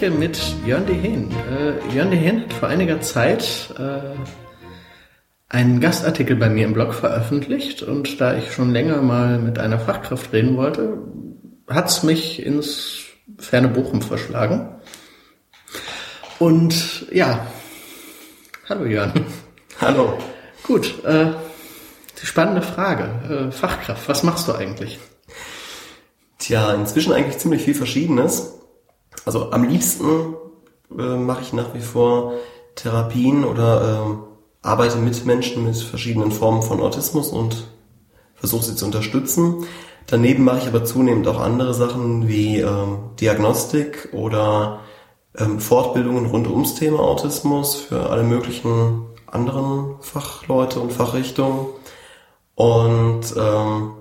Spreche mit Jörn Dehn. Äh, Jörn Dehn hat vor einiger Zeit äh, einen Gastartikel bei mir im Blog veröffentlicht und da ich schon länger mal mit einer Fachkraft reden wollte, hat's mich ins ferne Bochum verschlagen. Und ja, hallo Jörn. Hallo. Gut, äh, die spannende Frage. Äh, Fachkraft, was machst du eigentlich? Tja, inzwischen eigentlich ziemlich viel Verschiedenes. Also am liebsten äh, mache ich nach wie vor Therapien oder äh, arbeite mit Menschen mit verschiedenen Formen von Autismus und versuche sie zu unterstützen. Daneben mache ich aber zunehmend auch andere Sachen wie ähm, Diagnostik oder ähm, Fortbildungen rund ums Thema Autismus für alle möglichen anderen Fachleute und Fachrichtungen. Und ähm,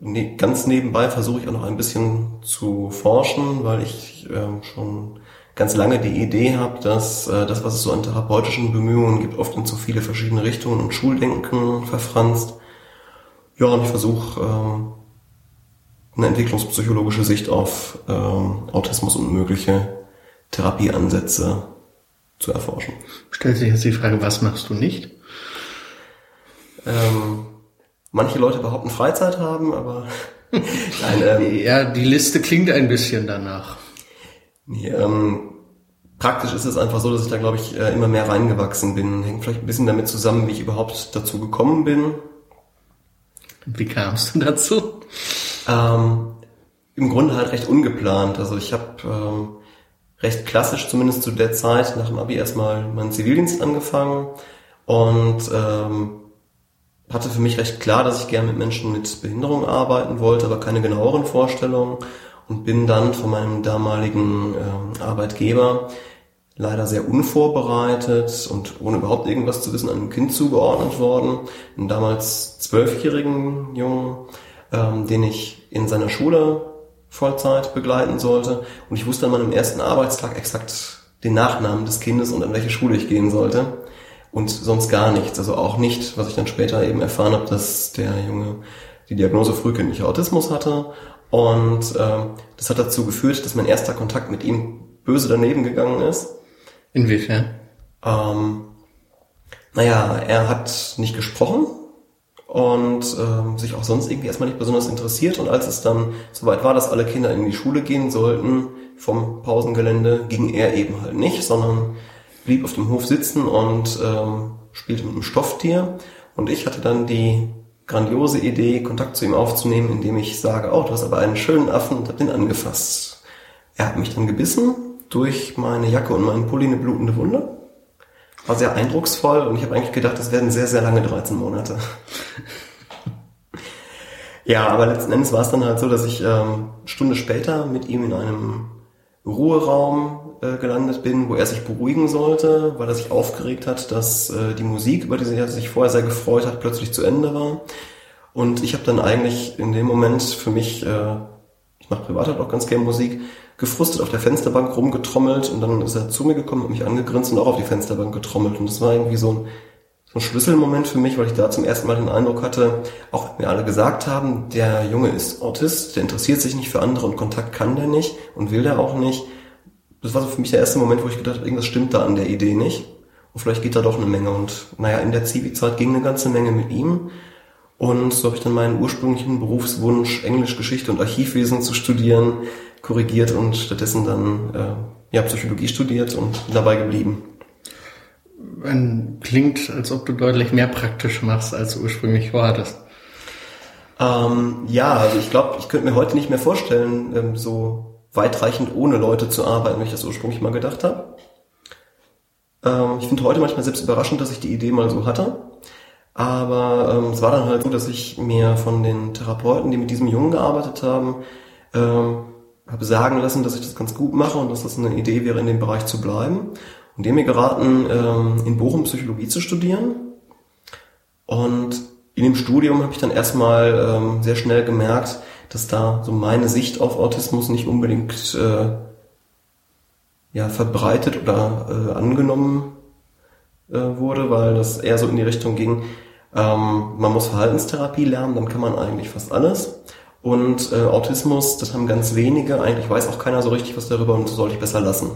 ne, ganz nebenbei versuche ich auch noch ein bisschen zu forschen, weil ich ähm, schon ganz lange die Idee habe, dass äh, das, was es so an therapeutischen Bemühungen gibt, oft in zu viele verschiedene Richtungen und Schuldenken verfranst. Ja, und ich versuche ähm, eine entwicklungspsychologische Sicht auf ähm, Autismus und mögliche Therapieansätze zu erforschen. Stellt sich jetzt die Frage, was machst du nicht? Ähm, manche Leute behaupten Freizeit haben, aber nein, ähm, ja, die Liste klingt ein bisschen danach. Nee, ähm, praktisch ist es einfach so, dass ich da, glaube ich, äh, immer mehr reingewachsen bin. Hängt vielleicht ein bisschen damit zusammen, wie ich überhaupt dazu gekommen bin. Wie kamst du dazu? Ähm, Im Grunde halt recht ungeplant. Also ich habe ähm, recht klassisch, zumindest zu der Zeit, nach dem Abi erstmal meinen Zivildienst angefangen und ähm, hatte für mich recht klar, dass ich gerne mit Menschen mit Behinderung arbeiten wollte, aber keine genaueren Vorstellungen und bin dann von meinem damaligen ähm, Arbeitgeber leider sehr unvorbereitet und ohne überhaupt irgendwas zu wissen einem Kind zugeordnet worden, einem damals zwölfjährigen Jungen, ähm, den ich in seiner Schule Vollzeit begleiten sollte. Und ich wusste an meinem ersten Arbeitstag exakt den Nachnamen des Kindes und an welche Schule ich gehen sollte. Und sonst gar nichts. Also auch nicht, was ich dann später eben erfahren habe, dass der Junge die Diagnose frühkindlicher Autismus hatte. Und ähm, das hat dazu geführt, dass mein erster Kontakt mit ihm böse daneben gegangen ist. Inwiefern? Ähm, naja, er hat nicht gesprochen, und ähm, sich auch sonst irgendwie erstmal nicht besonders interessiert. Und als es dann soweit war, dass alle Kinder in die Schule gehen sollten vom Pausengelände, ging er eben halt nicht, sondern blieb auf dem Hof sitzen und ähm, spielte mit einem Stofftier. Und ich hatte dann die grandiose Idee, Kontakt zu ihm aufzunehmen, indem ich sage, oh, du hast aber einen schönen Affen und hab den angefasst. Er hat mich dann gebissen, durch meine Jacke und meinen Pulli eine blutende Wunde war sehr eindrucksvoll und ich habe eigentlich gedacht, das werden sehr, sehr lange 13 Monate. ja, aber letzten Endes war es dann halt so, dass ich ähm, Stunde später mit ihm in einem Ruheraum äh, gelandet bin, wo er sich beruhigen sollte, weil er sich aufgeregt hat, dass äh, die Musik, über die er sich vorher sehr gefreut hat, plötzlich zu Ende war. Und ich habe dann eigentlich in dem Moment für mich, äh, ich mache privat halt auch ganz gerne Musik, gefrustet auf der Fensterbank rumgetrommelt und dann ist er zu mir gekommen, hat mich angegrinst und auch auf die Fensterbank getrommelt. Und das war irgendwie so ein, so ein Schlüsselmoment für mich, weil ich da zum ersten Mal den Eindruck hatte, auch wenn mir alle gesagt haben, der Junge ist Autist, der interessiert sich nicht für andere und Kontakt kann der nicht und will der auch nicht. Das war so für mich der erste Moment, wo ich gedacht habe, irgendwas stimmt da an der Idee nicht. Und vielleicht geht da doch eine Menge. Und naja, in der Zivi-Zeit ging eine ganze Menge mit ihm. Und so habe ich dann meinen ursprünglichen Berufswunsch, Englisch, Geschichte und Archivwesen zu studieren, korrigiert und stattdessen dann äh, ja, Psychologie studiert und dabei geblieben. Klingt, als ob du deutlich mehr praktisch machst, als du ursprünglich vorhattest. Ähm, ja, also ich glaube, ich könnte mir heute nicht mehr vorstellen, ähm, so weitreichend ohne Leute zu arbeiten, wie ich das ursprünglich mal gedacht habe. Ähm, ich finde heute manchmal selbst überraschend, dass ich die Idee mal so hatte. Aber ähm, es war dann halt so, dass ich mir von den Therapeuten, die mit diesem Jungen gearbeitet haben, ähm, habe sagen lassen, dass ich das ganz gut mache und dass das eine Idee wäre, in dem Bereich zu bleiben. Und dem mir geraten, ähm, in Bochum Psychologie zu studieren. Und in dem Studium habe ich dann erstmal ähm, sehr schnell gemerkt, dass da so meine Sicht auf Autismus nicht unbedingt äh, ja, verbreitet oder äh, angenommen äh, wurde, weil das eher so in die Richtung ging, ähm, man muss Verhaltenstherapie lernen, dann kann man eigentlich fast alles. Und äh, Autismus, das haben ganz wenige. Eigentlich weiß auch keiner so richtig was darüber und das sollte ich besser lassen.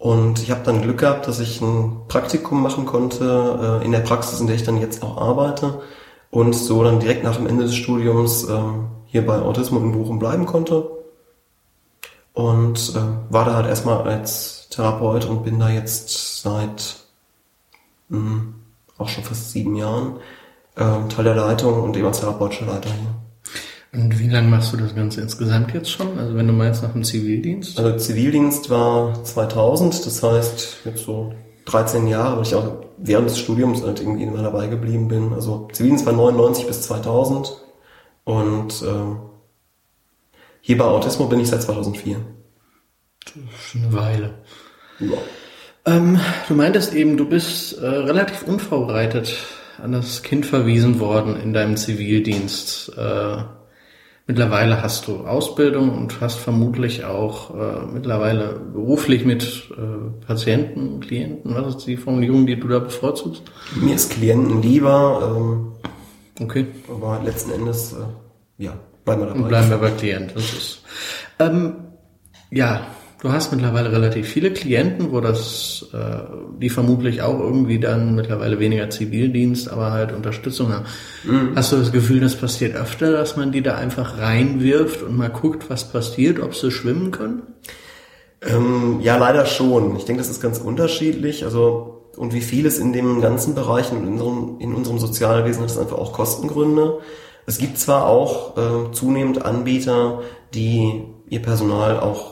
Und ich habe dann Glück gehabt, dass ich ein Praktikum machen konnte äh, in der Praxis, in der ich dann jetzt auch arbeite und so dann direkt nach dem Ende des Studiums äh, hier bei Autismus in Bochum bleiben konnte. Und äh, war da halt erstmal als Therapeut und bin da jetzt seit mh, hm, auch schon fast sieben Jahren äh, Teil der Leitung und eben als therapeutischer Leiter hier. Und wie lange machst du das Ganze insgesamt jetzt schon? Also wenn du meinst nach dem Zivildienst? Also Zivildienst war 2000, das heißt jetzt so 13 Jahre, weil ich auch während des Studiums halt irgendwie immer dabei geblieben bin. Also Zivildienst war 99 bis 2000 und äh, hier bei Autismo bin ich seit 2004. Das ist eine Weile. Ja. Ähm, du meintest eben, du bist äh, relativ unvorbereitet an das Kind verwiesen worden in deinem Zivildienst. Äh, Mittlerweile hast du Ausbildung und hast vermutlich auch äh, mittlerweile beruflich mit äh, Patienten, Klienten, was ist die Formulierung, die du da bevorzugst? Mir ist Klienten lieber. Ähm, okay. Aber letzten Endes, äh, ja, bleiben wir dabei. Und bleiben wir bei Klient. Das ist, ähm, ja, Du hast mittlerweile relativ viele Klienten, wo das, äh, die vermutlich auch irgendwie dann mittlerweile weniger Zivildienst, aber halt Unterstützung haben. Mhm. Hast du das Gefühl, das passiert öfter, dass man die da einfach reinwirft und mal guckt, was passiert, ob sie schwimmen können? Ähm, ja, leider schon. Ich denke, das ist ganz unterschiedlich. Also und wie vieles in dem ganzen Bereich in unserem, in unserem Sozialwesen hat es einfach auch Kostengründe. Es gibt zwar auch äh, zunehmend Anbieter, die ihr Personal auch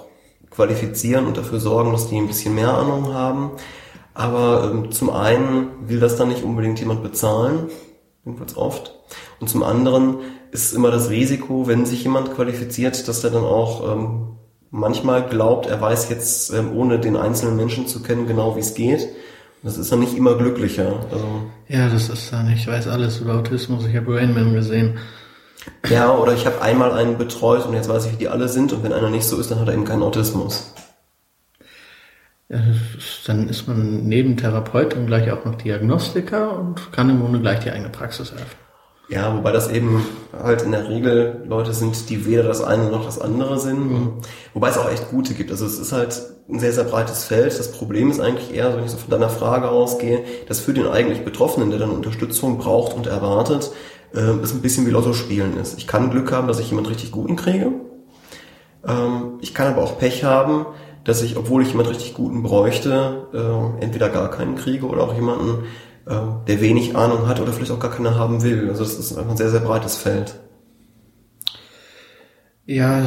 qualifizieren und dafür sorgen, dass die ein bisschen mehr Ahnung haben. Aber ähm, zum einen will das dann nicht unbedingt jemand bezahlen, jedenfalls oft. Und zum anderen ist immer das Risiko, wenn sich jemand qualifiziert, dass der dann auch ähm, manchmal glaubt, er weiß jetzt, ähm, ohne den einzelnen Menschen zu kennen, genau wie es geht. Das ist dann nicht immer glücklicher. Also ja, das ist dann, ich weiß alles über Autismus, ich habe Rainman gesehen. Ja, oder ich habe einmal einen betreut und jetzt weiß ich, wie die alle sind und wenn einer nicht so ist, dann hat er eben keinen Autismus. Ja, dann ist man neben Therapeut und gleich auch noch Diagnostiker und kann im Grunde gleich die eigene Praxis eröffnen. Ja, wobei das eben halt in der Regel Leute sind, die weder das eine noch das andere sind. Mhm. Wobei es auch echt gute gibt. Also es ist halt ein sehr, sehr breites Feld. Das Problem ist eigentlich eher, wenn ich so von deiner Frage ausgehe, dass für den eigentlich Betroffenen, der dann Unterstützung braucht und erwartet, äh, es ein bisschen wie Lotto spielen ist. Ich kann Glück haben, dass ich jemand richtig guten kriege. Ähm, ich kann aber auch Pech haben, dass ich, obwohl ich jemand richtig guten bräuchte, äh, entweder gar keinen kriege oder auch jemanden, äh, der wenig Ahnung hat oder vielleicht auch gar keine haben will. Also das ist einfach ein sehr, sehr breites Feld. Ja,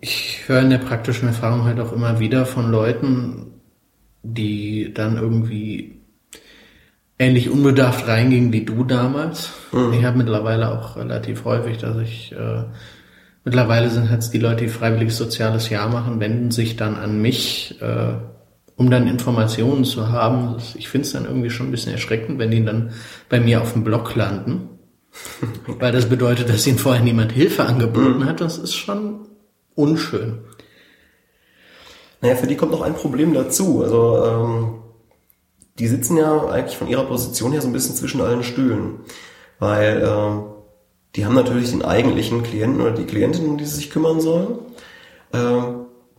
ich höre in der praktischen Erfahrung halt auch immer wieder von Leuten, die dann irgendwie ähnlich unbedarft reinging wie du damals. Mhm. Ich habe mittlerweile auch relativ häufig, dass ich äh, mittlerweile sind jetzt die Leute, die freiwilliges soziales Jahr machen, wenden sich dann an mich, äh, um dann Informationen zu haben. Ich finde es dann irgendwie schon ein bisschen erschreckend, wenn die dann bei mir auf dem Blog landen. Weil das bedeutet, dass ihnen vorher niemand Hilfe angeboten mhm. hat. Das ist schon unschön. Naja, für die kommt noch ein Problem dazu. Also ähm, die sitzen ja eigentlich von ihrer Position her so ein bisschen zwischen allen Stühlen. Weil äh, die haben natürlich den eigentlichen Klienten oder die Klientin, um die sie sich kümmern sollen, äh,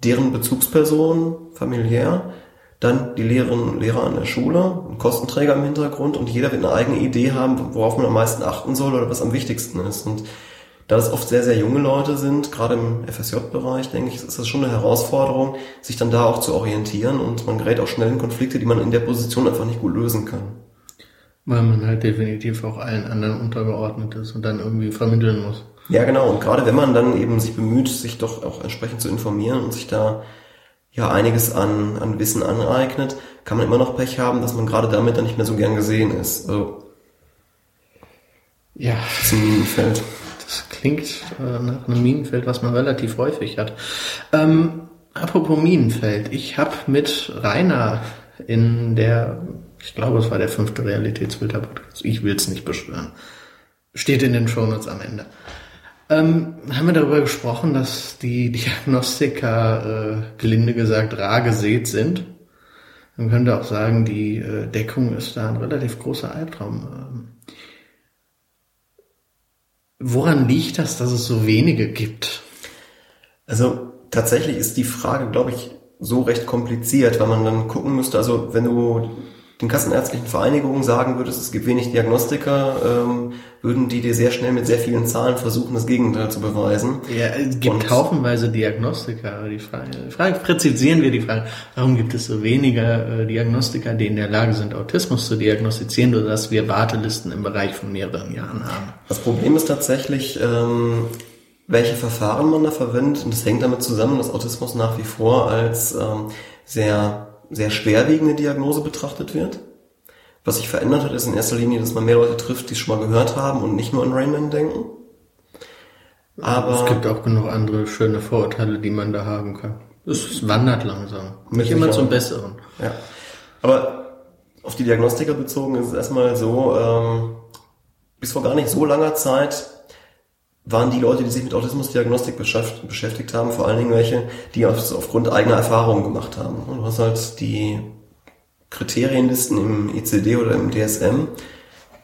deren Bezugsperson familiär, dann die Lehrerinnen und Lehrer an der Schule, ein Kostenträger im Hintergrund und jeder wird eine eigene Idee haben, worauf man am meisten achten soll oder was am wichtigsten ist. Und da es oft sehr, sehr junge Leute sind, gerade im FSJ-Bereich, denke ich, ist das schon eine Herausforderung, sich dann da auch zu orientieren und man gerät auch schnell in Konflikte, die man in der Position einfach nicht gut lösen kann. Weil man halt definitiv auch allen anderen untergeordnet ist und dann irgendwie vermitteln muss. Ja, genau. Und gerade wenn man dann eben sich bemüht, sich doch auch entsprechend zu informieren und sich da ja einiges an, an Wissen aneignet, kann man immer noch Pech haben, dass man gerade damit dann nicht mehr so gern gesehen ist. Also, ja. Das ist ein Minenfeld. Das klingt äh, nach einem Minenfeld, was man relativ häufig hat. Ähm, apropos Minenfeld, ich habe mit Rainer in der, ich glaube, es war der fünfte Realitätsfilter-Podcast, ich will es nicht beschwören, steht in den Shownotes am Ende. Ähm, haben wir darüber gesprochen, dass die Diagnostiker, äh, gelinde gesagt, rar gesät sind. Man könnte auch sagen, die äh, Deckung ist da ein relativ großer Albtraum. Woran liegt das, dass es so wenige gibt? Also tatsächlich ist die Frage, glaube ich, so recht kompliziert, weil man dann gucken müsste, also wenn du den kassenärztlichen Vereinigungen sagen würdest, es gibt wenig Diagnostiker, ähm, würden die dir sehr schnell mit sehr vielen Zahlen versuchen, das Gegenteil zu beweisen. Ja, es gibt Und haufenweise Diagnostiker, aber die Frage, Frage, präzisieren wir die Frage, warum gibt es so wenige äh, Diagnostiker, die in der Lage sind, Autismus zu diagnostizieren, oder dass wir Wartelisten im Bereich von mehreren Jahren haben? Das Problem ist tatsächlich, ähm, welche Verfahren man da verwendet, und das hängt damit zusammen, dass Autismus nach wie vor als ähm, sehr sehr schwerwiegende Diagnose betrachtet wird. Was sich verändert hat, ist in erster Linie, dass man mehr Leute trifft, die es schon mal gehört haben und nicht nur an Rainman denken. Aber es gibt auch genug andere schöne Vorurteile, die man da haben kann. Es wandert langsam. Nicht immer zum Besseren. Ja. Aber auf die Diagnostiker bezogen ist es erstmal so, ähm, bis vor gar nicht so langer Zeit waren die Leute, die sich mit Autismusdiagnostik beschäftigt haben, vor allen Dingen welche, die aufgrund eigener Erfahrungen gemacht haben. Du hast halt die Kriterienlisten im ECD oder im DSM,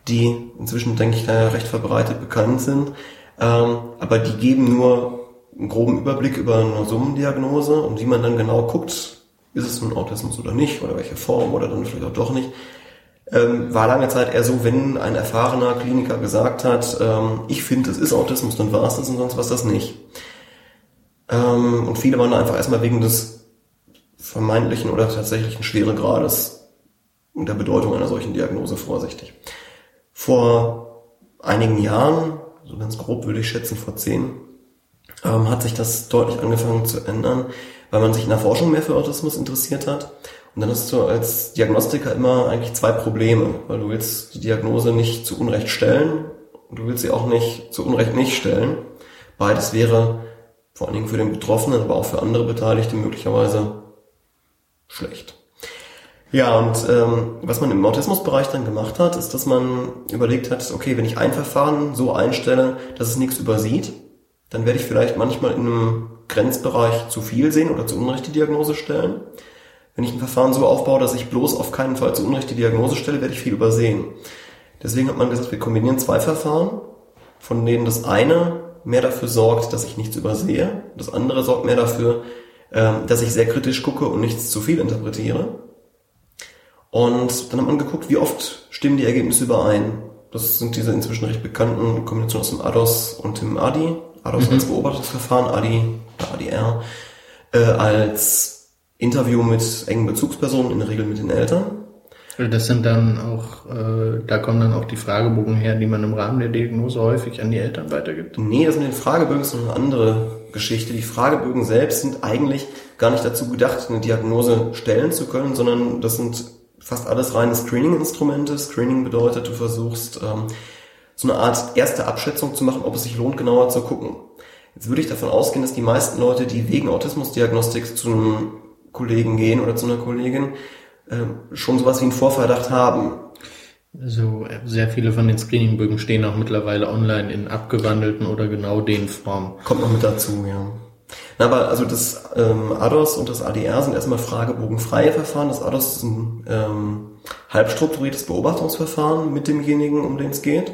die inzwischen, denke ich, recht verbreitet bekannt sind, ähm, aber die geben nur einen groben Überblick über eine Summendiagnose und wie man dann genau guckt, ist es nun Autismus oder nicht, oder welche Form, oder dann vielleicht auch doch nicht, ähm, war lange Zeit eher so, wenn ein erfahrener Kliniker gesagt hat, ähm, ich finde, es ist Autismus, dann war es das und sonst war es das nicht. Ähm, und viele waren da einfach erstmal wegen des vermeintlichen oder tatsächlichen Schweregrades und der Bedeutung einer solchen Diagnose vorsichtig. Vor einigen Jahren, so ganz grob würde ich schätzen vor zehn, ähm, hat sich das deutlich angefangen zu ändern, weil man sich in der Forschung mehr für Autismus interessiert hat und dann hast du als Diagnostiker immer eigentlich zwei Probleme, weil du willst die Diagnose nicht zu Unrecht stellen und du willst sie auch nicht zu Unrecht nicht stellen. Beides wäre vor allen Dingen für den Betroffenen, aber auch für andere Beteiligte möglicherweise schlecht. Ja, und ähm, was man im Autismusbereich dann gemacht hat, ist, dass man überlegt hat, okay, wenn ich ein Verfahren so einstelle, dass es nichts übersieht, dann werde ich vielleicht manchmal in einem Grenzbereich zu viel sehen oder zu Unrecht die Diagnose stellen. Wenn ich ein Verfahren so aufbaue, dass ich bloß auf keinen Fall zu Unrecht die Diagnose stelle, werde ich viel übersehen. Deswegen hat man gesagt, wir kombinieren zwei Verfahren, von denen das eine mehr dafür sorgt, dass ich nichts übersehe, das andere sorgt mehr dafür, ähm, dass ich sehr kritisch gucke und nichts zu viel interpretiere. Und dann hat man geguckt, wie oft stimmen die Ergebnisse überein. Das sind diese inzwischen recht bekannten Kombinationen aus dem ADOS und dem ADI. ADOS mhm. als Beobachtungsverfahren, ADI, ADR, äh, als Interview mit engen Bezugspersonen, in der Regel mit den Eltern. Das sind dann auch, äh, da kommen dann auch die Fragebogen her, die man im Rahmen der Diagnose häufig an die Eltern weitergibt. Nee, das mit den Fragebögen ist eine andere Geschichte. Die Fragebögen selbst sind eigentlich gar nicht dazu gedacht, eine Diagnose stellen zu können, sondern das sind fast alles reine Screening-Instrumente. Screening bedeutet, du versuchst ähm, so eine Art erste Abschätzung zu machen, ob es sich lohnt, genauer zu gucken. Jetzt würde ich davon ausgehen, dass die meisten Leute, die wegen Autismusdiagnostik zu einem Kollegen gehen oder zu einer Kollegin, äh, schon sowas wie einen Vorverdacht haben. Also sehr viele von den Screeningbögen stehen auch mittlerweile online in abgewandelten oder genau den Formen. Kommt noch mit dazu, ja. Na, aber also das ähm, ADOS und das ADR sind erstmal fragebogenfreie Verfahren. Das ADOS ist ein ähm, halbstrukturiertes Beobachtungsverfahren mit demjenigen, um den es geht.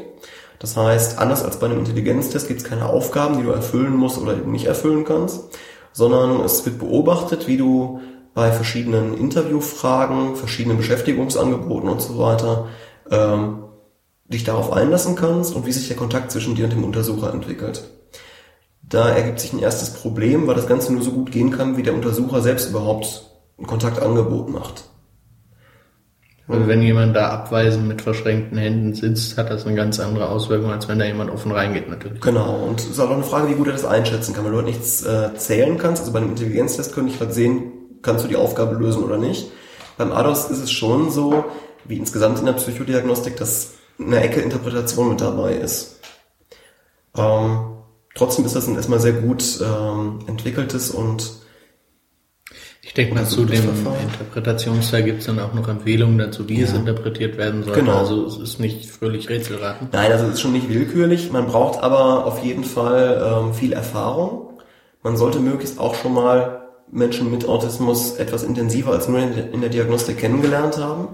Das heißt, anders als bei einem Intelligenztest gibt es keine Aufgaben, die du erfüllen musst oder eben nicht erfüllen kannst, sondern es wird beobachtet, wie du bei verschiedenen Interviewfragen, verschiedenen Beschäftigungsangeboten und so weiter ähm, dich darauf einlassen kannst und wie sich der Kontakt zwischen dir und dem Untersucher entwickelt. Da ergibt sich ein erstes Problem, weil das Ganze nur so gut gehen kann, wie der Untersucher selbst überhaupt ein Kontaktangebot macht. Also wenn jemand da abweisend mit verschränkten Händen sitzt, hat das eine ganz andere Auswirkung, als wenn da jemand offen reingeht natürlich. Genau, und es ist auch eine Frage, wie gut er das einschätzen kann, weil du halt nichts äh, zählen kannst. Also bei einem Intelligenztest könnte ich halt sehen, kannst du die Aufgabe lösen oder nicht. Beim ADOS ist es schon so, wie insgesamt in der Psychodiagnostik, dass eine Ecke Interpretation mit dabei ist. Ähm, trotzdem ist das ein erstmal sehr gut ähm, entwickeltes und ich denke mal, zu dem Verfahren. Interpretationsteil gibt es dann auch noch Empfehlungen dazu, wie ja. es interpretiert werden soll. Genau. Also es ist nicht fröhlich Rätselraten. Nein, also es ist schon nicht willkürlich. Man braucht aber auf jeden Fall ähm, viel Erfahrung. Man sollte möglichst auch schon mal Menschen mit Autismus etwas intensiver als nur in der Diagnostik kennengelernt haben,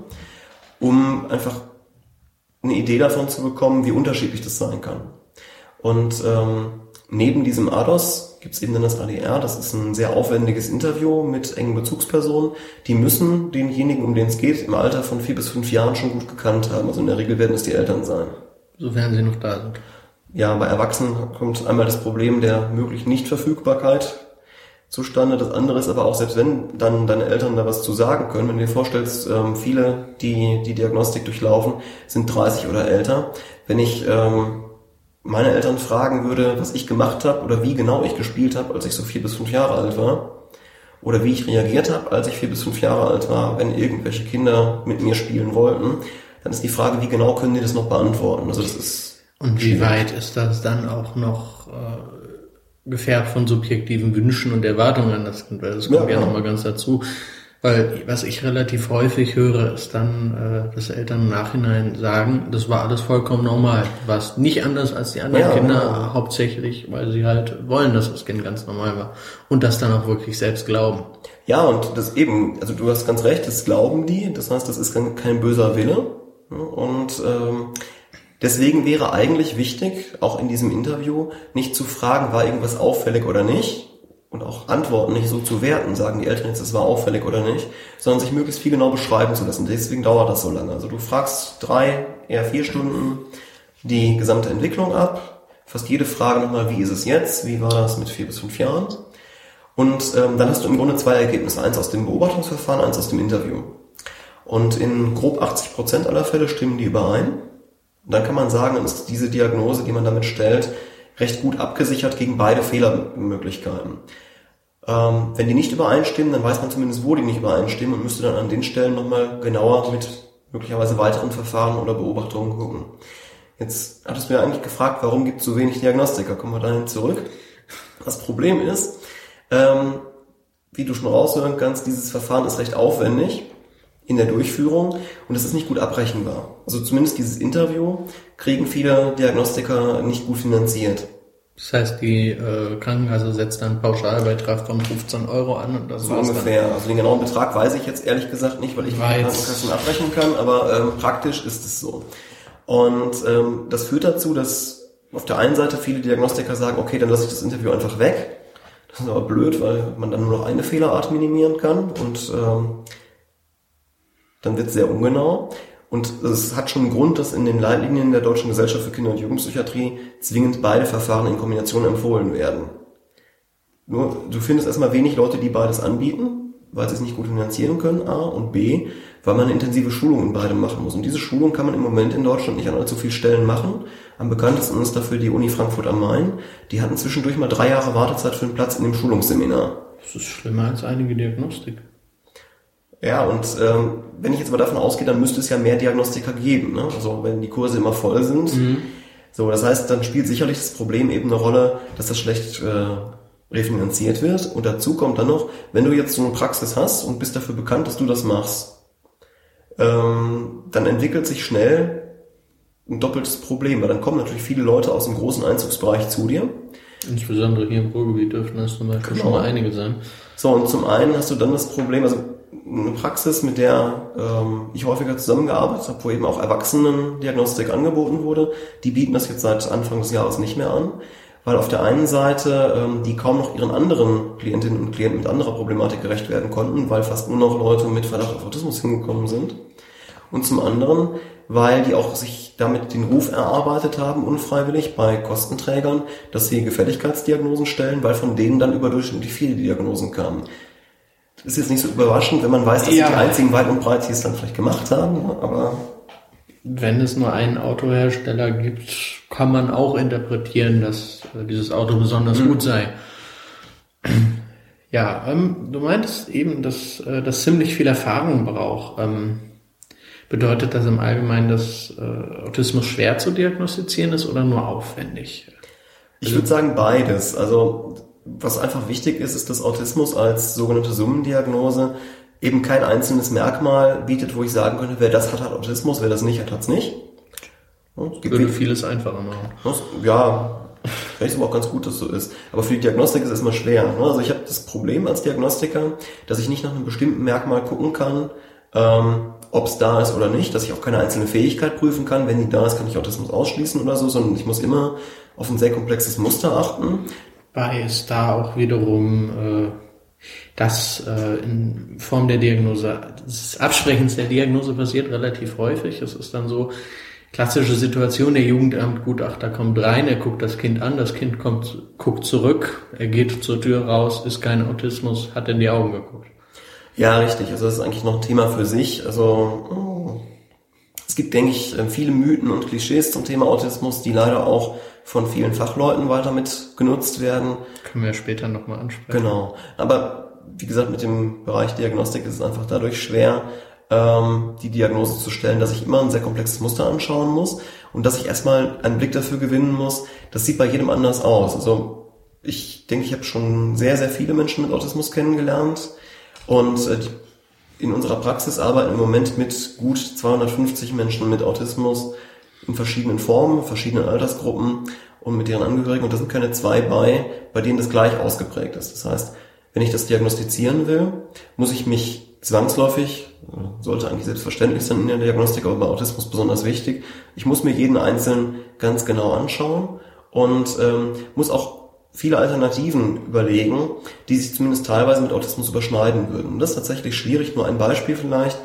um einfach eine Idee davon zu bekommen, wie unterschiedlich das sein kann. Und ähm, neben diesem ADOS gibt es eben dann das ADR. Das ist ein sehr aufwendiges Interview mit engen Bezugspersonen. Die müssen denjenigen, um den es geht, im Alter von vier bis fünf Jahren schon gut gekannt haben. Also in der Regel werden es die Eltern sein. Sofern sie noch da sind. Ja, bei Erwachsenen kommt einmal das Problem der möglichen Nichtverfügbarkeit zustande. Das andere ist aber auch, selbst wenn dann deine Eltern da was zu sagen können, wenn du dir vorstellst, ähm, viele, die die Diagnostik durchlaufen, sind 30 oder älter. Wenn ich ähm, meine Eltern fragen würde, was ich gemacht habe oder wie genau ich gespielt habe, als ich so vier bis fünf Jahre alt war, oder wie ich reagiert habe, als ich vier bis fünf Jahre alt war, wenn irgendwelche Kinder mit mir spielen wollten, dann ist die Frage, wie genau können die das noch beantworten? Also das ist und wie weit ist das dann auch noch äh, gefärbt von subjektiven Wünschen und Erwartungen an das Kind? Weil das kommt ja, ja genau. nochmal ganz dazu. Weil was ich relativ häufig höre, ist dann, äh, dass Eltern im Nachhinein sagen, das war alles vollkommen normal. Du warst nicht anders als die anderen ja, Kinder, ja. hauptsächlich, weil sie halt wollen, dass das Kind ganz normal war. Und das dann auch wirklich selbst glauben. Ja, und das eben, also du hast ganz recht, das glauben die, das heißt, das ist kein, kein böser Wille. Und ähm, deswegen wäre eigentlich wichtig, auch in diesem Interview, nicht zu fragen, war irgendwas auffällig oder nicht, und auch Antworten nicht so zu werten, sagen die Eltern jetzt, es war auffällig oder nicht, sondern sich möglichst viel genau beschreiben zu lassen. Deswegen dauert das so lange. Also du fragst drei, eher vier Stunden die gesamte Entwicklung ab, fast jede Frage nochmal, wie ist es jetzt, wie war das mit vier bis fünf Jahren. Und ähm, dann hast du im Grunde zwei Ergebnisse, eins aus dem Beobachtungsverfahren, eins aus dem Interview. Und in grob 80 Prozent aller Fälle stimmen die überein. Und dann kann man sagen, ist diese Diagnose, die man damit stellt, recht gut abgesichert gegen beide Fehlermöglichkeiten. Ähm, wenn die nicht übereinstimmen, dann weiß man zumindest, wo die nicht übereinstimmen und müsste dann an den Stellen nochmal genauer mit möglicherweise weiteren Verfahren oder Beobachtungen gucken. Jetzt hattest du ja eigentlich gefragt, warum gibt es so wenig Diagnostiker? Kommen wir dahin zurück. Das Problem ist, ähm, wie du schon raushören kannst, dieses Verfahren ist recht aufwendig in der Durchführung und es ist nicht gut abrechenbar. Also zumindest dieses Interview kriegen viele Diagnostiker nicht gut finanziert. Das heißt, die äh, Krankenkasse setzt dann einen Pauschalbeitrag von 15 Euro an und das so ungefähr. Dann. Also den genauen Betrag weiß ich jetzt ehrlich gesagt nicht, weil ich Weiß. Krankenkassen abrechnen kann, aber ähm, praktisch ist es so. Und ähm, das führt dazu, dass auf der einen Seite viele Diagnostiker sagen, okay, dann lasse ich das Interview einfach weg. Das ist aber blöd, weil man dann nur noch eine Fehlerart minimieren kann und ähm, dann wird es sehr ungenau. Und es hat schon einen Grund, dass in den Leitlinien der Deutschen Gesellschaft für Kinder- und Jugendpsychiatrie zwingend beide Verfahren in Kombination empfohlen werden. Nur, du findest erstmal wenig Leute, die beides anbieten, weil sie es nicht gut finanzieren können, A, und B, weil man eine intensive Schulung in beidem machen muss. Und diese Schulung kann man im Moment in Deutschland nicht an allzu vielen Stellen machen. Am bekanntesten ist dafür die Uni Frankfurt am Main. Die hatten zwischendurch mal drei Jahre Wartezeit für einen Platz in dem Schulungsseminar. Das ist schlimmer als einige Diagnostik. Ja, und ähm, wenn ich jetzt mal davon ausgehe, dann müsste es ja mehr Diagnostiker geben. Ne? Also wenn die Kurse immer voll sind. Mhm. So, das heißt, dann spielt sicherlich das Problem eben eine Rolle, dass das schlecht äh, refinanziert wird. Und dazu kommt dann noch, wenn du jetzt so eine Praxis hast und bist dafür bekannt, dass du das machst, ähm, dann entwickelt sich schnell ein doppeltes Problem, weil dann kommen natürlich viele Leute aus dem großen Einzugsbereich zu dir. Insbesondere hier im Ruhrgebiet dürften das zum Beispiel genau. schon mal einige sein. So, und zum einen hast du dann das Problem, also eine Praxis, mit der ähm, ich häufiger zusammengearbeitet habe, wo eben auch Erwachsenen-Diagnostik angeboten wurde. Die bieten das jetzt seit Anfang des Jahres nicht mehr an, weil auf der einen Seite ähm, die kaum noch ihren anderen Klientinnen und Klienten mit anderer Problematik gerecht werden konnten, weil fast nur noch Leute mit Verdacht auf Autismus hingekommen sind. Und zum anderen, weil die auch sich damit den Ruf erarbeitet haben, unfreiwillig bei Kostenträgern, dass sie Gefälligkeitsdiagnosen stellen, weil von denen dann überdurchschnittlich viele Diagnosen kamen ist jetzt nicht so überraschend, wenn man weiß, dass ja. die einzigen weit und breit, die es dann vielleicht gemacht haben, aber. Wenn es nur einen Autohersteller gibt, kann man auch interpretieren, dass äh, dieses Auto besonders mhm. gut sei. Ja, ähm, du meintest eben, dass äh, das ziemlich viel Erfahrung braucht. Ähm, bedeutet das im Allgemeinen, dass äh, Autismus schwer zu diagnostizieren ist oder nur aufwendig? Ich würde sagen beides. Also was einfach wichtig ist, ist, dass Autismus als sogenannte Summendiagnose eben kein einzelnes Merkmal bietet, wo ich sagen könnte, wer das hat, hat Autismus, wer das nicht hat, hat es nicht. Es gibt Würde vieles einfacher machen. Ja, vielleicht ist aber auch ganz gut, dass so ist. Aber für die Diagnostik ist es erstmal schwer. Ne? Also ich habe das Problem als Diagnostiker, dass ich nicht nach einem bestimmten Merkmal gucken kann, ähm, ob es da ist oder nicht, dass ich auch keine einzelne Fähigkeit prüfen kann. Wenn die da ist, kann ich Autismus ausschließen oder so, sondern ich muss immer auf ein sehr komplexes Muster achten. Bei ist da auch wiederum äh, das äh, in Form der Diagnose, das Absprechens der Diagnose passiert relativ häufig. Es ist dann so, klassische Situation, der Jugendamtgutachter kommt rein, er guckt das Kind an, das Kind kommt, guckt zurück, er geht zur Tür raus, ist kein Autismus, hat in die Augen geguckt. Ja, richtig. Also das ist eigentlich noch ein Thema für sich. Also oh. Es gibt, denke ich, viele Mythen und Klischees zum Thema Autismus, die leider auch von vielen Fachleuten weiter mit genutzt werden. Können wir später nochmal ansprechen. Genau. Aber wie gesagt, mit dem Bereich Diagnostik ist es einfach dadurch schwer, ähm, die Diagnose zu stellen, dass ich immer ein sehr komplexes Muster anschauen muss und dass ich erstmal einen Blick dafür gewinnen muss. Das sieht bei jedem anders aus. Also ich denke, ich habe schon sehr, sehr viele Menschen mit Autismus kennengelernt und äh, in unserer Praxis arbeiten im Moment mit gut 250 Menschen mit Autismus in verschiedenen Formen, verschiedenen Altersgruppen und mit ihren Angehörigen. Und da sind keine zwei bei, bei denen das gleich ausgeprägt ist. Das heißt, wenn ich das diagnostizieren will, muss ich mich zwangsläufig, sollte eigentlich selbstverständlich sein in der Diagnostik, aber bei Autismus besonders wichtig. Ich muss mir jeden Einzelnen ganz genau anschauen und ähm, muss auch viele Alternativen überlegen, die sich zumindest teilweise mit Autismus überschneiden würden. Das ist tatsächlich schwierig. Nur ein Beispiel vielleicht.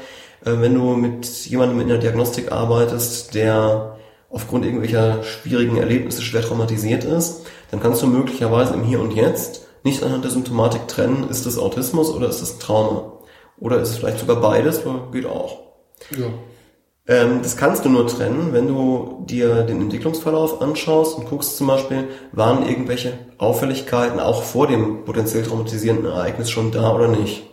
Äh, wenn du mit jemandem in der Diagnostik arbeitest, der aufgrund irgendwelcher schwierigen Erlebnisse schwer traumatisiert ist, dann kannst du möglicherweise im Hier und Jetzt nicht anhand der Symptomatik trennen, ist das Autismus oder ist das Trauma. Oder ist es vielleicht sogar beides? Geht auch. Ja. Ähm, das kannst du nur trennen, wenn du dir den Entwicklungsverlauf anschaust und guckst zum Beispiel, waren irgendwelche Auffälligkeiten auch vor dem potenziell traumatisierenden Ereignis schon da oder nicht.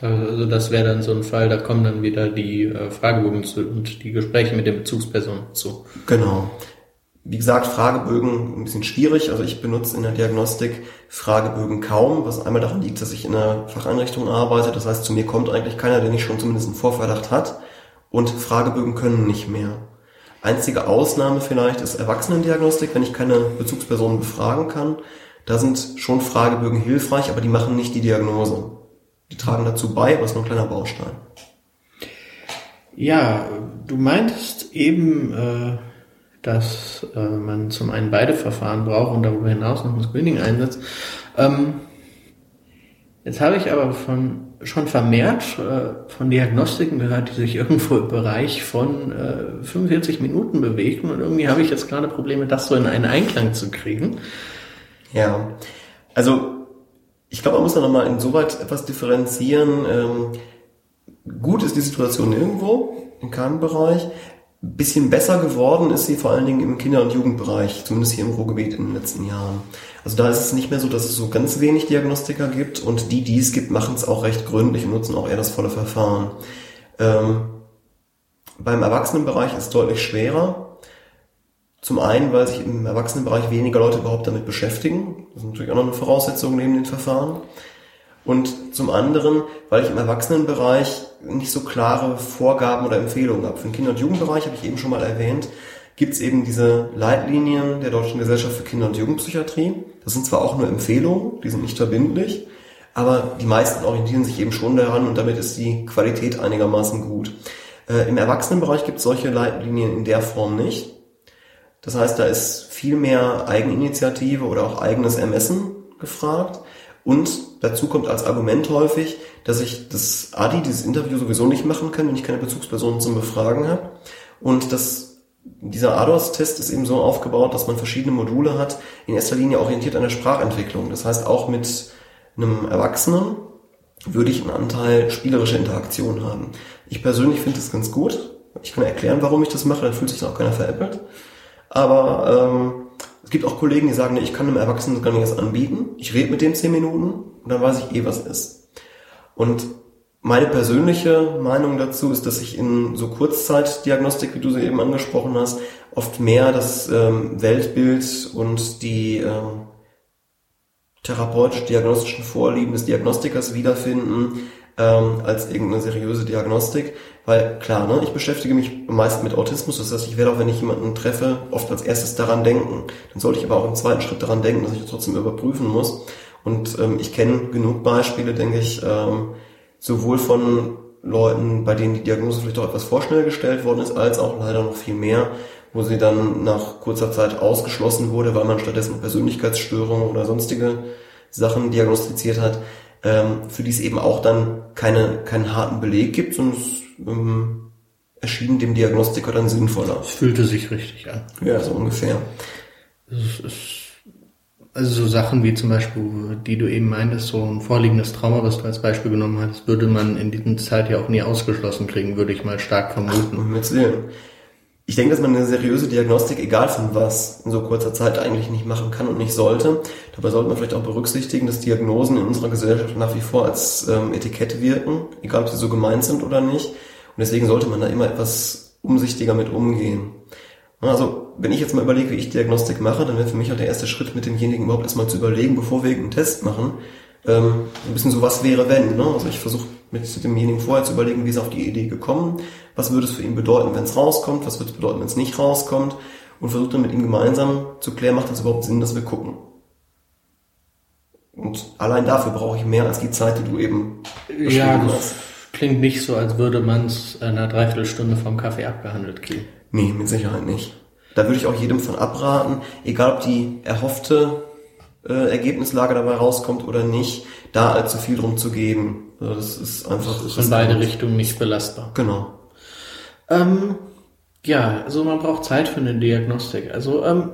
Also das wäre dann so ein Fall, da kommen dann wieder die äh, Fragebögen zu, und die Gespräche mit den Bezugspersonen zu. Genau. Wie gesagt, Fragebögen ein bisschen schwierig. Also ich benutze in der Diagnostik Fragebögen kaum, was einmal daran liegt, dass ich in einer Facheinrichtung arbeite. Das heißt, zu mir kommt eigentlich keiner, der nicht schon zumindest einen Vorverdacht hat. Und Fragebögen können nicht mehr. Einzige Ausnahme vielleicht ist Erwachsenendiagnostik, wenn ich keine Bezugspersonen befragen kann. Da sind schon Fragebögen hilfreich, aber die machen nicht die Diagnose. Die tragen dazu bei, aber es ist nur ein kleiner Baustein. Ja, du meintest eben, äh, dass äh, man zum einen beide Verfahren braucht und darüber hinaus noch ein Screening einsetzt. Ähm, jetzt habe ich aber von schon vermehrt äh, von Diagnostiken gehört, die sich irgendwo im Bereich von äh, 45 Minuten bewegen und irgendwie habe ich jetzt gerade Probleme, das so in einen Einklang zu kriegen. Ja, also ich glaube, man muss da nochmal insoweit etwas differenzieren. Ähm, gut ist die Situation irgendwo, in keinem Bereich bisschen besser geworden ist sie vor allen Dingen im Kinder- und Jugendbereich, zumindest hier im Ruhrgebiet in den letzten Jahren. Also da ist es nicht mehr so, dass es so ganz wenig Diagnostiker gibt und die, die es gibt, machen es auch recht gründlich und nutzen auch eher das volle Verfahren. Ähm, beim Erwachsenenbereich ist es deutlich schwerer. Zum einen, weil sich im Erwachsenenbereich weniger Leute überhaupt damit beschäftigen. Das ist natürlich auch noch eine Voraussetzung neben den Verfahren. Und zum anderen, weil ich im Erwachsenenbereich nicht so klare Vorgaben oder Empfehlungen habe. Für den Kinder- und Jugendbereich habe ich eben schon mal erwähnt, gibt es eben diese Leitlinien der Deutschen Gesellschaft für Kinder- und Jugendpsychiatrie. Das sind zwar auch nur Empfehlungen, die sind nicht verbindlich, aber die meisten orientieren sich eben schon daran und damit ist die Qualität einigermaßen gut. Äh, Im Erwachsenenbereich gibt es solche Leitlinien in der Form nicht. Das heißt, da ist viel mehr Eigeninitiative oder auch eigenes Ermessen gefragt. Und dazu kommt als Argument häufig, dass ich das ADI, dieses Interview sowieso nicht machen kann, wenn ich keine Bezugspersonen zum Befragen habe. Und das, dieser ADOS-Test ist eben so aufgebaut, dass man verschiedene Module hat, in erster Linie orientiert an der Sprachentwicklung. Das heißt, auch mit einem Erwachsenen würde ich einen Anteil spielerische Interaktion haben. Ich persönlich finde das ganz gut. Ich kann erklären, warum ich das mache, dann fühlt sich auch keiner veräppelt. Aber ähm, es gibt auch Kollegen, die sagen, nee, ich kann einem Erwachsenen gar nicht erst anbieten. Ich rede mit dem zehn Minuten und dann weiß ich eh, was ist. Und meine persönliche Meinung dazu ist, dass ich in so Kurzzeitdiagnostik, wie du sie eben angesprochen hast, oft mehr das ähm, Weltbild und die ähm, therapeutisch-diagnostischen Vorlieben des Diagnostikers wiederfinden, ähm, als irgendeine seriöse Diagnostik. Weil klar, ne, ich beschäftige mich meist mit Autismus, das heißt, ich werde auch, wenn ich jemanden treffe, oft als erstes daran denken. Dann sollte ich aber auch im zweiten Schritt daran denken, dass ich das trotzdem überprüfen muss. Und ähm, ich kenne genug Beispiele, denke ich, ähm, sowohl von Leuten, bei denen die Diagnose vielleicht auch etwas vorschnell gestellt worden ist, als auch leider noch viel mehr, wo sie dann nach kurzer Zeit ausgeschlossen wurde, weil man stattdessen Persönlichkeitsstörungen oder sonstige Sachen diagnostiziert hat, ähm, für die es eben auch dann keine, keinen harten Beleg gibt, sondern es ähm, erschien dem Diagnostiker dann sinnvoller. Es fühlte sich richtig an. Ja, so ungefähr. Es ist, also so Sachen wie zum Beispiel, die du eben meintest, so ein vorliegendes Trauma, was du als Beispiel genommen hast, würde man in dieser Zeit ja auch nie ausgeschlossen kriegen, würde ich mal stark vermuten. Willen. Ich denke, dass man eine seriöse Diagnostik, egal von was, in so kurzer Zeit eigentlich nicht machen kann und nicht sollte. Dabei sollte man vielleicht auch berücksichtigen, dass Diagnosen in unserer Gesellschaft nach wie vor als ähm, Etikette wirken, egal ob sie so gemeint sind oder nicht. Und deswegen sollte man da immer etwas umsichtiger mit umgehen. Also, wenn ich jetzt mal überlege, wie ich Diagnostik mache, dann wäre für mich auch der erste Schritt, mit demjenigen überhaupt erstmal zu überlegen, bevor wir einen Test machen, ähm, ein bisschen so, was wäre wenn. Ne? Also ich versuche mit demjenigen vorher zu überlegen, wie ist er auf die Idee gekommen, was würde es für ihn bedeuten, wenn es rauskommt, was würde es bedeuten, wenn es nicht rauskommt und versuche dann mit ihm gemeinsam zu klären, macht es überhaupt Sinn, dass wir gucken. Und allein dafür brauche ich mehr als die Zeit, die du eben ja, das hast. Klingt nicht so, als würde man es in einer Dreiviertelstunde vom Kaffee abgehandelt kriegen. Nee, mit Sicherheit nicht. Da würde ich auch jedem von abraten, egal ob die erhoffte äh, Ergebnislage dabei rauskommt oder nicht, da allzu viel drum zu geben. Also das ist einfach. Das ist in beide Richtungen nicht belastbar. Genau. Ähm, ja, also man braucht Zeit für eine Diagnostik. Also ähm,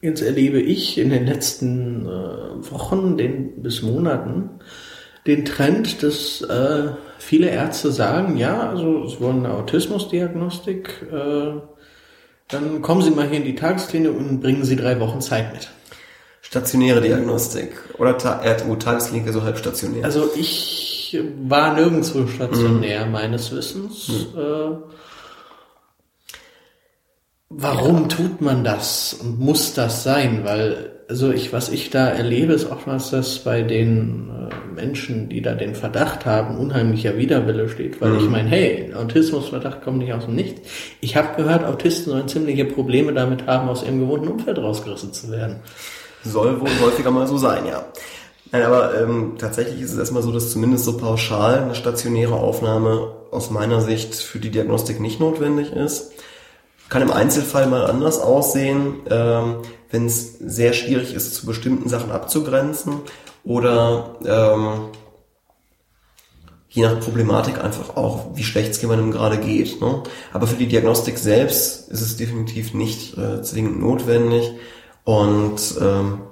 jetzt erlebe ich in den letzten äh, Wochen den, bis Monaten den Trend, dass äh, viele Ärzte sagen, ja, also es wollen eine Autismusdiagnostik, äh, dann kommen Sie mal hier in die Tagesklinik und bringen Sie drei Wochen Zeit mit. Stationäre Diagnostik oder Ta äh, Tagesklinik, also halbstationär. Also ich war nirgendwo stationär, mhm. meines Wissens. Mhm. Äh, warum ja. tut man das und muss das sein? Weil, also ich, was ich da erlebe, ist oftmals, dass bei den äh, Menschen, die da den Verdacht haben, unheimlicher Widerwille steht, weil mhm. ich meine, hey, Autismusverdacht kommt nicht aus dem Nichts. Ich habe gehört, Autisten sollen ziemliche Probleme damit haben, aus ihrem gewohnten Umfeld rausgerissen zu werden. Soll wohl häufiger mal so sein, ja. Nein, aber ähm, tatsächlich ist es erstmal so, dass zumindest so pauschal eine stationäre Aufnahme aus meiner Sicht für die Diagnostik nicht notwendig ist. Kann im Einzelfall mal anders aussehen, ähm, wenn es sehr schwierig ist, zu bestimmten Sachen abzugrenzen oder ähm, je nach Problematik einfach auch, wie schlecht es jemandem gerade geht. Ne? Aber für die Diagnostik selbst ist es definitiv nicht äh, zwingend notwendig. Und ähm,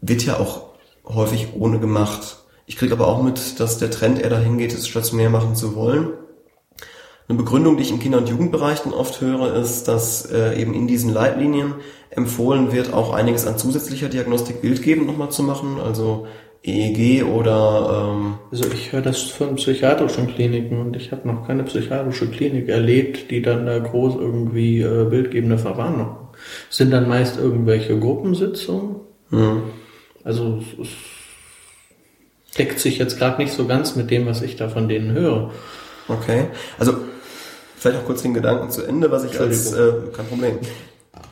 wird ja auch häufig ohne gemacht. Ich kriege aber auch mit, dass der Trend eher dahin geht, es stationär machen zu wollen. Eine Begründung, die ich im Kinder- und Jugendbereich dann oft höre, ist, dass äh, eben in diesen Leitlinien empfohlen wird, auch einiges an zusätzlicher Diagnostik bildgebend nochmal zu machen, also EEG oder... Ähm also ich höre das von psychiatrischen Kliniken und ich habe noch keine psychiatrische Klinik erlebt, die dann da groß irgendwie äh, bildgebende Verwarnung sind dann meist irgendwelche Gruppensitzungen. Mhm. Also es deckt sich jetzt gerade nicht so ganz mit dem, was ich da von denen höre. Okay. Also vielleicht auch kurz den Gedanken zu Ende, was ich als äh, kein Problem.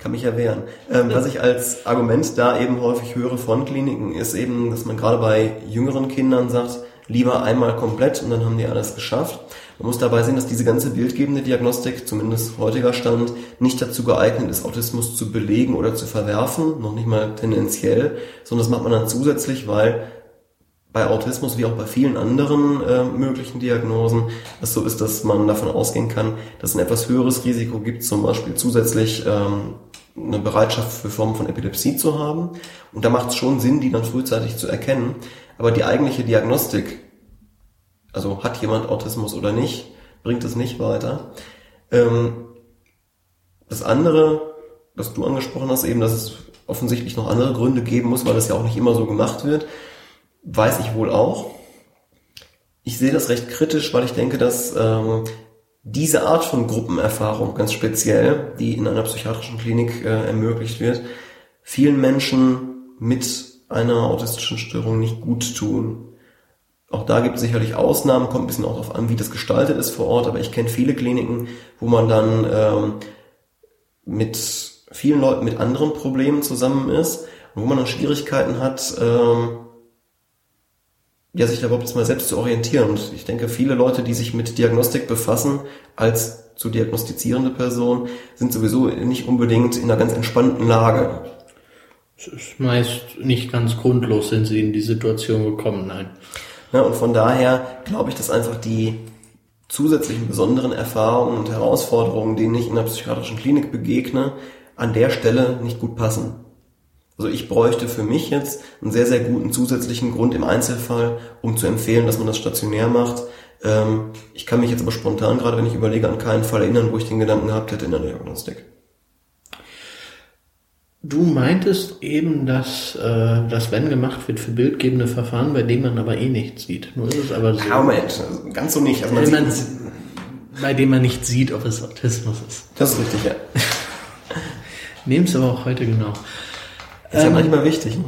Kann mich erwehren. Ähm, was ich als Argument da eben häufig höre von Kliniken, ist eben, dass man gerade bei jüngeren Kindern sagt, lieber einmal komplett und dann haben die alles geschafft. Man muss dabei sehen, dass diese ganze bildgebende Diagnostik, zumindest heutiger Stand, nicht dazu geeignet ist, Autismus zu belegen oder zu verwerfen, noch nicht mal tendenziell, sondern das macht man dann zusätzlich, weil bei Autismus wie auch bei vielen anderen äh, möglichen Diagnosen es so ist, dass man davon ausgehen kann, dass es ein etwas höheres Risiko gibt, zum Beispiel zusätzlich ähm, eine Bereitschaft für Formen von Epilepsie zu haben. Und da macht es schon Sinn, die dann frühzeitig zu erkennen. Aber die eigentliche Diagnostik also hat jemand Autismus oder nicht, bringt es nicht weiter. Ähm, das andere, was du angesprochen hast, eben, dass es offensichtlich noch andere Gründe geben muss, weil das ja auch nicht immer so gemacht wird, weiß ich wohl auch. Ich sehe das recht kritisch, weil ich denke, dass ähm, diese Art von Gruppenerfahrung ganz speziell, die in einer psychiatrischen Klinik äh, ermöglicht wird, vielen Menschen mit einer autistischen Störung nicht gut tun. Auch da gibt es sicherlich Ausnahmen, kommt ein bisschen auch darauf an, wie das gestaltet ist vor Ort, aber ich kenne viele Kliniken, wo man dann ähm, mit vielen Leuten mit anderen Problemen zusammen ist und wo man dann Schwierigkeiten hat, ähm, ja, sich da überhaupt mal selbst zu orientieren. Und ich denke, viele Leute, die sich mit Diagnostik befassen, als zu diagnostizierende Person, sind sowieso nicht unbedingt in einer ganz entspannten Lage. Es ist meist nicht ganz grundlos, sind sie in die Situation gekommen, nein. Ja, und von daher glaube ich, dass einfach die zusätzlichen besonderen Erfahrungen und Herausforderungen, denen ich in der psychiatrischen Klinik begegne, an der Stelle nicht gut passen. Also ich bräuchte für mich jetzt einen sehr, sehr guten zusätzlichen Grund im Einzelfall, um zu empfehlen, dass man das stationär macht. Ähm, ich kann mich jetzt aber spontan, gerade wenn ich überlege, an keinen Fall erinnern, wo ich den Gedanken gehabt hätte in der Diagnostik. Du meintest eben, dass äh, das wenn gemacht wird für bildgebende Verfahren, bei denen man aber eh nichts sieht. Nur ist es aber so. Moment, also ganz so nicht. Also man man, bei dem man nicht sieht, ob es Autismus ist. Das ist richtig, ja. Nehmen es aber auch heute genau. Ist ja ähm, manchmal wichtig. Ne?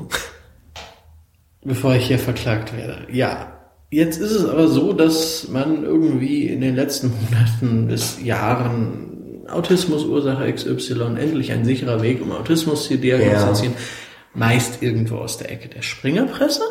Bevor ich hier verklagt werde. Ja. Jetzt ist es aber so, dass man irgendwie in den letzten Monaten bis Jahren Autismusursache XY endlich ein sicherer Weg, um Autismus zu diagnostizieren, ja. meist irgendwo aus der Ecke der Springerpresse.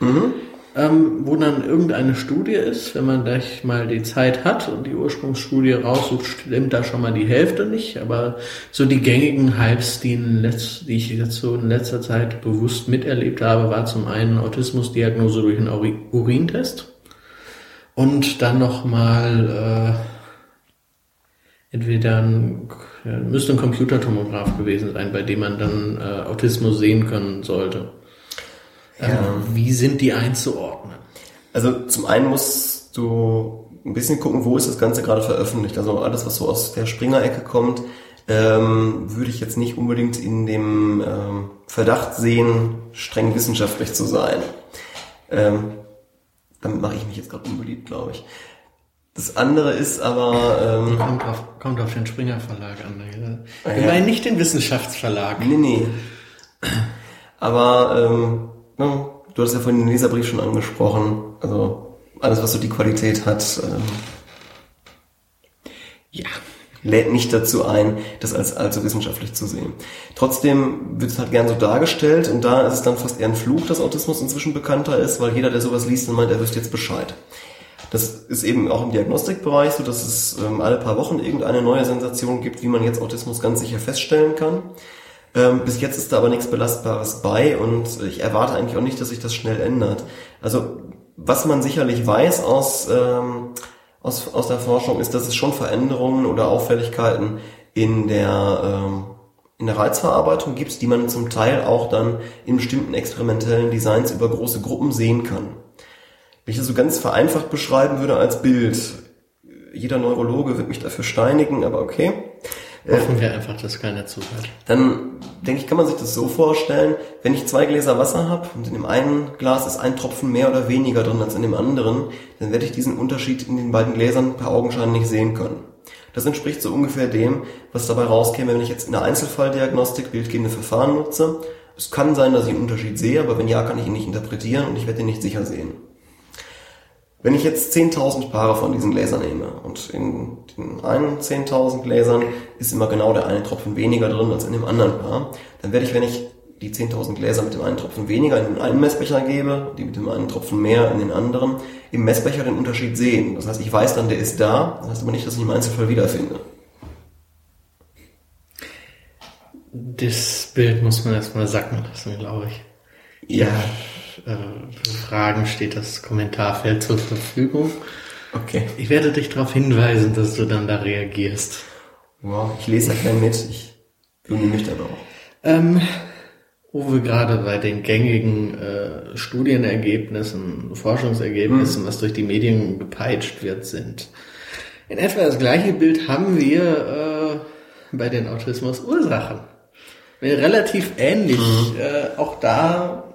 Mhm ähm, wo dann irgendeine Studie ist, wenn man gleich mal die Zeit hat und die Ursprungsstudie raussucht, stimmt da schon mal die Hälfte nicht, aber so die gängigen Hypes, die, letz, die ich jetzt so in letzter Zeit bewusst miterlebt habe, war zum einen Autismusdiagnose durch einen Urintest und dann nochmal äh, entweder ein, müsste ein Computertomograph gewesen sein, bei dem man dann äh, Autismus sehen können sollte. Ja. Wie sind die einzuordnen? Also zum einen musst du ein bisschen gucken, wo ist das Ganze gerade veröffentlicht. Also alles, was so aus der Springer-Ecke kommt, ähm, würde ich jetzt nicht unbedingt in dem ähm, Verdacht sehen, streng wissenschaftlich zu sein. Ähm, damit mache ich mich jetzt gerade unbeliebt, glaube ich. Das andere ist aber... Ähm, kommt, auf, kommt auf den Springer Verlag an. Ne? Wir ja. meinen nicht den Wissenschaftsverlag. Nee, nee. Aber ähm, ja, du hast ja vorhin den Leserbrief schon angesprochen. Also alles, was so die Qualität hat, ähm, ja, lädt nicht dazu ein, das als allzu wissenschaftlich zu sehen. Trotzdem wird es halt gern so dargestellt und da ist es dann fast eher ein Fluch, dass Autismus inzwischen bekannter ist, weil jeder, der sowas liest, dann meint, er wüsste jetzt Bescheid. Das ist eben auch im Diagnostikbereich so, dass es ähm, alle paar Wochen irgendeine neue Sensation gibt, wie man jetzt Autismus ganz sicher feststellen kann. Ähm, bis jetzt ist da aber nichts Belastbares bei und ich erwarte eigentlich auch nicht, dass sich das schnell ändert. Also was man sicherlich weiß aus, ähm, aus, aus der Forschung ist, dass es schon Veränderungen oder Auffälligkeiten in der, ähm, in der Reizverarbeitung gibt, die man zum Teil auch dann in bestimmten experimentellen Designs über große Gruppen sehen kann. Wenn ich das so ganz vereinfacht beschreiben würde als Bild, jeder Neurologe wird mich dafür steinigen, aber okay. Hoffen wir einfach, dass keiner zuhört. Dann denke ich, kann man sich das so vorstellen, wenn ich zwei Gläser Wasser habe und in dem einen Glas ist ein Tropfen mehr oder weniger drin als in dem anderen, dann werde ich diesen Unterschied in den beiden Gläsern per Augenschein nicht sehen können. Das entspricht so ungefähr dem, was dabei rauskäme, wenn ich jetzt in der Einzelfalldiagnostik bildgebende Verfahren nutze. Es kann sein, dass ich einen Unterschied sehe, aber wenn ja, kann ich ihn nicht interpretieren und ich werde ihn nicht sicher sehen. Wenn ich jetzt 10.000 Paare von diesen Gläsern nehme und in den einen 10.000 Gläsern ist immer genau der eine Tropfen weniger drin als in dem anderen Paar, dann werde ich, wenn ich die 10.000 Gläser mit dem einen Tropfen weniger in den einen Messbecher gebe, die mit dem einen Tropfen mehr in den anderen, im Messbecher den Unterschied sehen. Das heißt, ich weiß dann, der ist da, das heißt aber nicht, dass ich ihn im Einzelfall wiederfinde. Das Bild muss man erstmal sacken lassen, glaube ich. Ja äh, Fragen steht das Kommentarfeld zur Verfügung. Okay. Ich werde dich darauf hinweisen, dass du dann da reagierst. Wow, ich lese ja keinen mit. Ich bemühe mich dann auch. Ähm, wo wir gerade bei den gängigen äh, Studienergebnissen, Forschungsergebnissen, hm. was durch die Medien gepeitscht wird, sind. In etwa das gleiche Bild haben wir äh, bei den Autismusursachen. Relativ ähnlich. Mhm. Äh, auch da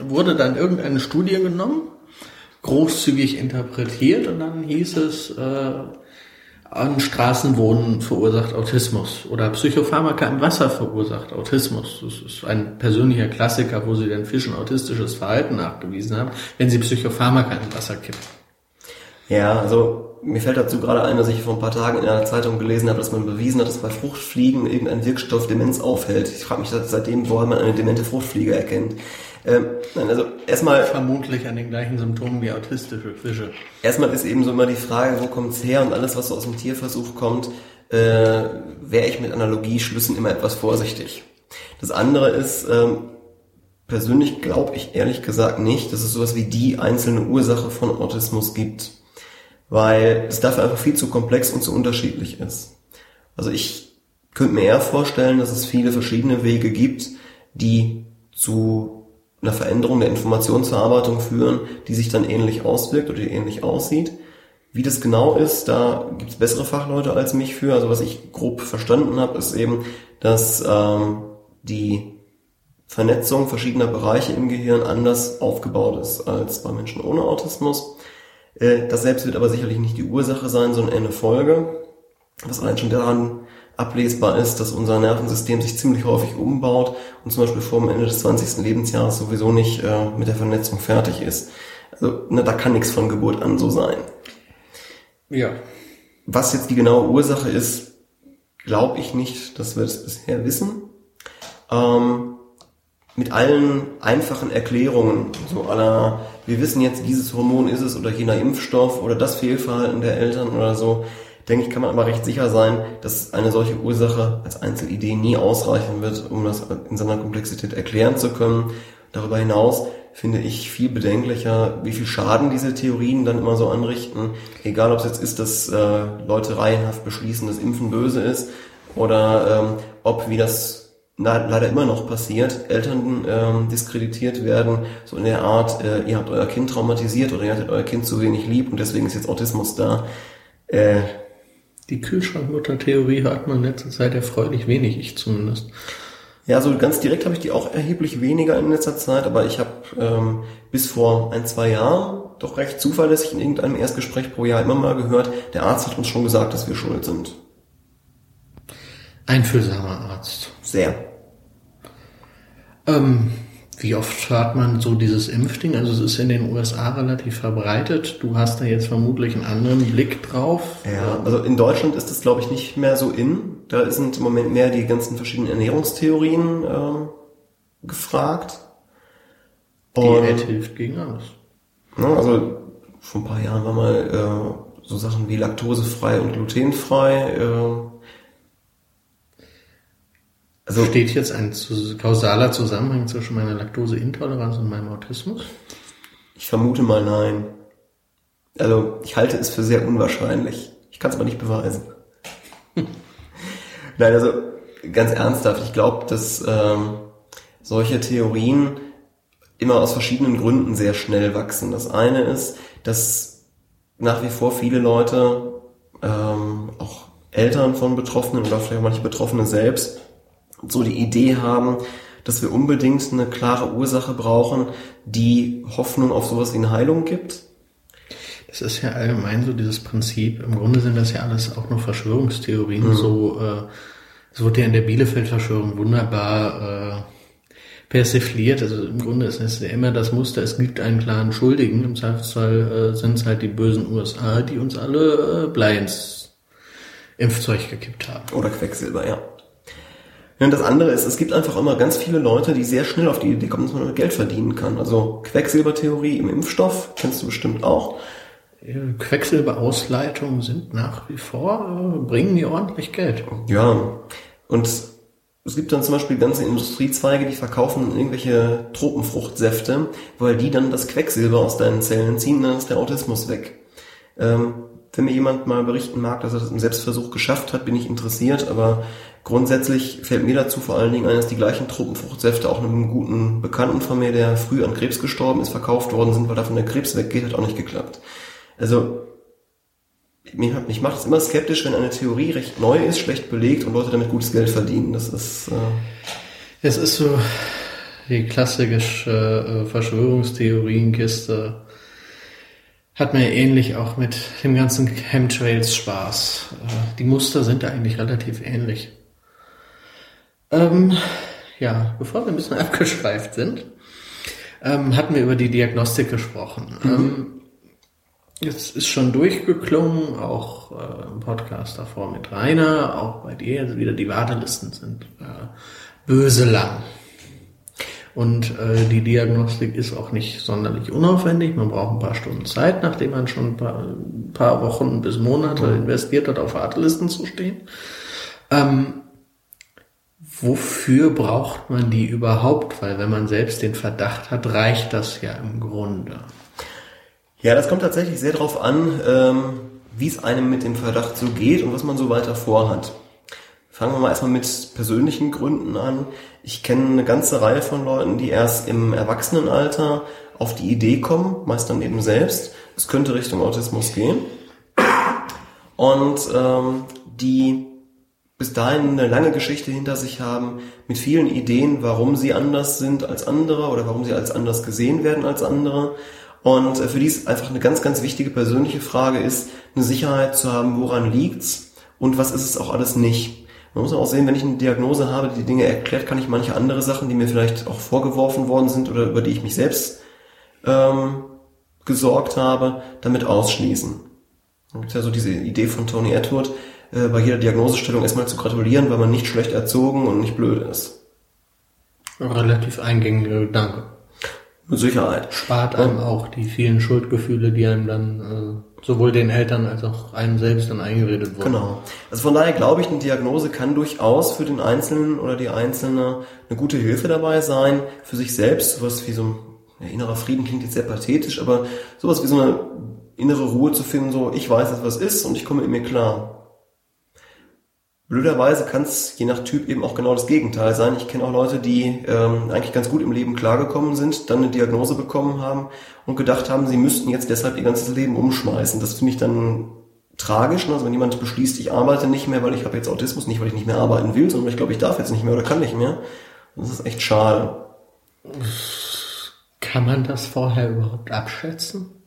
wurde dann irgendeine Studie genommen, großzügig interpretiert und dann hieß es, äh, an Straßenwohnen verursacht Autismus oder Psychopharmaka im Wasser verursacht Autismus. Das ist ein persönlicher Klassiker, wo sie den Fischen autistisches Verhalten nachgewiesen haben, wenn sie Psychopharmaka im Wasser kippen. Ja, also mir fällt dazu gerade ein, dass ich vor ein paar Tagen in einer Zeitung gelesen habe, dass man bewiesen hat, dass bei Fruchtfliegen irgendein Wirkstoff Demenz aufhält. Ich frage mich seitdem, woher man eine demente Fruchtfliege erkennt. Ähm, nein, also erstmal. Vermutlich an den gleichen Symptomen wie autistische Fische. Erstmal ist eben so immer die Frage, wo kommt's her und alles, was so aus dem Tierversuch kommt, äh, wäre ich mit Analogieschlüssen immer etwas vorsichtig. Das andere ist, ähm, persönlich glaube ich ehrlich gesagt nicht, dass es sowas wie die einzelne Ursache von Autismus gibt. Weil es dafür einfach viel zu komplex und zu unterschiedlich ist. Also ich könnte mir eher vorstellen, dass es viele verschiedene Wege gibt, die zu einer Veränderung der Informationsverarbeitung führen, die sich dann ähnlich auswirkt oder die ähnlich aussieht. Wie das genau ist, da gibt es bessere Fachleute als mich für. Also was ich grob verstanden habe, ist eben, dass ähm, die Vernetzung verschiedener Bereiche im Gehirn anders aufgebaut ist als bei Menschen ohne Autismus. Äh, das selbst wird aber sicherlich nicht die Ursache sein, sondern eine Folge. Was allein schon daran ablesbar ist, dass unser Nervensystem sich ziemlich häufig umbaut und zum Beispiel vor dem Ende des 20. Lebensjahres sowieso nicht äh, mit der Vernetzung fertig ist. Also ne, da kann nichts von Geburt an so sein. Ja. Was jetzt die genaue Ursache ist, glaube ich nicht, dass wir das bisher wissen. Ähm, mit allen einfachen Erklärungen, so aller, wir wissen jetzt, dieses Hormon ist es oder jener Impfstoff oder das Fehlverhalten der Eltern oder so, denke ich, kann man aber recht sicher sein, dass eine solche Ursache als Einzelidee nie ausreichen wird, um das in seiner Komplexität erklären zu können. Darüber hinaus finde ich viel bedenklicher, wie viel Schaden diese Theorien dann immer so anrichten. Egal, ob es jetzt ist, dass äh, Leute reihenhaft beschließen, dass Impfen böse ist, oder ähm, ob, wie das leider immer noch passiert, Eltern ähm, diskreditiert werden, so in der Art, äh, ihr habt euer Kind traumatisiert oder ihr hattet euer Kind zu wenig lieb und deswegen ist jetzt Autismus da. Äh, die Kühlschrankmutter-Theorie hört man in letzter Zeit erfreulich wenig, ich zumindest. Ja, so ganz direkt habe ich die auch erheblich weniger in letzter Zeit, aber ich habe ähm, bis vor ein, zwei Jahren doch recht zuverlässig in irgendeinem Erstgespräch pro Jahr immer mal gehört, der Arzt hat uns schon gesagt, dass wir schuld sind. Einfühlsamer Arzt. Sehr. Ähm, wie oft hört man so dieses Impfding? Also es ist in den USA relativ verbreitet. Du hast da jetzt vermutlich einen anderen Blick drauf. Ja, also in Deutschland ist das glaube ich nicht mehr so in. Da sind im Moment mehr die ganzen verschiedenen Ernährungstheorien ähm, gefragt. Diät hilft gegen alles. Ja, also vor ein paar Jahren war mal äh, so Sachen wie laktosefrei und glutenfrei. Äh, also Steht jetzt ein kausaler Zusammenhang zwischen meiner Laktoseintoleranz und meinem Autismus? Ich vermute mal nein. Also ich halte es für sehr unwahrscheinlich. Ich kann es aber nicht beweisen. nein, also ganz ernsthaft, ich glaube, dass ähm, solche Theorien immer aus verschiedenen Gründen sehr schnell wachsen. Das eine ist, dass nach wie vor viele Leute, ähm, auch Eltern von Betroffenen oder vielleicht auch manche Betroffene selbst, so die Idee haben, dass wir unbedingt eine klare Ursache brauchen, die Hoffnung auf sowas wie eine Heilung gibt? Das ist ja allgemein so dieses Prinzip. Im Grunde sind das ja alles auch nur Verschwörungstheorien. Mhm. So, äh, es wurde ja in der Bielefeld-Verschwörung wunderbar äh, persifliert. Also im Grunde ist es ja immer das Muster, es gibt einen klaren Schuldigen. Im Zweifelsfall äh, sind es halt die bösen USA, die uns alle äh, Blei ins Impfzeug gekippt haben. Oder Quecksilber, ja. Ja, das andere ist, es gibt einfach immer ganz viele Leute, die sehr schnell auf die Idee kommen, dass man Geld verdienen kann. Also Quecksilbertheorie im Impfstoff kennst du bestimmt auch. Quecksilberausleitungen sind nach wie vor, äh, bringen die ordentlich Geld. Ja, und es gibt dann zum Beispiel ganze Industriezweige, die verkaufen irgendwelche Tropenfruchtsäfte, weil die dann das Quecksilber aus deinen Zellen ziehen, dann ist der Autismus weg. Ähm, wenn mir jemand mal berichten mag, dass er das im Selbstversuch geschafft hat, bin ich interessiert, aber grundsätzlich fällt mir dazu vor allen Dingen ein, dass die gleichen Tropenfruchtsäfte auch einem guten Bekannten von mir, der früh an Krebs gestorben ist, verkauft worden sind, weil davon der Krebs weggeht, hat auch nicht geklappt. Also, mich, macht es immer skeptisch, wenn eine Theorie recht neu ist, schlecht belegt und Leute damit gutes Geld verdienen. Das ist, äh es ist so die klassische äh, Verschwörungstheorienkiste hat mir ähnlich auch mit dem ganzen Chemtrails Spaß. Äh, die Muster sind da eigentlich relativ ähnlich. Ähm, ja, bevor wir ein bisschen abgeschweift sind, ähm, hatten wir über die Diagnostik gesprochen. Mhm. Ähm, Es ist schon durchgeklungen, auch äh, im Podcast davor mit Rainer, auch bei dir also wieder die Wartelisten sind äh, böse lang. Und äh, die Diagnostik ist auch nicht sonderlich unaufwendig. Man braucht ein paar Stunden Zeit, nachdem man schon ein paar, ein paar Wochen bis Monate investiert hat, auf Wartelisten zu stehen. Ähm, wofür braucht man die überhaupt? Weil wenn man selbst den Verdacht hat, reicht das ja im Grunde. Ja, das kommt tatsächlich sehr darauf an, ähm, wie es einem mit dem Verdacht so geht und was man so weiter vorhat. Fangen wir mal erstmal mit persönlichen Gründen an. Ich kenne eine ganze Reihe von Leuten, die erst im Erwachsenenalter auf die Idee kommen, meist dann eben selbst, es könnte Richtung Autismus gehen. Und ähm, die bis dahin eine lange Geschichte hinter sich haben, mit vielen Ideen, warum sie anders sind als andere oder warum sie als anders gesehen werden als andere und äh, für die ist einfach eine ganz, ganz wichtige persönliche Frage ist, eine Sicherheit zu haben, woran liegt's und was ist es auch alles nicht. Man muss auch sehen, wenn ich eine Diagnose habe, die Dinge erklärt, kann ich manche andere Sachen, die mir vielleicht auch vorgeworfen worden sind oder über die ich mich selbst ähm, gesorgt habe, damit ausschließen. Es gibt ja so diese Idee von Tony Edward, äh, bei jeder Diagnosestellung erstmal zu gratulieren, weil man nicht schlecht erzogen und nicht blöd ist. Relativ eingängige Gedanke. Mit Sicherheit. Spart einem ja. auch die vielen Schuldgefühle, die einem dann äh, sowohl den Eltern als auch einem selbst dann eingeredet wurden. Genau. Also von daher glaube ich, eine Diagnose kann durchaus für den Einzelnen oder die Einzelne eine gute Hilfe dabei sein, für sich selbst, sowas wie so ein ja, innerer Frieden klingt jetzt sehr pathetisch, aber sowas wie so eine innere Ruhe zu finden, so ich weiß, dass was ist und ich komme mit mir klar. Blöderweise kann es je nach Typ eben auch genau das Gegenteil sein. Ich kenne auch Leute, die ähm, eigentlich ganz gut im Leben klargekommen sind, dann eine Diagnose bekommen haben und gedacht haben, sie müssten jetzt deshalb ihr ganzes Leben umschmeißen. Das finde ich dann tragisch. Ne? Also wenn jemand beschließt, ich arbeite nicht mehr, weil ich habe jetzt Autismus, nicht weil ich nicht mehr arbeiten will, sondern ich glaube, ich darf jetzt nicht mehr oder kann nicht mehr. Das ist echt schade. Kann man das vorher überhaupt abschätzen?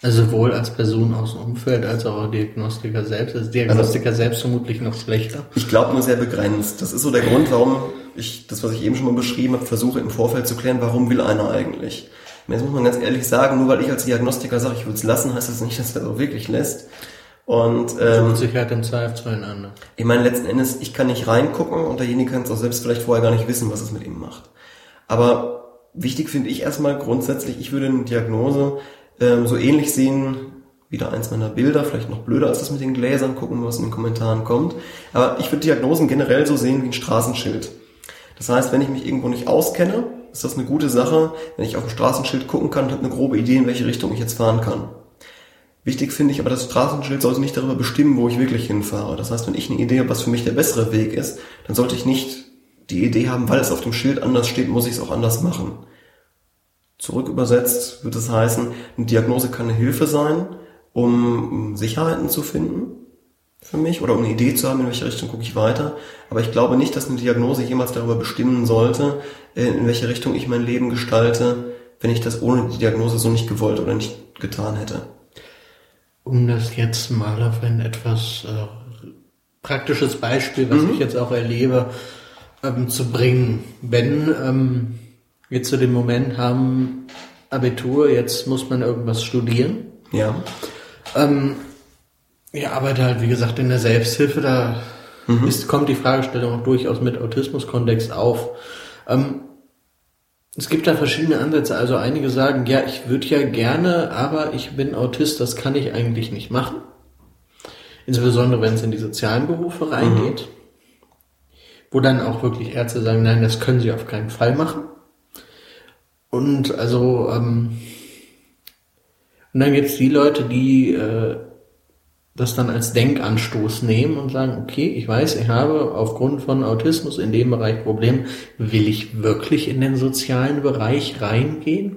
Also sowohl als Person aus dem Umfeld als auch Diagnostiker selbst. Also Diagnostiker also, selbst vermutlich noch schlechter. Ich glaube nur sehr begrenzt. Das ist so der Grund, warum ich das, was ich eben schon mal beschrieben habe, versuche im Vorfeld zu klären, warum will einer eigentlich. jetzt muss man ganz ehrlich sagen, nur weil ich als Diagnostiker sage, ich will es lassen, heißt das nicht, dass er so wirklich lässt. Und ähm, sich halt im Zweifelsfall an. Ne? Ich meine, letzten Endes, ich kann nicht reingucken und derjenige kann es auch selbst vielleicht vorher gar nicht wissen, was es mit ihm macht. Aber wichtig finde ich erstmal grundsätzlich, ich würde eine Diagnose ähm, so ähnlich sehen, wieder eins meiner Bilder, vielleicht noch blöder als das mit den Gläsern, gucken, was in den Kommentaren kommt. Aber ich würde Diagnosen generell so sehen wie ein Straßenschild. Das heißt, wenn ich mich irgendwo nicht auskenne, ist das eine gute Sache, wenn ich auf ein Straßenschild gucken kann und habe eine grobe Idee, in welche Richtung ich jetzt fahren kann. Wichtig finde ich aber, das Straßenschild sollte nicht darüber bestimmen, wo ich wirklich hinfahre. Das heißt, wenn ich eine Idee habe, was für mich der bessere Weg ist, dann sollte ich nicht die Idee haben, weil es auf dem Schild anders steht, muss ich es auch anders machen. Zurück übersetzt wird es heißen, eine Diagnose kann eine Hilfe sein, um Sicherheiten zu finden für mich oder um eine Idee zu haben, in welche Richtung gucke ich weiter. Aber ich glaube nicht, dass eine Diagnose jemals darüber bestimmen sollte, in welche Richtung ich mein Leben gestalte, wenn ich das ohne die Diagnose so nicht gewollt oder nicht getan hätte. Um das jetzt mal auf ein etwas äh, praktisches Beispiel, was mhm. ich jetzt auch erlebe, ähm, zu bringen. Wenn ähm, wir zu dem Moment haben, Abitur, jetzt muss man irgendwas studieren. Ja. Ähm, ich arbeite halt, wie gesagt, in der Selbsthilfe, da mhm. ist, kommt die Fragestellung auch durchaus mit Autismus-Kontext auf. Ähm, es gibt da verschiedene Ansätze. Also einige sagen, ja, ich würde ja gerne, aber ich bin Autist, das kann ich eigentlich nicht machen. Insbesondere wenn es in die sozialen Berufe reingeht. Mhm. Wo dann auch wirklich Ärzte sagen, nein, das können sie auf keinen Fall machen. Und also, ähm, und dann gibt's die Leute, die äh, das dann als Denkanstoß nehmen und sagen, okay, ich weiß, ich habe aufgrund von Autismus in dem Bereich Problem, will ich wirklich in den sozialen Bereich reingehen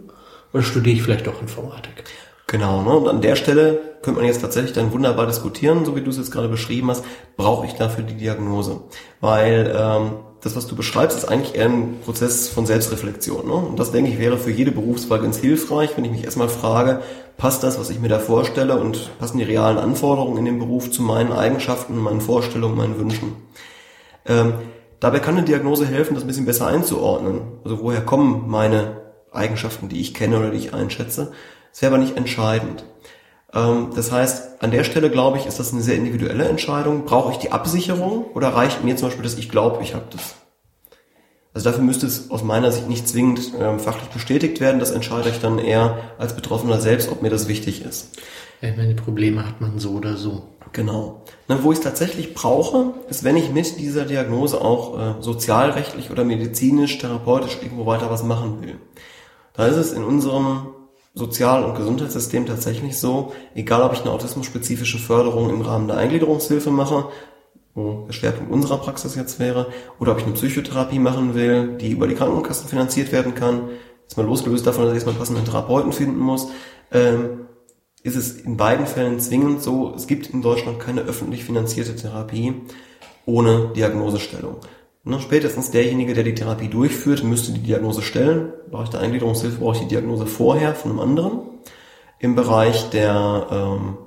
oder studiere ich vielleicht doch Informatik? Genau, ne? und an der Stelle könnte man jetzt tatsächlich dann wunderbar diskutieren, so wie du es jetzt gerade beschrieben hast, brauche ich dafür die Diagnose? Weil ähm, das, was du beschreibst, ist eigentlich eher ein Prozess von Selbstreflexion. Ne? Und das, denke ich, wäre für jede Berufswahl ganz hilfreich, wenn ich mich erstmal frage, passt das, was ich mir da vorstelle und passen die realen Anforderungen in dem Beruf zu meinen Eigenschaften, meinen Vorstellungen, meinen Wünschen. Ähm, dabei kann eine Diagnose helfen, das ein bisschen besser einzuordnen. Also woher kommen meine Eigenschaften, die ich kenne oder die ich einschätze. Das wäre aber nicht entscheidend. Ähm, das heißt, an der Stelle glaube ich, ist das eine sehr individuelle Entscheidung. Brauche ich die Absicherung oder reicht mir zum Beispiel, dass ich glaube, ich habe das? Also dafür müsste es aus meiner Sicht nicht zwingend ähm, fachlich bestätigt werden. Das entscheide ich dann eher als Betroffener selbst, ob mir das wichtig ist. Ich meine, die Probleme hat man so oder so. Genau. Na, wo ich es tatsächlich brauche, ist, wenn ich mit dieser Diagnose auch äh, sozialrechtlich oder medizinisch, therapeutisch irgendwo weiter was machen will. Da ist es in unserem Sozial- und Gesundheitssystem tatsächlich so, egal ob ich eine autismusspezifische Förderung im Rahmen der Eingliederungshilfe mache, wo der Schwerpunkt unserer Praxis jetzt wäre, oder ob ich eine Psychotherapie machen will, die über die Krankenkassen finanziert werden kann, jetzt mal losgelöst davon, dass ich erstmal passenden Therapeuten finden muss, ähm, ist es in beiden Fällen zwingend so, es gibt in Deutschland keine öffentlich finanzierte Therapie ohne Diagnosestellung. Ne, spätestens derjenige, der die Therapie durchführt, müsste die Diagnose stellen. Im Bereich der Eingliederungshilfe brauche ich die Diagnose vorher von einem anderen. Im Bereich der ähm,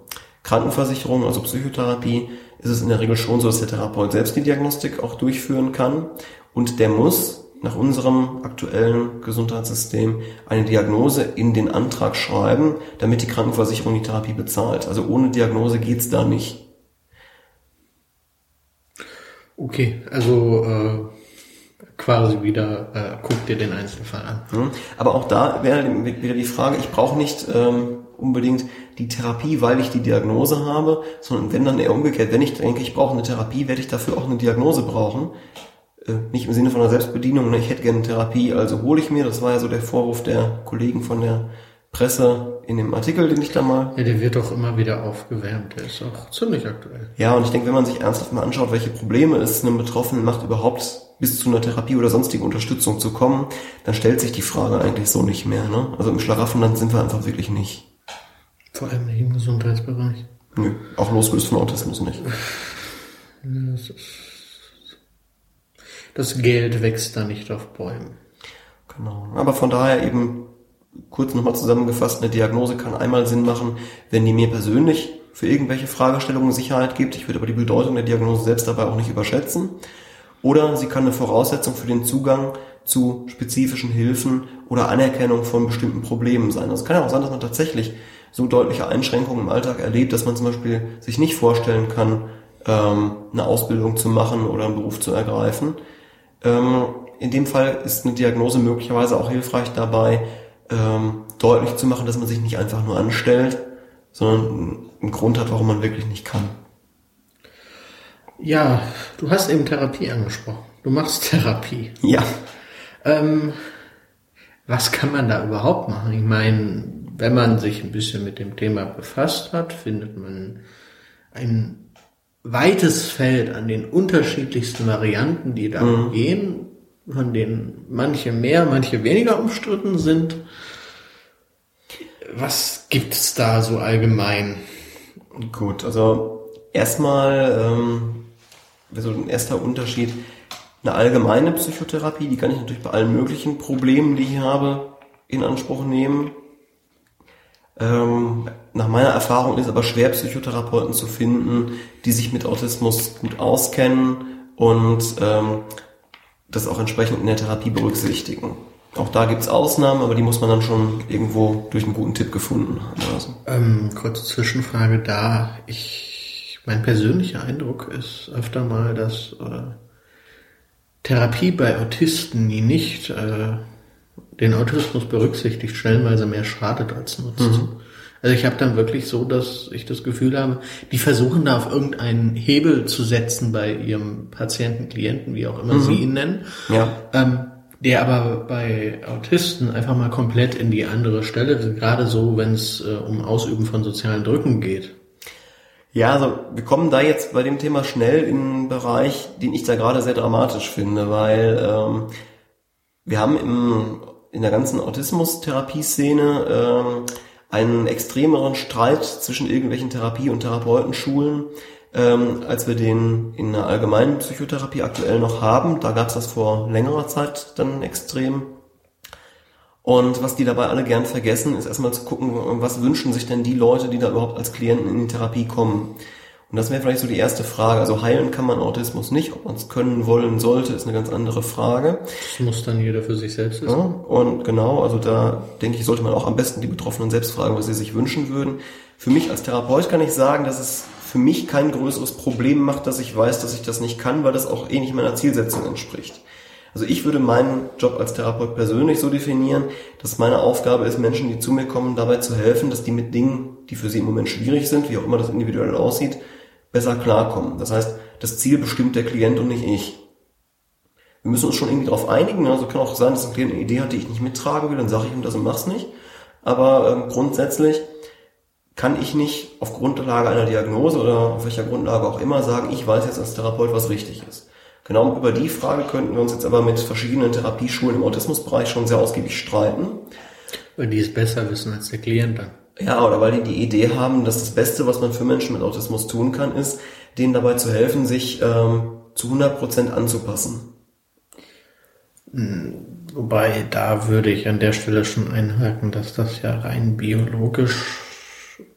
Krankenversicherung, also Psychotherapie, ist es in der Regel schon so, dass der Therapeut selbst die Diagnostik auch durchführen kann. Und der muss nach unserem aktuellen Gesundheitssystem eine Diagnose in den Antrag schreiben, damit die Krankenversicherung die Therapie bezahlt. Also ohne Diagnose geht's da nicht. Okay, also äh, quasi wieder äh, guck dir den Einzelfall an. Mhm. Aber auch da wäre wieder die Frage, ich brauche nicht ähm, unbedingt die Therapie, weil ich die Diagnose habe, sondern wenn dann eher umgekehrt, wenn ich denke, ich brauche eine Therapie, werde ich dafür auch eine Diagnose brauchen. Äh, nicht im Sinne von einer Selbstbedienung, ne, ich hätte gerne eine Therapie, also hole ich mir, das war ja so der Vorwurf der Kollegen von der Presse in dem Artikel, den ich da mal. Ja, der wird doch immer wieder aufgewärmt. Der ist auch ziemlich aktuell. Ja, und ich denke, wenn man sich ernsthaft mal anschaut, welche Probleme es einem Betroffenen macht, überhaupt bis zu einer Therapie oder sonstigen Unterstützung zu kommen, dann stellt sich die Frage eigentlich so nicht mehr. Ne? Also im Schlaraffenland sind wir einfach wirklich nicht. Vor allem nicht im Gesundheitsbereich. Nö, auch losgelöst von Autismus nicht. Das, das Geld wächst da nicht auf Bäumen. Genau. Aber von daher eben kurz nochmal zusammengefasst, eine Diagnose kann einmal Sinn machen, wenn die mir persönlich für irgendwelche Fragestellungen Sicherheit gibt. Ich würde aber die Bedeutung der Diagnose selbst dabei auch nicht überschätzen. Oder sie kann eine Voraussetzung für den Zugang zu spezifischen Hilfen oder Anerkennung von bestimmten Problemen sein. Also es kann ja auch sein, dass man tatsächlich so deutliche Einschränkungen im Alltag erlebt, dass man zum Beispiel sich nicht vorstellen kann, ähm, eine Ausbildung zu machen oder einen Beruf zu ergreifen. Ähm, in dem Fall ist eine Diagnose möglicherweise auch hilfreich dabei, ähm, deutlich zu machen, dass man sich nicht einfach nur anstellt, sondern einen Grund hat, warum man wirklich nicht kann. Ja, du hast eben Therapie angesprochen. Du machst Therapie. Ja. Ähm, was kann man da überhaupt machen? Ich meine, wenn man sich ein bisschen mit dem Thema befasst hat, findet man ein weites Feld an den unterschiedlichsten Varianten, die da mhm. gehen von denen manche mehr, manche weniger umstritten sind. Was gibt's da so allgemein? Gut, also erstmal ähm, so ein erster Unterschied. Eine allgemeine Psychotherapie, die kann ich natürlich bei allen möglichen Problemen, die ich habe, in Anspruch nehmen. Ähm, nach meiner Erfahrung ist es aber schwer, Psychotherapeuten zu finden, die sich mit Autismus gut auskennen und ähm, das auch entsprechend in der Therapie berücksichtigen. Auch da gibt's Ausnahmen, aber die muss man dann schon irgendwo durch einen guten Tipp gefunden haben. Also. Ähm, kurze Zwischenfrage da. Ich, mein persönlicher Eindruck ist öfter mal, dass äh, Therapie bei Autisten, die nicht äh, den Autismus berücksichtigt, stellenweise mehr schadet als nutzt. Mhm. Also ich habe dann wirklich so, dass ich das Gefühl habe, die versuchen da auf irgendeinen Hebel zu setzen bei ihrem Patienten, Klienten, wie auch immer mhm. sie ihn nennen. Ja. Ähm, der aber bei Autisten einfach mal komplett in die andere Stelle, gerade so, wenn es äh, um Ausüben von sozialen Drücken geht. Ja, also wir kommen da jetzt bei dem Thema schnell in einen Bereich, den ich da gerade sehr dramatisch finde, weil ähm, wir haben im, in der ganzen Autismus-Therapie-Szene ähm, einen extremeren Streit zwischen irgendwelchen Therapie- und Therapeutenschulen, ähm, als wir den in der allgemeinen Psychotherapie aktuell noch haben. Da gab es das vor längerer Zeit dann extrem. Und was die dabei alle gern vergessen, ist erstmal zu gucken, was wünschen sich denn die Leute, die da überhaupt als Klienten in die Therapie kommen. Und das wäre vielleicht so die erste Frage. Also heilen kann man Autismus nicht. Ob man es können wollen sollte, ist eine ganz andere Frage. Das muss dann jeder für sich selbst wissen. Ja, und genau, also da denke ich, sollte man auch am besten die Betroffenen selbst fragen, was sie sich wünschen würden. für mich als Therapeut kann ich sagen, dass es für mich kein größeres Problem macht, dass ich weiß, dass ich das nicht kann, weil das auch eh nicht meiner Zielsetzung entspricht. Also ich würde meinen Job als Therapeut persönlich so definieren, dass meine Aufgabe ist, Menschen, die zu mir kommen, dabei zu helfen, dass die mit Dingen, die für sie im Moment schwierig sind, wie auch immer das individuell aussieht, besser klarkommen. Das heißt, das Ziel bestimmt der Klient und nicht ich. Wir müssen uns schon irgendwie darauf einigen. Also kann auch sein, dass ein Klient eine Idee hat, die ich nicht mittragen will, dann sage ich ihm das und mach's nicht. Aber ähm, grundsätzlich kann ich nicht auf Grundlage einer Diagnose oder auf welcher Grundlage auch immer sagen, ich weiß jetzt als Therapeut, was richtig ist. Genau über die Frage könnten wir uns jetzt aber mit verschiedenen Therapieschulen im Autismusbereich schon sehr ausgiebig streiten. Weil die es besser wissen als der Klient dann. Ja, oder weil die die Idee haben, dass das Beste, was man für Menschen mit Autismus tun kann, ist, denen dabei zu helfen, sich ähm, zu 100 Prozent anzupassen. Wobei, da würde ich an der Stelle schon einhaken, dass das ja rein biologisch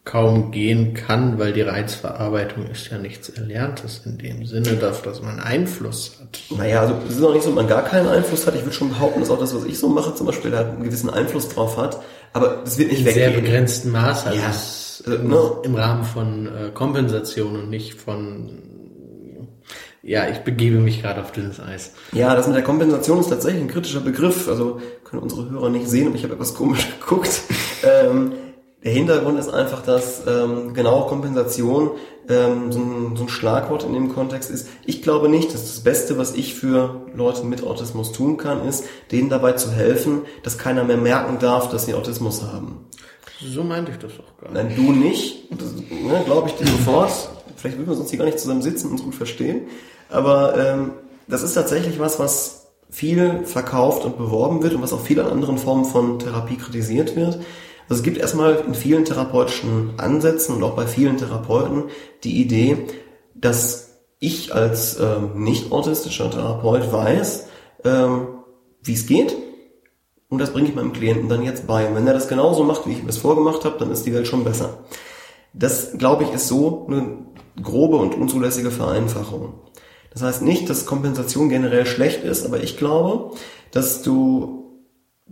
kaum gehen kann, weil die Reizverarbeitung ist ja nichts Erlerntes in dem Sinne, dass, dass man Einfluss hat. Naja, also es ist auch nicht so, dass man gar keinen Einfluss hat. Ich würde schon behaupten, dass auch das, was ich so mache, zum Beispiel, da einen gewissen Einfluss drauf hat. Aber das wird nicht in weggehen. sehr begrenztem Maß, also Ja, es, also, im, ne? im Rahmen von äh, Kompensation und nicht von ja, ich begebe mich gerade auf dünnes Eis. Ja, das mit der Kompensation ist tatsächlich ein kritischer Begriff. Also können unsere Hörer nicht sehen, aber ich habe etwas komisch geguckt. Ähm, der Hintergrund ist einfach, dass ähm, genau Kompensation ähm, so, ein, so ein Schlagwort in dem Kontext ist. Ich glaube nicht, dass das Beste, was ich für Leute mit Autismus tun kann, ist, denen dabei zu helfen, dass keiner mehr merken darf, dass sie Autismus haben. So meinte ich das auch gar nicht. Nein, du nicht. Das ne, glaube ich dir sofort. Vielleicht würden wir sonst hier gar nicht zusammen sitzen und uns gut verstehen. Aber ähm, das ist tatsächlich was, was viel verkauft und beworben wird und was auch viel an anderen Formen von Therapie kritisiert wird. Also es gibt erstmal in vielen therapeutischen Ansätzen und auch bei vielen Therapeuten die Idee, dass ich als ähm, nicht autistischer Therapeut weiß, ähm, wie es geht und das bringe ich meinem Klienten dann jetzt bei. Und wenn er das genauso macht, wie ich ihm das vorgemacht habe, dann ist die Welt schon besser. Das, glaube ich, ist so eine grobe und unzulässige Vereinfachung. Das heißt nicht, dass Kompensation generell schlecht ist, aber ich glaube, dass du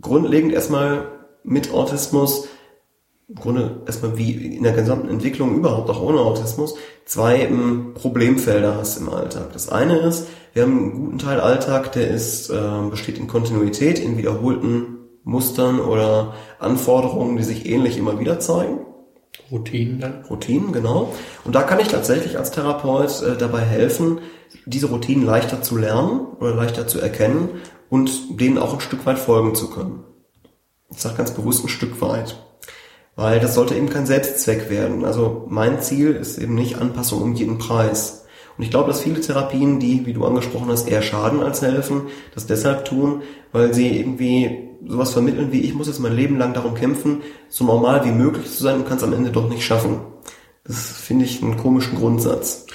grundlegend erstmal mit Autismus, im Grunde erstmal wie in der gesamten Entwicklung überhaupt auch ohne Autismus, zwei ähm, Problemfelder hast im Alltag. Das eine ist, wir haben einen guten Teil Alltag, der ist, äh, besteht in Kontinuität, in wiederholten Mustern oder Anforderungen, die sich ähnlich immer wieder zeigen. Routinen dann. Routinen, genau. Und da kann ich tatsächlich als Therapeut äh, dabei helfen, diese Routinen leichter zu lernen oder leichter zu erkennen und denen auch ein Stück weit folgen zu können. Ich sage ganz bewusst ein Stück weit. Weil das sollte eben kein Selbstzweck werden. Also mein Ziel ist eben nicht Anpassung um jeden Preis. Und ich glaube, dass viele Therapien, die, wie du angesprochen hast, eher schaden als helfen, das deshalb tun, weil sie irgendwie sowas vermitteln wie, ich muss jetzt mein Leben lang darum kämpfen, so normal wie möglich zu sein und kann es am Ende doch nicht schaffen. Das finde ich einen komischen Grundsatz.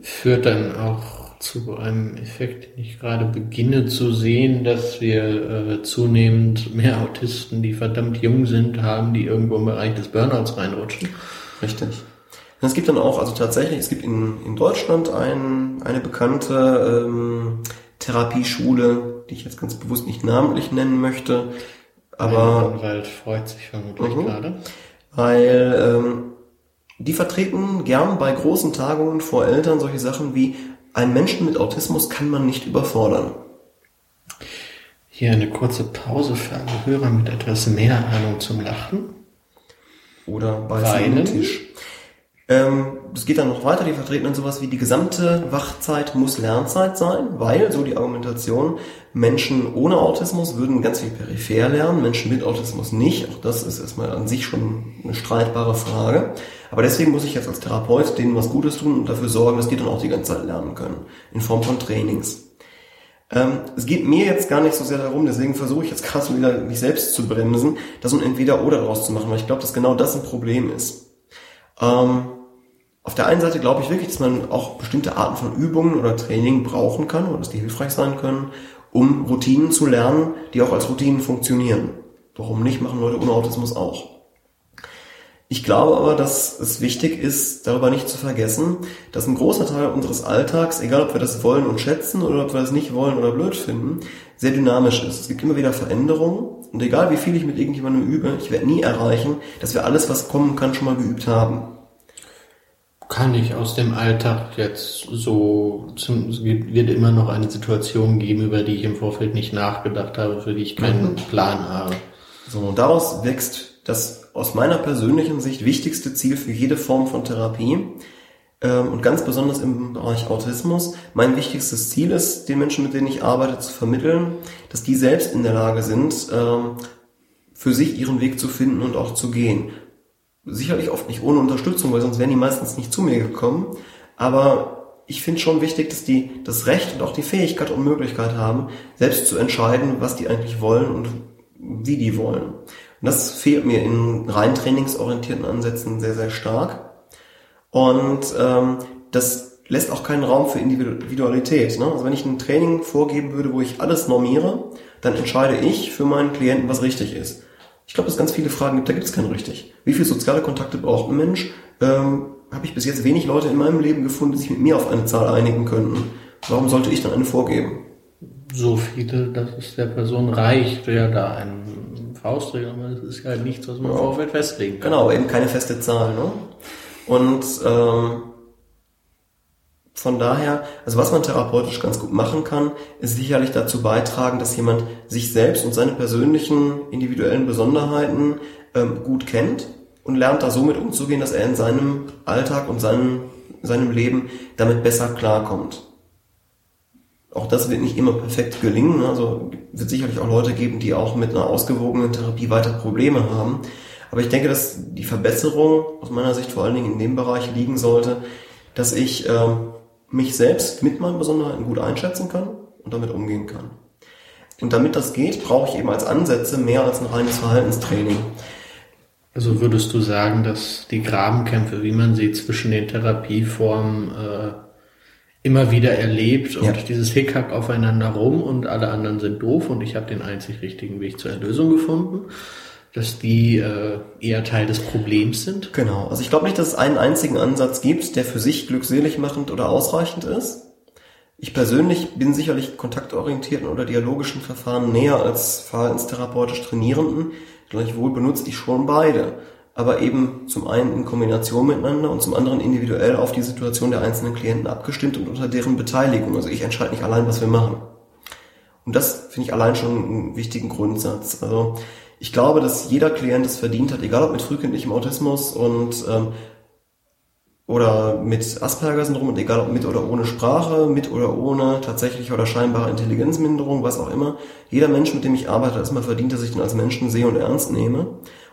Führt dann auch zu einem Effekt, den ich gerade beginne zu sehen, dass wir äh, zunehmend mehr Autisten, die verdammt jung sind, haben, die irgendwo im Bereich des Burnouts reinrutschen. Richtig. Und es gibt dann auch, also tatsächlich, es gibt in, in Deutschland ein, eine bekannte ähm, Therapieschule, die ich jetzt ganz bewusst nicht namentlich nennen möchte, aber Anwalt freut sich vermutlich Mhm. gerade. weil ähm, die vertreten gern bei großen Tagungen vor Eltern solche Sachen wie ein Menschen mit Autismus kann man nicht überfordern. Hier eine kurze Pause für alle Hörer mit etwas mehr Ahnung zum Lachen. Oder bei Weinen. Tisch. Ähm, das geht dann noch weiter, die vertreten dann sowas wie die gesamte Wachzeit muss Lernzeit sein, weil, so die Argumentation, Menschen ohne Autismus würden ganz viel peripher lernen, Menschen mit Autismus nicht. Auch das ist erstmal an sich schon eine streitbare Frage. Aber deswegen muss ich jetzt als Therapeut denen was Gutes tun und dafür sorgen, dass die dann auch die ganze Zeit lernen können. In Form von Trainings. Ähm, es geht mir jetzt gar nicht so sehr darum, deswegen versuche ich jetzt gerade wieder mich selbst zu bremsen, das ein Entweder-Oder draus zu machen, weil ich glaube, dass genau das ein Problem ist. Ähm, auf der einen Seite glaube ich wirklich, dass man auch bestimmte Arten von Übungen oder Training brauchen kann oder dass die hilfreich sein können, um Routinen zu lernen, die auch als Routinen funktionieren. Warum nicht, machen Leute ohne Autismus auch. Ich glaube aber, dass es wichtig ist, darüber nicht zu vergessen, dass ein großer Teil unseres Alltags, egal ob wir das wollen und schätzen oder ob wir das nicht wollen oder blöd finden, sehr dynamisch ist. Es gibt immer wieder Veränderungen und egal wie viel ich mit irgendjemandem übe, ich werde nie erreichen, dass wir alles, was kommen kann, schon mal geübt haben. Kann ich aus dem Alltag jetzt so, es wird immer noch eine Situation geben, über die ich im Vorfeld nicht nachgedacht habe, für die ich keinen mhm. Plan habe. So, und daraus wächst das aus meiner persönlichen Sicht wichtigste Ziel für jede Form von Therapie, ähm, und ganz besonders im Bereich Autismus. Mein wichtigstes Ziel ist, den Menschen, mit denen ich arbeite, zu vermitteln, dass die selbst in der Lage sind, ähm, für sich ihren Weg zu finden und auch zu gehen. Sicherlich oft nicht ohne Unterstützung, weil sonst wären die meistens nicht zu mir gekommen. Aber ich finde schon wichtig, dass die das Recht und auch die Fähigkeit und Möglichkeit haben, selbst zu entscheiden, was die eigentlich wollen und wie die wollen. Und das fehlt mir in rein trainingsorientierten Ansätzen sehr, sehr stark. Und ähm, das lässt auch keinen Raum für Individualität. Ne? Also wenn ich ein Training vorgeben würde, wo ich alles normiere, dann entscheide ich für meinen Klienten, was richtig ist. Ich glaube, dass es ganz viele Fragen gibt, da gibt es kein richtig. Wie viele soziale Kontakte braucht ein Mensch? Ähm, Habe ich bis jetzt wenig Leute in meinem Leben gefunden, die sich mit mir auf eine Zahl einigen könnten. Warum sollte ich dann eine vorgeben? So viele, dass es der Person reicht, ja da einen Faustregel, aber das ist ja nichts, was man ja. Vorfeld festlegen kann. Genau, eben keine feste Zahl. Ne? Und ähm, von daher, also was man therapeutisch ganz gut machen kann, ist sicherlich dazu beitragen, dass jemand sich selbst und seine persönlichen individuellen Besonderheiten ähm, gut kennt und lernt da so mit umzugehen, dass er in seinem Alltag und seinem, seinem Leben damit besser klarkommt. Auch das wird nicht immer perfekt gelingen. Also wird sicherlich auch Leute geben, die auch mit einer ausgewogenen Therapie weiter Probleme haben. Aber ich denke, dass die Verbesserung aus meiner Sicht vor allen Dingen in dem Bereich liegen sollte, dass ich ähm, mich selbst mit meinen Besonderheiten gut einschätzen kann und damit umgehen kann. Und damit das geht, brauche ich eben als Ansätze mehr als ein reines Verhaltenstraining. Also würdest du sagen, dass die Grabenkämpfe, wie man sie zwischen den Therapieformen äh, immer wieder erlebt und ja. dieses Hickhack aufeinander rum und alle anderen sind doof und ich habe den einzig richtigen Weg zur Erlösung gefunden, dass die äh, eher Teil des Problems sind? Genau. Also ich glaube nicht, dass es einen einzigen Ansatz gibt, der für sich glückselig machend oder ausreichend ist. Ich persönlich bin sicherlich kontaktorientierten oder dialogischen Verfahren näher als verhaltenstherapeutisch Trainierenden. Gleichwohl benutze ich schon beide. Aber eben zum einen in Kombination miteinander und zum anderen individuell auf die Situation der einzelnen Klienten abgestimmt und unter deren Beteiligung. Also ich entscheide nicht allein, was wir machen. Und das finde ich allein schon einen wichtigen Grundsatz. Also ich glaube, dass jeder Klient es verdient hat, egal ob mit frühkindlichem Autismus und ähm, oder mit Asperger-Syndrom und egal ob mit oder ohne Sprache, mit oder ohne tatsächliche oder scheinbare Intelligenzminderung, was auch immer. Jeder Mensch, mit dem ich arbeite, hat es mal verdient, dass ich den als Menschen sehe und ernst nehme.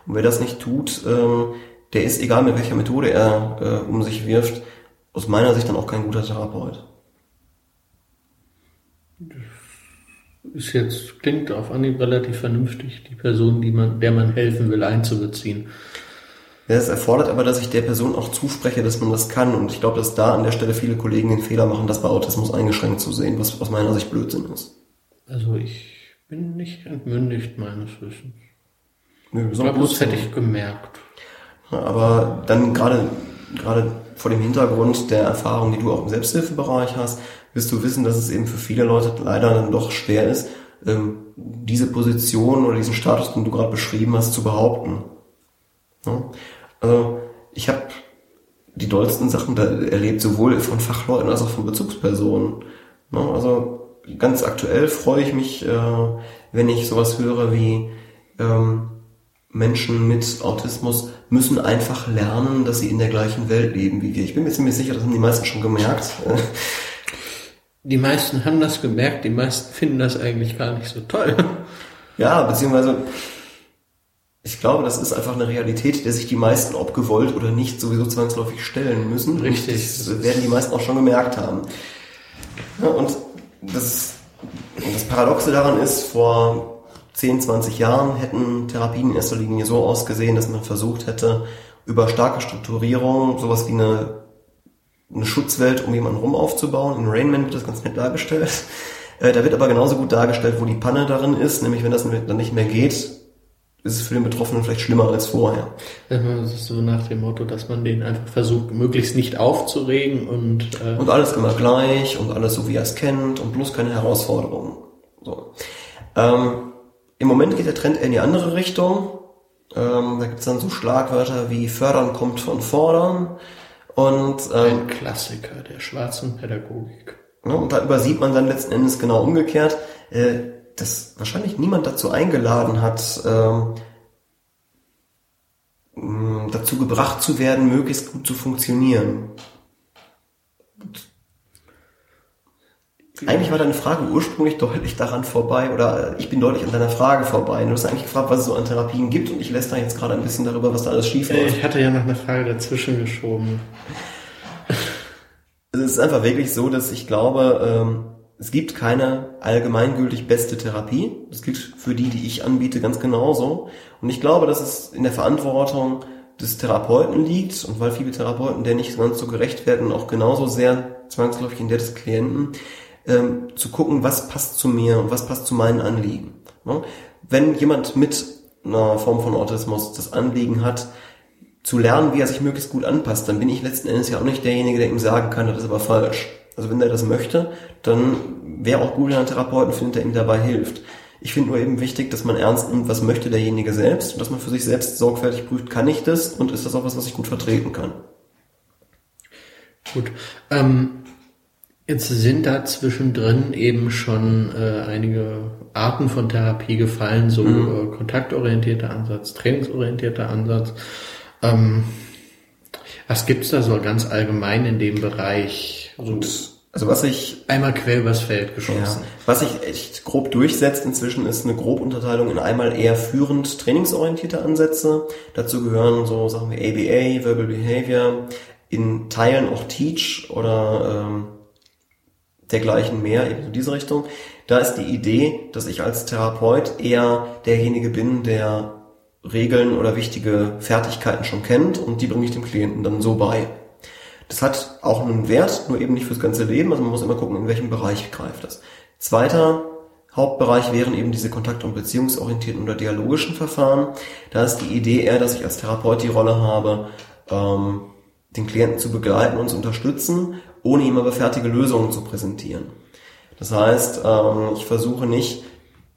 Und wer das nicht tut, ähm, der ist, egal mit welcher Methode er äh, um sich wirft, aus meiner Sicht dann auch kein guter Therapeut ist jetzt, klingt auf Anhieb relativ vernünftig, die Person, die man, der man helfen will, einzubeziehen. Ja, es erfordert aber, dass ich der Person auch zuspreche, dass man das kann. Und ich glaube, dass da an der Stelle viele Kollegen den Fehler machen, das bei Autismus eingeschränkt zu sehen, was aus meiner Sicht Blödsinn ist. Also ich bin nicht entmündigt meines Wissens. Nö, ich glaube, das hätte ich gemerkt. Aber dann gerade, gerade vor dem Hintergrund der Erfahrung, die du auch im Selbsthilfebereich hast, wirst du wissen, dass es eben für viele Leute leider dann doch schwer ist, ähm, diese Position oder diesen Status, den du gerade beschrieben hast, zu behaupten. Also ich habe die dollsten Sachen da erlebt, sowohl von Fachleuten als auch von Bezugspersonen. Also ganz aktuell freue ich mich, äh, wenn ich sowas höre wie ähm, Menschen mit Autismus müssen einfach lernen, dass sie in der gleichen Welt leben wie wir. Ich bin mir ziemlich sicher, das haben die meisten schon gemerkt. Die meisten haben das gemerkt, die meisten finden das eigentlich gar nicht so toll. Ja, beziehungsweise ich glaube, das ist einfach eine Realität, der sich die meisten, ob gewollt oder nicht, sowieso zwangsläufig stellen müssen. Richtig. Das werden die meisten auch schon gemerkt haben. Ja, und das, das Paradoxe daran ist, vor 10, 20 Jahren hätten Therapien in erster Linie so ausgesehen, dass man versucht hätte, über starke Strukturierung sowas wie eine eine Schutzwelt um jemanden rum aufzubauen. In Rainman wird das ganz nett dargestellt. Äh, da wird aber genauso gut dargestellt, wo die Panne darin ist, nämlich wenn das dann nicht mehr geht, ist es für den Betroffenen vielleicht schlimmer als vorher. Das ist so nach dem Motto, dass man den einfach versucht, möglichst nicht aufzuregen und... Äh und alles immer gleich und alles so, wie er es kennt und bloß keine Herausforderungen. So. Ähm, Im Moment geht der Trend eher in die andere Richtung. Ähm, da gibt es dann so Schlagwörter wie fördern kommt von fordern. Und, ähm, Ein Klassiker der schwarzen Pädagogik. Ja, und da übersieht man dann letzten Endes genau umgekehrt, äh, dass wahrscheinlich niemand dazu eingeladen hat, ähm, dazu gebracht zu werden, möglichst gut zu funktionieren. Eigentlich war deine Frage ursprünglich deutlich daran vorbei, oder ich bin deutlich an deiner Frage vorbei. Du hast eigentlich gefragt, was es so an Therapien gibt und ich lässt da jetzt gerade ein bisschen darüber, was da alles schief läuft. Ich hatte ja noch eine Frage dazwischen geschoben. Es ist einfach wirklich so, dass ich glaube, ähm, es gibt keine allgemeingültig beste Therapie. Das gilt für die, die ich anbiete, ganz genauso. Und ich glaube, dass es in der Verantwortung des Therapeuten liegt und weil viele Therapeuten der nicht ganz so gerecht werden, auch genauso sehr zwangsläufig in der des Klienten, ähm, zu gucken, was passt zu mir und was passt zu meinen Anliegen. Ne? Wenn jemand mit einer Form von Autismus das Anliegen hat, zu lernen, wie er sich möglichst gut anpasst, dann bin ich letzten Endes ja auch nicht derjenige, der ihm sagen kann, das ist aber falsch. Also wenn er das möchte, dann wäre auch gut, wenn er Therapeuten findet, der ihm dabei hilft. Ich finde nur eben wichtig, dass man ernst nimmt, was möchte derjenige selbst und dass man für sich selbst sorgfältig prüft, kann ich das und ist das auch was, was ich gut vertreten kann. Gut. Ähm, Jetzt sind da zwischendrin eben schon äh, einige Arten von Therapie gefallen, so mhm. äh, kontaktorientierter Ansatz, trainingsorientierter Ansatz. Ähm, was gibt's da so ganz allgemein in dem Bereich? So also was ich einmal quer übers Feld geschossen. Ja, was sich echt grob durchsetzt inzwischen ist eine Grobunterteilung in einmal eher führend trainingsorientierte Ansätze. Dazu gehören so Sachen wie ABA, Verbal Behavior, in Teilen auch Teach oder ähm, dergleichen mehr, eben in diese Richtung. Da ist die Idee, dass ich als Therapeut eher derjenige bin, der Regeln oder wichtige Fertigkeiten schon kennt und die bringe ich dem Klienten dann so bei. Das hat auch einen Wert, nur eben nicht fürs ganze Leben, also man muss immer gucken, in welchem Bereich greift das. Zweiter Hauptbereich wären eben diese kontakt- und beziehungsorientierten oder dialogischen Verfahren. Da ist die Idee eher, dass ich als Therapeut die Rolle habe, ähm, den Klienten zu begleiten und zu unterstützen ohne ihm aber fertige Lösungen zu präsentieren. Das heißt, ähm, ich versuche nicht,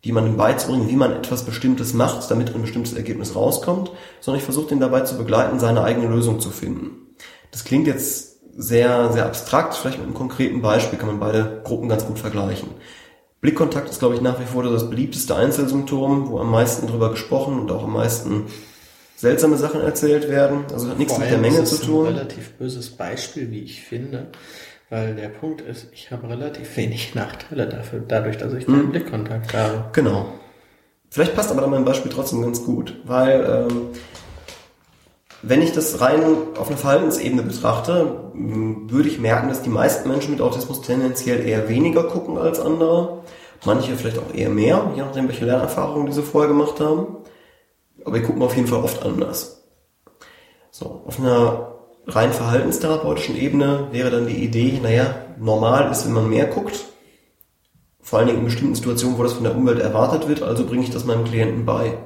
jemandem beizubringen, wie man etwas Bestimmtes macht, damit ein bestimmtes Ergebnis rauskommt, sondern ich versuche den dabei zu begleiten, seine eigene Lösung zu finden. Das klingt jetzt sehr, sehr abstrakt, vielleicht mit einem konkreten Beispiel kann man beide Gruppen ganz gut vergleichen. Blickkontakt ist, glaube ich, nach wie vor das beliebteste Einzelsymptom, wo am meisten drüber gesprochen und auch am meisten seltsame Sachen erzählt werden. Also hat nichts Vor mit der Menge zu tun. Das ist ein relativ böses Beispiel, wie ich finde. Weil der Punkt ist, ich habe relativ wenig Nachteile dafür, dadurch, dass ich keinen hm. Blickkontakt habe. Genau. Vielleicht passt aber dann mein Beispiel trotzdem ganz gut, weil ähm, wenn ich das rein auf einer Verhaltensebene betrachte, würde ich merken, dass die meisten Menschen mit Autismus tendenziell eher weniger gucken als andere. Manche vielleicht auch eher mehr, je nachdem, welche Lernerfahrungen diese vorher gemacht haben aber wir gucken auf jeden Fall oft anders. So, auf einer rein verhaltenstherapeutischen Ebene wäre dann die Idee, naja, normal ist, wenn man mehr guckt, vor allen Dingen in bestimmten Situationen, wo das von der Umwelt erwartet wird, also bringe ich das meinem Klienten bei.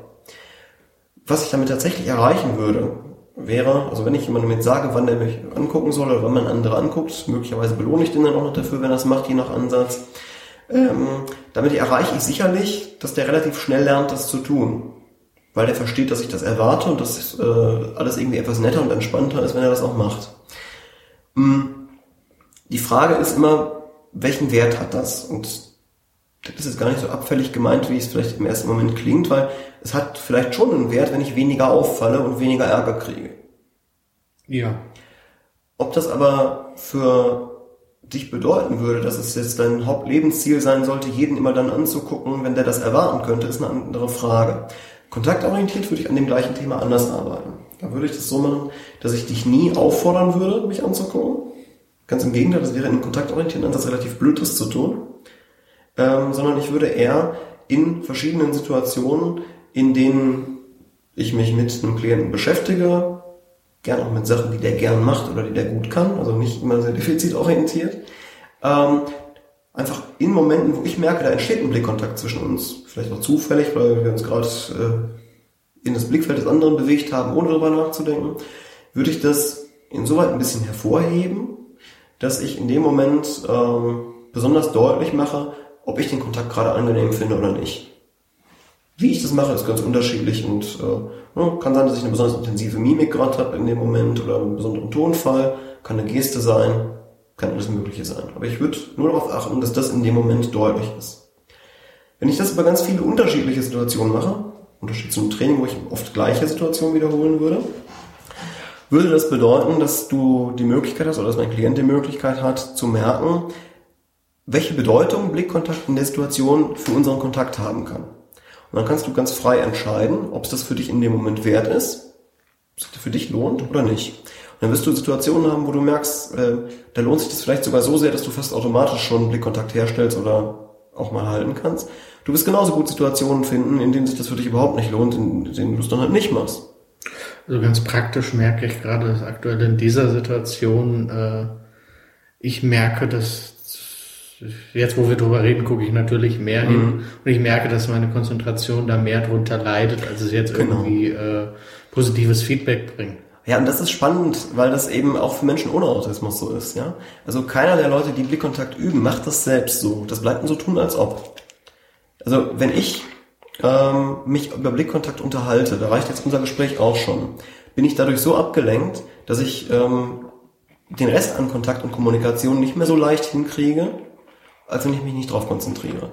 Was ich damit tatsächlich erreichen würde, wäre, also wenn ich jemandem jetzt sage, wann der mich angucken soll oder wann man andere anguckt, möglicherweise belohne ich den dann auch noch dafür, wenn er es macht, je nach Ansatz. Ähm, damit erreiche ich sicherlich, dass der relativ schnell lernt, das zu tun weil er versteht, dass ich das erwarte und dass äh, alles irgendwie etwas netter und entspannter ist, wenn er das auch macht. Hm. Die Frage ist immer, welchen Wert hat das? Und das ist jetzt gar nicht so abfällig gemeint, wie es vielleicht im ersten Moment klingt, weil es hat vielleicht schon einen Wert, wenn ich weniger auffalle und weniger Ärger kriege. Ja. Ob das aber für dich bedeuten würde, dass es jetzt dein Hauptlebensziel sein sollte, jeden immer dann anzugucken, wenn der das erwarten könnte, ist eine andere Frage. Kontaktorientiert würde ich an dem gleichen Thema anders arbeiten. Da würde ich das so machen, dass ich dich nie auffordern würde, mich anzugucken. Ganz im Gegenteil, das wäre in einem kontaktorientierten Ansatz relativ blöd, das zu tun. Ähm, sondern ich würde eher in verschiedenen Situationen, in denen ich mich mit einem Klienten beschäftige, gern auch mit Sachen, die der gern macht oder die der gut kann, also nicht immer sehr defizitorientiert, ähm, einfach in Momenten, wo ich merke, da entsteht ein Blickkontakt zwischen uns, vielleicht auch zufällig, weil wir uns gerade äh, in das Blickfeld des anderen bewegt haben, ohne darüber nachzudenken, würde ich das insoweit ein bisschen hervorheben, dass ich in dem Moment ähm, besonders deutlich mache, ob ich den Kontakt gerade angenehm finde oder nicht. Wie ich das mache, ist ganz unterschiedlich und äh, ne, kann sein, dass ich eine besonders intensive Mimik gerade habe in dem Moment oder einen besonderen Tonfall, kann eine Geste sein, kann alles Mögliche sein. Aber ich würde nur darauf achten, dass das in dem Moment deutlich ist. Wenn ich das über ganz viele unterschiedliche Situationen mache, Unterschied zum Training, wo ich oft gleiche Situationen wiederholen würde, würde das bedeuten, dass du die Möglichkeit hast oder dass mein Klient die Möglichkeit hat zu merken, welche Bedeutung Blickkontakt in der Situation für unseren Kontakt haben kann. Und dann kannst du ganz frei entscheiden, ob es das für dich in dem Moment wert ist, ob es für dich lohnt oder nicht. Dann wirst du Situationen haben, wo du merkst, äh, da lohnt sich das vielleicht sogar so sehr, dass du fast automatisch schon Blickkontakt herstellst oder auch mal halten kannst. Du wirst genauso gut Situationen finden, in denen sich das für dich überhaupt nicht lohnt, in denen du es dann halt nicht machst. Also ganz praktisch merke ich gerade dass aktuell in dieser Situation, äh, ich merke, dass jetzt, wo wir drüber reden, gucke ich natürlich mehr mhm. hin und ich merke, dass meine Konzentration da mehr drunter leidet, als es jetzt genau. irgendwie äh, positives Feedback bringt. Ja, und das ist spannend, weil das eben auch für Menschen ohne Autismus so ist, ja. Also keiner der Leute, die Blickkontakt üben, macht das selbst so. Das bleibt nur so tun, als ob. Also wenn ich ähm, mich über Blickkontakt unterhalte, da reicht jetzt unser Gespräch auch schon, bin ich dadurch so abgelenkt, dass ich ähm, den Rest an Kontakt und Kommunikation nicht mehr so leicht hinkriege, als wenn ich mich nicht drauf konzentriere.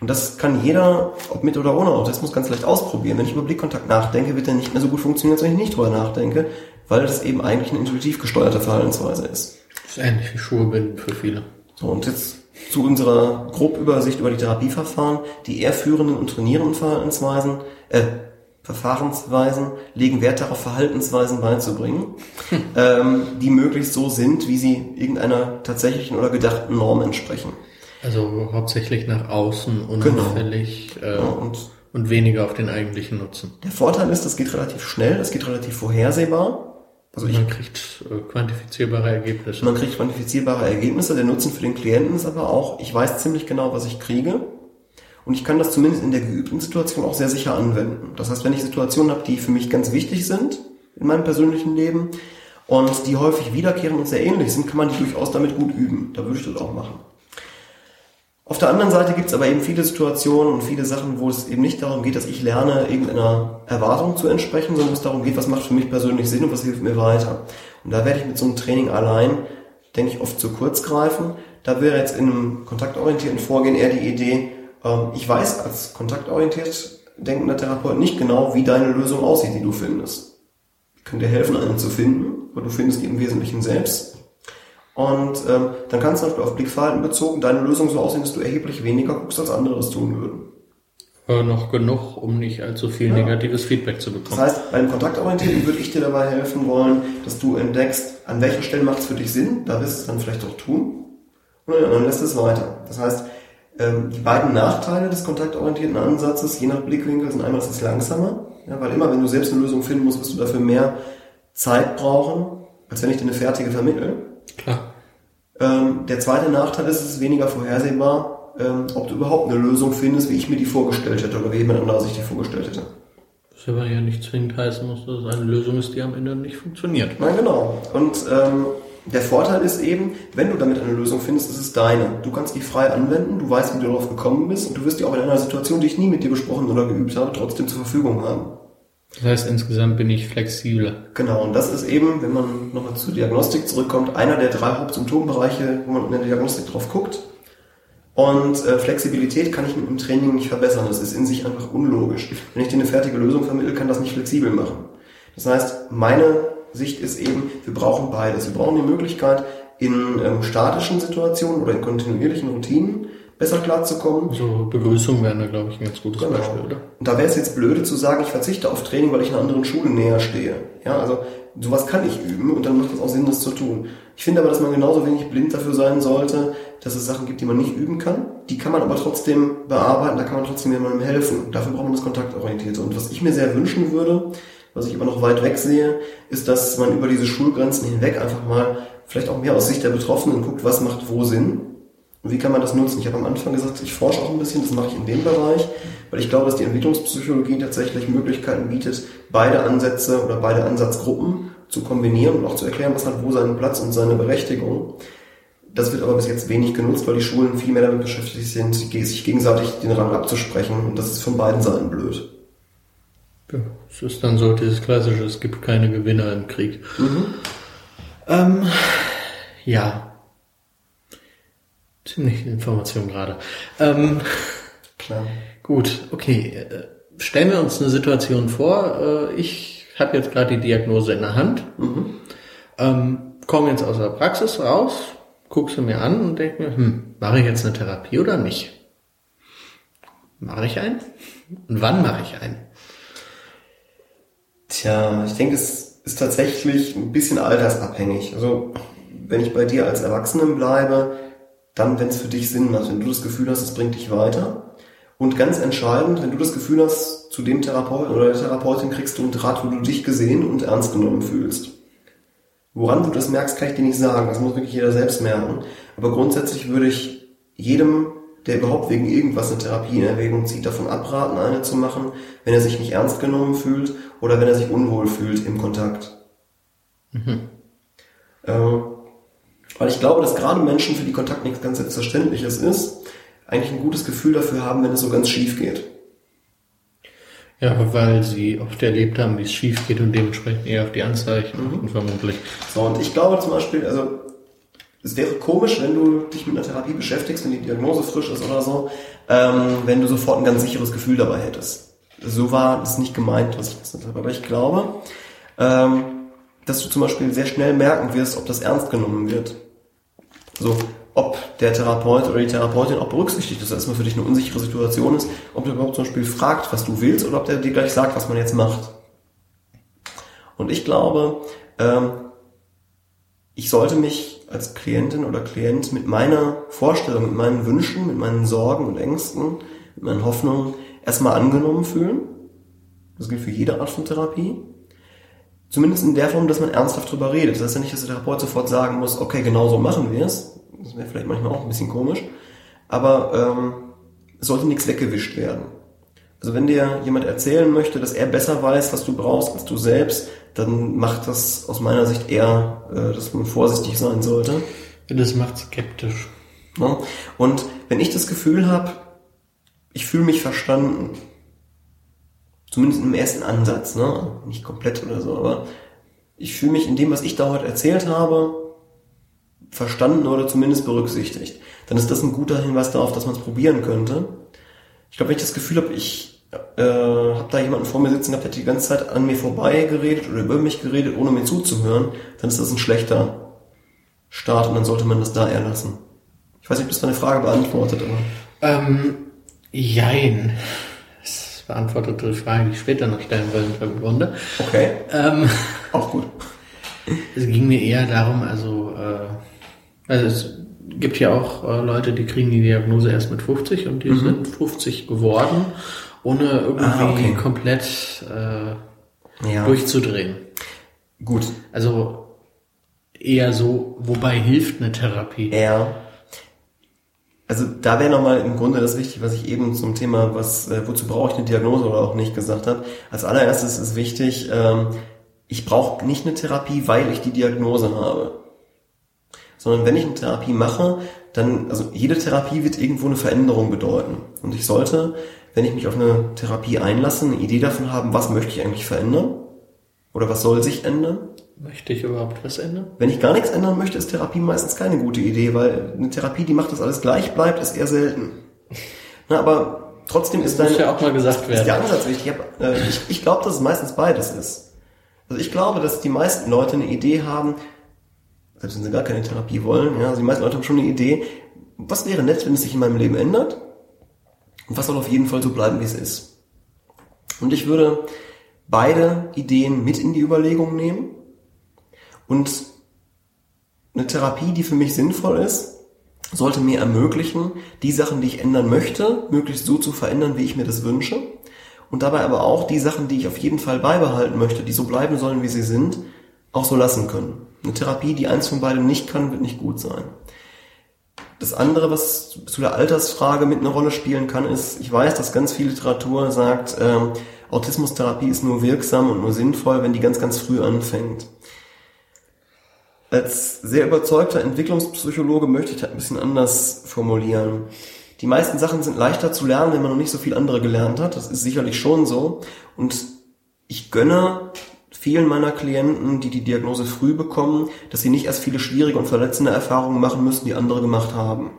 Und das kann jeder, ob mit oder ohne Autismus, ganz leicht ausprobieren. Wenn ich über Blickkontakt nachdenke, wird er nicht mehr so gut funktionieren, als wenn ich nicht drüber nachdenke, weil das eben eigentlich eine intuitiv gesteuerte Verhaltensweise ist. Das ist ähnlich wie Schuhe binden für viele. So, und jetzt zu unserer Grobübersicht über die Therapieverfahren. Die eher führenden und trainierenden Verhaltensweisen, äh, Verfahrensweisen legen Wert darauf, Verhaltensweisen beizubringen, ähm, die möglichst so sind, wie sie irgendeiner tatsächlichen oder gedachten Norm entsprechen. Also hauptsächlich nach außen unauffällig genau. äh, ja, und, und weniger auf den eigentlichen Nutzen. Der Vorteil ist, das geht relativ schnell, das geht relativ vorhersehbar. Also man kriegt äh, quantifizierbare Ergebnisse. Man kriegt quantifizierbare Ergebnisse. Der Nutzen für den Klienten ist aber auch, ich weiß ziemlich genau, was ich kriege. Und ich kann das zumindest in der geübten Situation auch sehr sicher anwenden. Das heißt, wenn ich Situationen habe, die für mich ganz wichtig sind in meinem persönlichen Leben und die häufig wiederkehren und sehr ähnlich sind, kann man die durchaus damit gut üben. Da würde ich das auch machen. Auf der anderen Seite gibt es aber eben viele Situationen und viele Sachen, wo es eben nicht darum geht, dass ich lerne, irgendeiner Erwartung zu entsprechen, sondern wo es darum geht, was macht für mich persönlich Sinn und was hilft mir weiter. Und da werde ich mit so einem Training allein, denke ich, oft zu kurz greifen. Da wäre jetzt in einem kontaktorientierten Vorgehen eher die Idee, ähm, ich weiß als kontaktorientiert denkender Therapeut nicht genau, wie deine Lösung aussieht, die du findest. Ich kann dir helfen, eine zu finden, aber du findest die im Wesentlichen selbst. Und ähm, dann kannst du zum Beispiel auf Blickverhalten bezogen deine Lösung so aussehen, dass du erheblich weniger guckst, als andere das tun würden. Äh, noch genug, um nicht allzu viel ja. negatives Feedback zu bekommen. Das heißt, beim Kontaktorientierten würde ich dir dabei helfen wollen, dass du entdeckst, an welcher Stelle macht es für dich Sinn, da wirst du es dann vielleicht auch tun, und dann lässt es weiter. Das heißt, ähm, die beiden Nachteile des kontaktorientierten Ansatzes, je nach Blickwinkel, sind einmal, es ist langsamer, ja, weil immer, wenn du selbst eine Lösung finden musst, wirst du dafür mehr Zeit brauchen, als wenn ich dir eine fertige vermittle. Klar. Ähm, der zweite Nachteil ist, es ist weniger vorhersehbar, ähm, ob du überhaupt eine Lösung findest, wie ich mir die vorgestellt hätte oder wie jemand anderes sich die vorgestellt hätte. Was aber ja nicht zwingend heißen muss, dass es eine Lösung ist, die am Ende nicht funktioniert. Nein, genau. Und ähm, der Vorteil ist eben, wenn du damit eine Lösung findest, ist es deine. Du kannst die frei anwenden, du weißt, wie du darauf gekommen bist und du wirst die auch in einer Situation, die ich nie mit dir besprochen oder geübt habe, trotzdem zur Verfügung haben. Das heißt, insgesamt bin ich flexibler. Genau, und das ist eben, wenn man nochmal zur Diagnostik zurückkommt, einer der drei Hauptsymptombereiche, wo man in der Diagnostik drauf guckt. Und äh, Flexibilität kann ich mit dem Training nicht verbessern. Das ist in sich einfach unlogisch. Wenn ich dir eine fertige Lösung vermittle, kann das nicht flexibel machen. Das heißt, meine Sicht ist eben, wir brauchen beides. Wir brauchen die Möglichkeit, in ähm, statischen Situationen oder in kontinuierlichen Routinen besser klarzukommen. So Begrüßung wäre da, glaube ich, ein ganz gutes genau. Beispiel, oder? Und da wäre es jetzt blöde zu sagen, ich verzichte auf Training, weil ich einer anderen Schule näher stehe. Ja, also sowas kann ich üben und dann macht es auch Sinn, das zu tun. Ich finde aber, dass man genauso wenig blind dafür sein sollte, dass es Sachen gibt, die man nicht üben kann. Die kann man aber trotzdem bearbeiten, da kann man trotzdem jemandem helfen. Dafür braucht man das Kontaktorientierte. Und was ich mir sehr wünschen würde, was ich aber noch weit weg sehe, ist, dass man über diese Schulgrenzen hinweg einfach mal vielleicht auch mehr aus Sicht der Betroffenen guckt, was macht wo Sinn wie kann man das nutzen. Ich habe am Anfang gesagt, ich forsche auch ein bisschen, das mache ich in dem Bereich, weil ich glaube, dass die Entwicklungspsychologie tatsächlich Möglichkeiten bietet, beide Ansätze oder beide Ansatzgruppen zu kombinieren und auch zu erklären, was hat wo seinen Platz und seine Berechtigung. Das wird aber bis jetzt wenig genutzt, weil die Schulen viel mehr damit beschäftigt sind, sich gegenseitig den Rang abzusprechen. Und das ist von beiden Seiten blöd. Ja, es ist dann so dieses klassische, es gibt keine Gewinner im Krieg. Mhm. Ähm, ja. Ziemlich Information gerade. Ähm, Klar. Gut, okay. Äh, stellen wir uns eine Situation vor. Äh, ich habe jetzt gerade die Diagnose in der Hand. Mhm. Ähm, komme jetzt aus der Praxis raus, gucke sie mir an und denke mir, hm, mache ich jetzt eine Therapie oder nicht? Mache ich einen? Und wann mache ich einen? Tja, ich denke, es ist tatsächlich ein bisschen altersabhängig. Also, wenn ich bei dir als Erwachsenen bleibe, dann, wenn es für dich Sinn macht, wenn du das Gefühl hast, es bringt dich weiter. Und ganz entscheidend, wenn du das Gefühl hast, zu dem Therapeuten oder der Therapeutin kriegst du einen Draht, wo du dich gesehen und ernst genommen fühlst. Woran du das merkst, kann ich dir nicht sagen. Das muss wirklich jeder selbst merken. Aber grundsätzlich würde ich jedem, der überhaupt wegen irgendwas eine Therapie in Erwägung zieht, davon abraten, eine zu machen, wenn er sich nicht ernst genommen fühlt oder wenn er sich unwohl fühlt im Kontakt. Mhm. Ähm, weil ich glaube, dass gerade Menschen, für die Kontakt nichts ganz Selbstverständliches ist, eigentlich ein gutes Gefühl dafür haben, wenn es so ganz schief geht. Ja, weil sie oft erlebt haben, wie es schief geht und dementsprechend eher auf die Anzeichen mhm. vermutlich. So, und ich glaube zum Beispiel, also es wäre komisch, wenn du dich mit einer Therapie beschäftigst, wenn die Diagnose frisch ist oder so, ähm, wenn du sofort ein ganz sicheres Gefühl dabei hättest. So war es nicht gemeint, was ich gesagt habe. Aber ich glaube, ähm, dass du zum Beispiel sehr schnell merken wirst, ob das ernst genommen wird. So, ob der Therapeut oder die Therapeutin auch berücksichtigt, dass das für dich eine unsichere Situation ist, ob der überhaupt zum Beispiel fragt, was du willst, oder ob der dir gleich sagt, was man jetzt macht. Und ich glaube, ähm, ich sollte mich als Klientin oder Klient mit meiner Vorstellung, mit meinen Wünschen, mit meinen Sorgen und Ängsten, mit meinen Hoffnungen erstmal angenommen fühlen. Das gilt für jede Art von Therapie. Zumindest in der Form, dass man ernsthaft drüber redet. Das heißt ja nicht, dass der Therapeut sofort sagen muss, okay, genau so machen wir es, das wäre vielleicht manchmal auch ein bisschen komisch. Aber ähm, es sollte nichts weggewischt werden. Also wenn dir jemand erzählen möchte, dass er besser weiß, was du brauchst als du selbst, dann macht das aus meiner Sicht eher, äh, dass man vorsichtig sein sollte. Das macht skeptisch. Ja? Und wenn ich das Gefühl habe, ich fühle mich verstanden, zumindest im ersten Ansatz, ne? nicht komplett oder so, aber ich fühle mich in dem, was ich da heute erzählt habe, verstanden oder zumindest berücksichtigt, dann ist das ein guter Hinweis darauf, dass man es probieren könnte. Ich glaube, wenn ich das Gefühl habe, ich äh, habe da jemanden vor mir sitzen gehabt, der hat die ganze Zeit an mir vorbei geredet oder über mich geredet, ohne mir zuzuhören, dann ist das ein schlechter Start und dann sollte man das da eher lassen. Ich weiß nicht, ob das deine Frage beantwortet, aber. Ähm, jein. Das beantwortet die Frage, die ich später noch stellen wollte, im Grunde. Okay. Ähm, Auch gut. Es ging mir eher darum, also äh, also es gibt ja auch äh, Leute, die kriegen die Diagnose erst mit 50 und die mhm. sind 50 geworden, ohne irgendwie ah, okay. komplett äh, ja. durchzudrehen. Gut. Also eher so, wobei hilft eine Therapie? Ja. Also da wäre nochmal im Grunde das wichtig, was ich eben zum Thema, was äh, wozu brauche ich eine Diagnose oder auch nicht gesagt habe. Als allererstes ist wichtig, ähm, ich brauche nicht eine Therapie, weil ich die Diagnose habe sondern wenn ich eine Therapie mache, dann, also jede Therapie wird irgendwo eine Veränderung bedeuten. Und ich sollte, wenn ich mich auf eine Therapie einlasse, eine Idee davon haben, was möchte ich eigentlich verändern? Oder was soll sich ändern? Möchte ich überhaupt was ändern? Wenn ich gar nichts ändern möchte, ist Therapie meistens keine gute Idee, weil eine Therapie, die macht, dass alles gleich bleibt, ist eher selten. Na, aber trotzdem ist dein, ja auch mal gesagt werden. Ist der Ansatz wichtig. Ich, äh, ich, ich glaube, dass es meistens beides ist. Also ich glaube, dass die meisten Leute eine Idee haben, selbst wenn sie gar keine Therapie wollen, ja, also die meisten Leute haben schon eine Idee, was wäre nett, wenn es sich in meinem Leben ändert und was soll auf jeden Fall so bleiben, wie es ist. Und ich würde beide Ideen mit in die Überlegung nehmen und eine Therapie, die für mich sinnvoll ist, sollte mir ermöglichen, die Sachen, die ich ändern möchte, möglichst so zu verändern, wie ich mir das wünsche. Und dabei aber auch die Sachen, die ich auf jeden Fall beibehalten möchte, die so bleiben sollen, wie sie sind, auch so lassen können. Eine Therapie, die eins von beidem nicht kann, wird nicht gut sein. Das andere, was zu der Altersfrage mit einer Rolle spielen kann, ist, ich weiß, dass ganz viel Literatur sagt, ähm, Autismustherapie ist nur wirksam und nur sinnvoll, wenn die ganz, ganz früh anfängt. Als sehr überzeugter Entwicklungspsychologe möchte ich das ein bisschen anders formulieren. Die meisten Sachen sind leichter zu lernen, wenn man noch nicht so viel andere gelernt hat. Das ist sicherlich schon so. Und ich gönne vielen meiner Klienten, die die Diagnose früh bekommen, dass sie nicht erst viele schwierige und verletzende Erfahrungen machen müssen, die andere gemacht haben.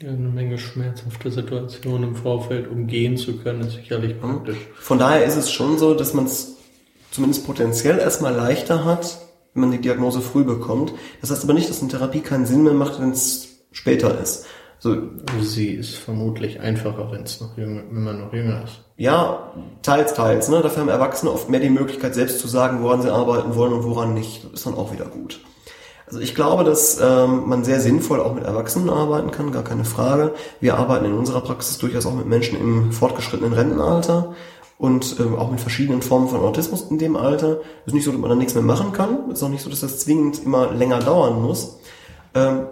Ja, eine Menge schmerzhafte Situationen im Vorfeld umgehen zu können, ist sicherlich praktisch. Von daher ist es schon so, dass man es zumindest potenziell erstmal leichter hat, wenn man die Diagnose früh bekommt. Das heißt aber nicht, dass eine Therapie keinen Sinn mehr macht, wenn es später ist. So, Sie ist vermutlich einfacher, wenn es noch jünger, wenn man noch jünger ist. Ja, teils, teils. Ne? Dafür haben Erwachsene oft mehr die Möglichkeit, selbst zu sagen, woran sie arbeiten wollen und woran nicht. Das ist dann auch wieder gut. Also ich glaube, dass ähm, man sehr sinnvoll auch mit Erwachsenen arbeiten kann, gar keine Frage. Wir arbeiten in unserer Praxis durchaus auch mit Menschen im fortgeschrittenen Rentenalter und ähm, auch mit verschiedenen Formen von Autismus in dem Alter. Ist nicht so, dass man dann nichts mehr machen kann. Ist auch nicht so, dass das zwingend immer länger dauern muss. Ähm,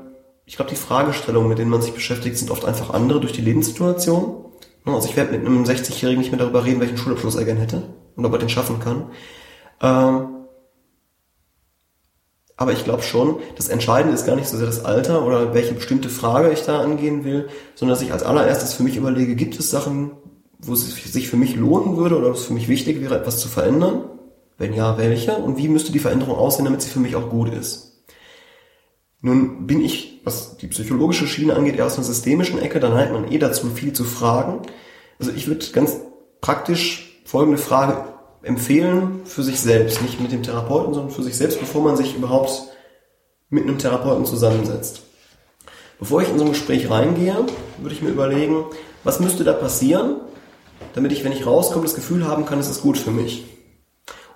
ich glaube, die Fragestellungen, mit denen man sich beschäftigt, sind oft einfach andere durch die Lebenssituation. Also ich werde mit einem 60-Jährigen nicht mehr darüber reden, welchen Schulabschluss er gern hätte und ob er den schaffen kann. Ähm, aber ich glaube schon, das Entscheidende ist gar nicht so sehr das Alter oder welche bestimmte Frage ich da angehen will, sondern dass ich als allererstes für mich überlege, gibt es Sachen, wo es sich für mich lohnen würde oder es für mich wichtig wäre, etwas zu verändern? Wenn ja, welche? Und wie müsste die Veränderung aussehen, damit sie für mich auch gut ist? Nun bin ich, was die psychologische Schiene angeht, eher aus einer systemischen Ecke, dann neigt man eh dazu, viel zu fragen. Also ich würde ganz praktisch folgende Frage empfehlen für sich selbst, nicht mit dem Therapeuten, sondern für sich selbst, bevor man sich überhaupt mit einem Therapeuten zusammensetzt. Bevor ich in so ein Gespräch reingehe, würde ich mir überlegen, was müsste da passieren, damit ich, wenn ich rauskomme, das Gefühl haben kann, es ist gut für mich.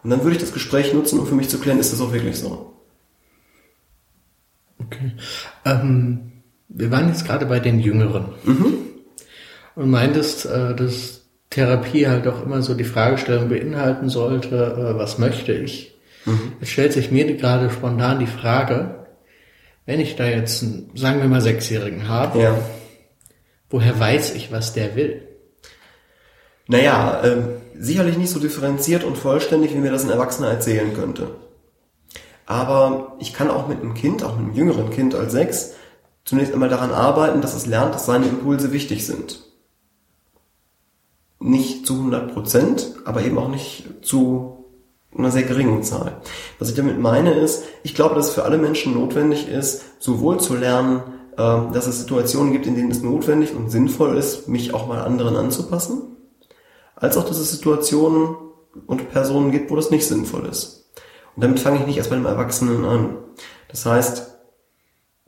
Und dann würde ich das Gespräch nutzen, um für mich zu klären, ist das auch wirklich so. Okay. Ähm, wir waren jetzt gerade bei den Jüngeren. Mhm. Und meintest, äh, dass Therapie halt auch immer so die Fragestellung beinhalten sollte, äh, was möchte ich? Mhm. Jetzt stellt sich mir gerade spontan die Frage, wenn ich da jetzt, einen, sagen wir mal, Sechsjährigen habe, ja. woher weiß ich, was der will? Naja, äh, sicherlich nicht so differenziert und vollständig, wie mir das ein Erwachsener erzählen könnte. Aber ich kann auch mit einem Kind, auch mit einem jüngeren Kind als sechs, zunächst einmal daran arbeiten, dass es lernt, dass seine Impulse wichtig sind. Nicht zu 100 Prozent, aber eben auch nicht zu einer sehr geringen Zahl. Was ich damit meine ist, ich glaube, dass es für alle Menschen notwendig ist, sowohl zu lernen, ähm, dass es Situationen gibt, in denen es notwendig und sinnvoll ist, mich auch mal anderen anzupassen, als auch, dass es Situationen und Personen gibt, wo das nicht sinnvoll ist. Und damit fange ich nicht erst bei dem Erwachsenen an. Das heißt,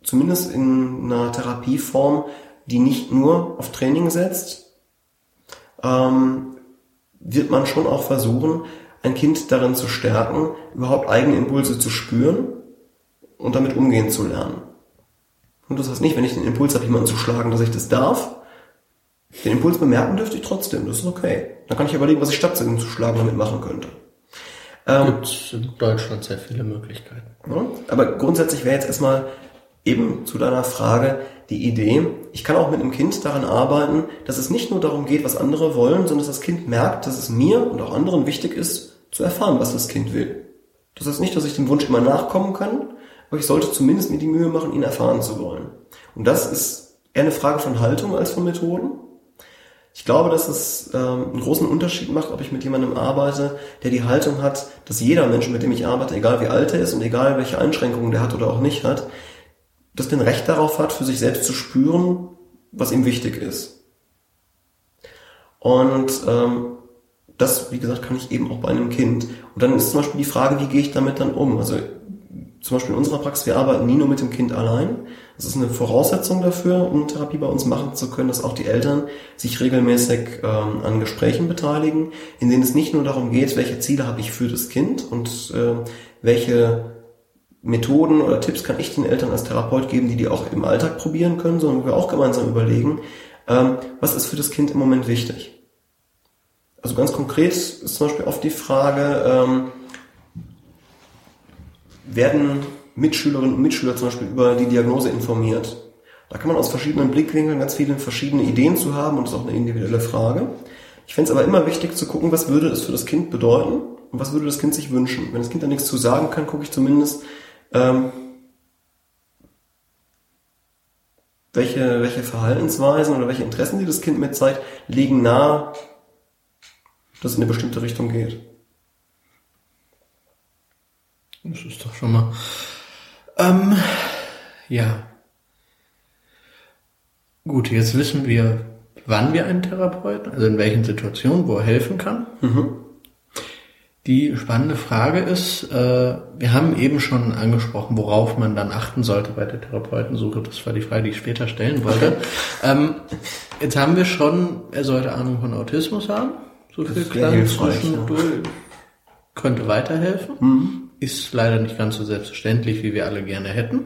zumindest in einer Therapieform, die nicht nur auf Training setzt, ähm, wird man schon auch versuchen, ein Kind darin zu stärken, überhaupt eigene Impulse zu spüren und damit umgehen zu lernen. Und das heißt nicht, wenn ich den Impuls habe, jemanden zu schlagen, dass ich das darf, den Impuls bemerken dürfte ich trotzdem, das ist okay. Dann kann ich überlegen, was ich statt zu schlagen damit machen könnte. Ähm, Gibt in Deutschland sehr viele Möglichkeiten. Ja, aber grundsätzlich wäre jetzt erstmal eben zu deiner Frage die Idee, ich kann auch mit einem Kind daran arbeiten, dass es nicht nur darum geht, was andere wollen, sondern dass das Kind merkt, dass es mir und auch anderen wichtig ist, zu erfahren, was das Kind will. Das heißt nicht, dass ich dem Wunsch immer nachkommen kann, aber ich sollte zumindest mir die Mühe machen, ihn erfahren zu wollen. Und das ist eher eine Frage von Haltung als von Methoden. Ich glaube, dass es ähm, einen großen Unterschied macht, ob ich mit jemandem arbeite, der die Haltung hat, dass jeder Mensch, mit dem ich arbeite, egal wie alt er ist und egal welche Einschränkungen der hat oder auch nicht hat, das den Recht darauf hat, für sich selbst zu spüren, was ihm wichtig ist. Und ähm, das, wie gesagt, kann ich eben auch bei einem Kind. Und dann ist zum Beispiel die Frage, wie gehe ich damit dann um? Also zum Beispiel in unserer Praxis, wir arbeiten nie nur mit dem Kind allein. Das ist eine Voraussetzung dafür, um Therapie bei uns machen zu können, dass auch die Eltern sich regelmäßig ähm, an Gesprächen beteiligen, in denen es nicht nur darum geht, welche Ziele habe ich für das Kind und äh, welche Methoden oder Tipps kann ich den Eltern als Therapeut geben, die die auch im Alltag probieren können, sondern wir auch gemeinsam überlegen, ähm, was ist für das Kind im Moment wichtig. Also ganz konkret ist zum Beispiel oft die Frage, ähm, werden Mitschülerinnen und Mitschüler zum Beispiel über die Diagnose informiert. Da kann man aus verschiedenen Blickwinkeln ganz viele verschiedene Ideen zu haben und das ist auch eine individuelle Frage. Ich fände es aber immer wichtig zu gucken, was würde es für das Kind bedeuten und was würde das Kind sich wünschen. Wenn das Kind da nichts zu sagen kann, gucke ich zumindest, ähm, welche, welche Verhaltensweisen oder welche Interessen, die das Kind mitzeigt, liegen nahe, dass es in eine bestimmte Richtung geht. Das ist doch schon mal. Ähm, ja. Gut, jetzt wissen wir, wann wir einen Therapeuten, also in welchen Situationen, wo er helfen kann. Mhm. Die spannende Frage ist, äh, wir haben eben schon angesprochen, worauf man dann achten sollte bei der Therapeutensuche. Das war die Frage, die ich später stellen wollte. ähm, jetzt haben wir schon, er sollte Ahnung von Autismus haben. So viel klar zwischendurch. Ja. Könnte weiterhelfen. Mhm. Ist leider nicht ganz so selbstverständlich, wie wir alle gerne hätten.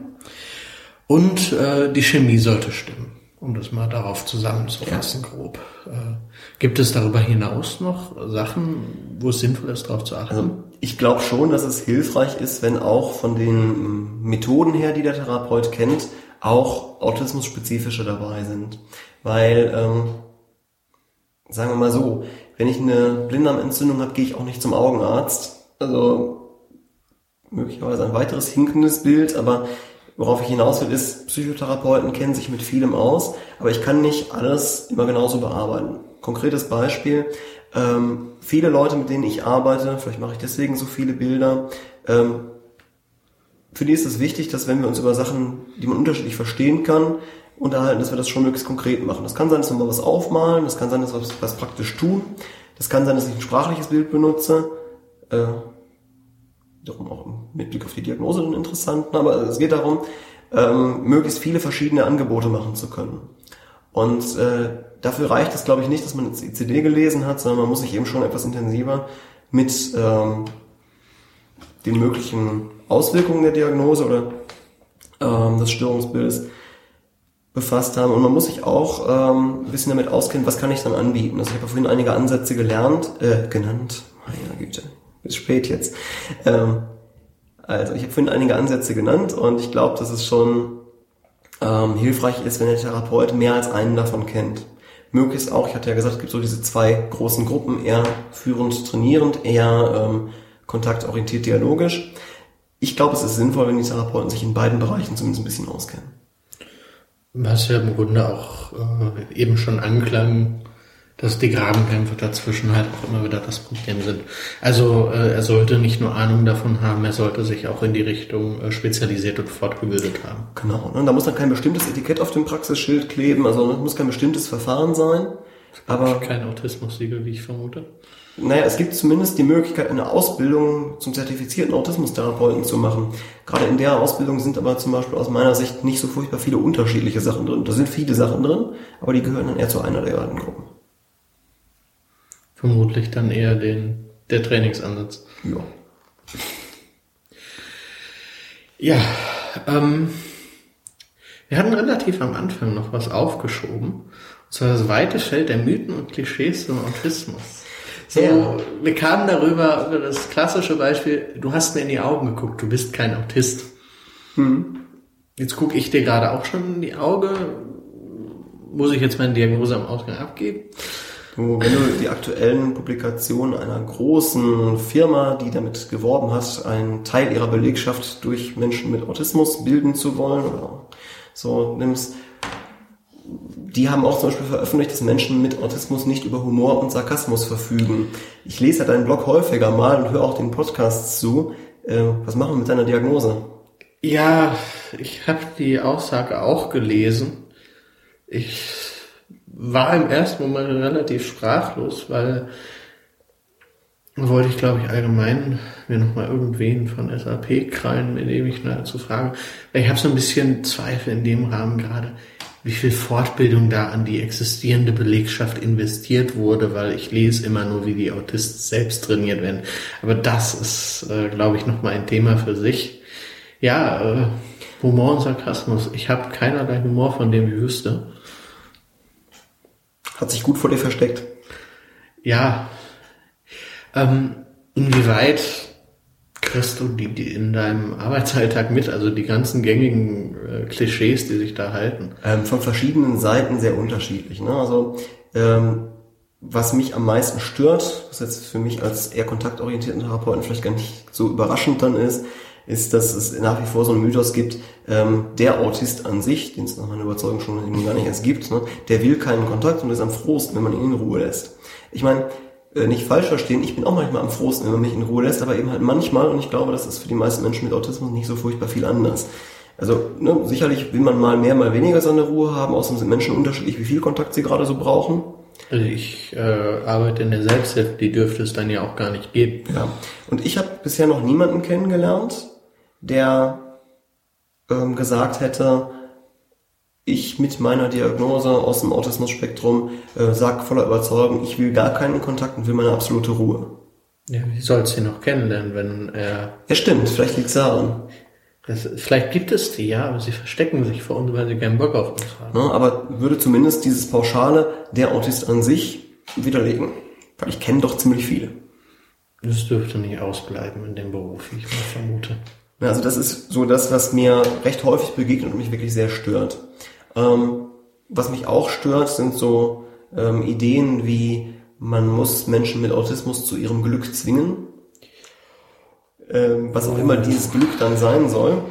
Und äh, die Chemie sollte stimmen um das mal darauf zusammenzufassen, ja. grob. Äh, gibt es darüber hinaus noch Sachen, wo es sinnvoll ist, darauf zu achten? Also ich glaube schon, dass es hilfreich ist, wenn auch von den Methoden her, die der Therapeut kennt, auch autismus-spezifische dabei sind. Weil, ähm, sagen wir mal so, wenn ich eine Blinddarmentzündung habe, gehe ich auch nicht zum Augenarzt. Also möglicherweise ein weiteres hinkendes Bild, aber Worauf ich hinaus will, ist, Psychotherapeuten kennen sich mit vielem aus, aber ich kann nicht alles immer genauso bearbeiten. Konkretes Beispiel, ähm, viele Leute, mit denen ich arbeite, vielleicht mache ich deswegen so viele Bilder, ähm, für die ist es wichtig, dass wenn wir uns über Sachen, die man unterschiedlich verstehen kann, unterhalten, dass wir das schon möglichst konkret machen. Das kann sein, dass wir mal was aufmalen, das kann sein, dass wir was praktisch tun, das kann sein, dass ich ein sprachliches Bild benutze, äh, darum auch mit Blick auf die Diagnose dann interessant, aber es geht darum, ähm, möglichst viele verschiedene Angebote machen zu können. Und äh, dafür reicht es, glaube ich, nicht, dass man das ICD gelesen hat, sondern man muss sich eben schon etwas intensiver mit ähm, den möglichen Auswirkungen der Diagnose oder ähm, des Störungsbildes befasst haben. Und man muss sich auch ähm, ein bisschen damit auskennen, was kann ich dann anbieten. Also ich habe vorhin einige Ansätze gelernt, äh, genannt, meine Güte, ist spät jetzt. Ähm, also ich habe vorhin einige Ansätze genannt und ich glaube, dass es schon ähm, hilfreich ist, wenn der Therapeut mehr als einen davon kennt. Möglichst auch, ich hatte ja gesagt, es gibt so diese zwei großen Gruppen, eher führend trainierend, eher ähm, kontaktorientiert dialogisch. Ich glaube, es ist sinnvoll, wenn die Therapeuten sich in beiden Bereichen zumindest ein bisschen auskennen. Was ja im Grunde auch äh, eben schon anklang, dass die Grabenkämpfe dazwischen halt auch immer wieder das Problem sind. Also äh, er sollte nicht nur Ahnung davon haben, er sollte sich auch in die Richtung äh, spezialisiert und fortgebildet haben. Genau, ne? da muss dann kein bestimmtes Etikett auf dem Praxisschild kleben, also es muss kein bestimmtes Verfahren sein. Aber kein Autismus-Siegel, wie ich vermute. Naja, es gibt zumindest die Möglichkeit, eine Ausbildung zum zertifizierten Autismustherapeuten zu machen. Gerade in der Ausbildung sind aber zum Beispiel aus meiner Sicht nicht so furchtbar viele unterschiedliche Sachen drin. Da sind viele Sachen drin, aber die gehören dann eher zu einer der beiden Gruppen. Vermutlich dann eher den, der Trainingsansatz. Ja. Ja, ähm, wir hatten relativ am Anfang noch was aufgeschoben. Und zwar das weite Feld der Mythen und Klischees zum Autismus. So, ja. wir kamen darüber, über das klassische Beispiel, du hast mir in die Augen geguckt, du bist kein Autist. Hm. Jetzt gucke ich dir gerade auch schon in die Auge. Muss ich jetzt meine Diagnose am Ausgang abgeben? Wenn du die aktuellen Publikationen einer großen Firma, die damit geworben hat, einen Teil ihrer Belegschaft durch Menschen mit Autismus bilden zu wollen oder so nimmst, die haben auch zum Beispiel veröffentlicht, dass Menschen mit Autismus nicht über Humor und Sarkasmus verfügen. Ich lese ja deinen Blog häufiger mal und höre auch den Podcast zu. Äh, was machen wir mit deiner Diagnose? Ja, ich habe die Aussage auch gelesen. Ich war im ersten Moment relativ sprachlos, weil wollte ich, glaube ich, allgemein mir nochmal irgendwen von SAP krallen, mit dem ich zu fragen. Weil ich habe so ein bisschen Zweifel in dem Rahmen gerade, wie viel Fortbildung da an die existierende Belegschaft investiert wurde, weil ich lese immer nur, wie die Autisten selbst trainiert werden. Aber das ist, äh, glaube ich, nochmal ein Thema für sich. Ja, äh, Humor und Sarkasmus. Ich habe keinerlei Humor, von dem ich wüsste. Hat sich gut vor dir versteckt. Ja. Ähm, inwieweit kriegst du die, die in deinem Arbeitsalltag mit, also die ganzen gängigen äh, Klischees, die sich da halten? Ähm, von verschiedenen Seiten sehr unterschiedlich. Ne? Also ähm, was mich am meisten stört, was jetzt für mich als eher kontaktorientierten Therapeuten vielleicht gar nicht so überraschend dann ist, ist, dass es nach wie vor so einen Mythos gibt, ähm, der Autist an sich, den es nach meiner Überzeugung schon gar nicht erst gibt, ne, der will keinen Kontakt und ist am frohsten, wenn man ihn in Ruhe lässt. Ich meine, äh, nicht falsch verstehen, ich bin auch manchmal am frohsten, wenn man mich in Ruhe lässt, aber eben halt manchmal, und ich glaube, das ist für die meisten Menschen mit Autismus nicht so furchtbar viel anders. Also ne, sicherlich will man mal mehr, mal weniger seine Ruhe haben, außerdem sind Menschen unterschiedlich, wie viel Kontakt sie gerade so brauchen. Also ich äh, arbeite in der Selbsthilfe, die dürfte es dann ja auch gar nicht geben. Ja. Und ich habe bisher noch niemanden kennengelernt, der ähm, gesagt hätte, ich mit meiner Diagnose aus dem Autismus-Spektrum äh, sage voller Überzeugung, ich will gar keinen Kontakt und will meine absolute Ruhe. Ja, wie sollst du ihn noch kennenlernen, wenn er... Ja, stimmt, vielleicht liegt's daran. Das, vielleicht gibt es die, ja, aber sie verstecken sich vor uns, weil sie keinen Bock auf uns haben. Ne, aber würde zumindest dieses Pauschale, der Autist an sich, widerlegen. Weil ich kenne doch ziemlich viele. Das dürfte nicht ausbleiben in dem Beruf, wie ich mal vermute. Ja, also das ist so das, was mir recht häufig begegnet und mich wirklich sehr stört. Ähm, was mich auch stört, sind so ähm, Ideen wie, man muss Menschen mit Autismus zu ihrem Glück zwingen. Ähm, was auch immer dieses Glück dann sein soll.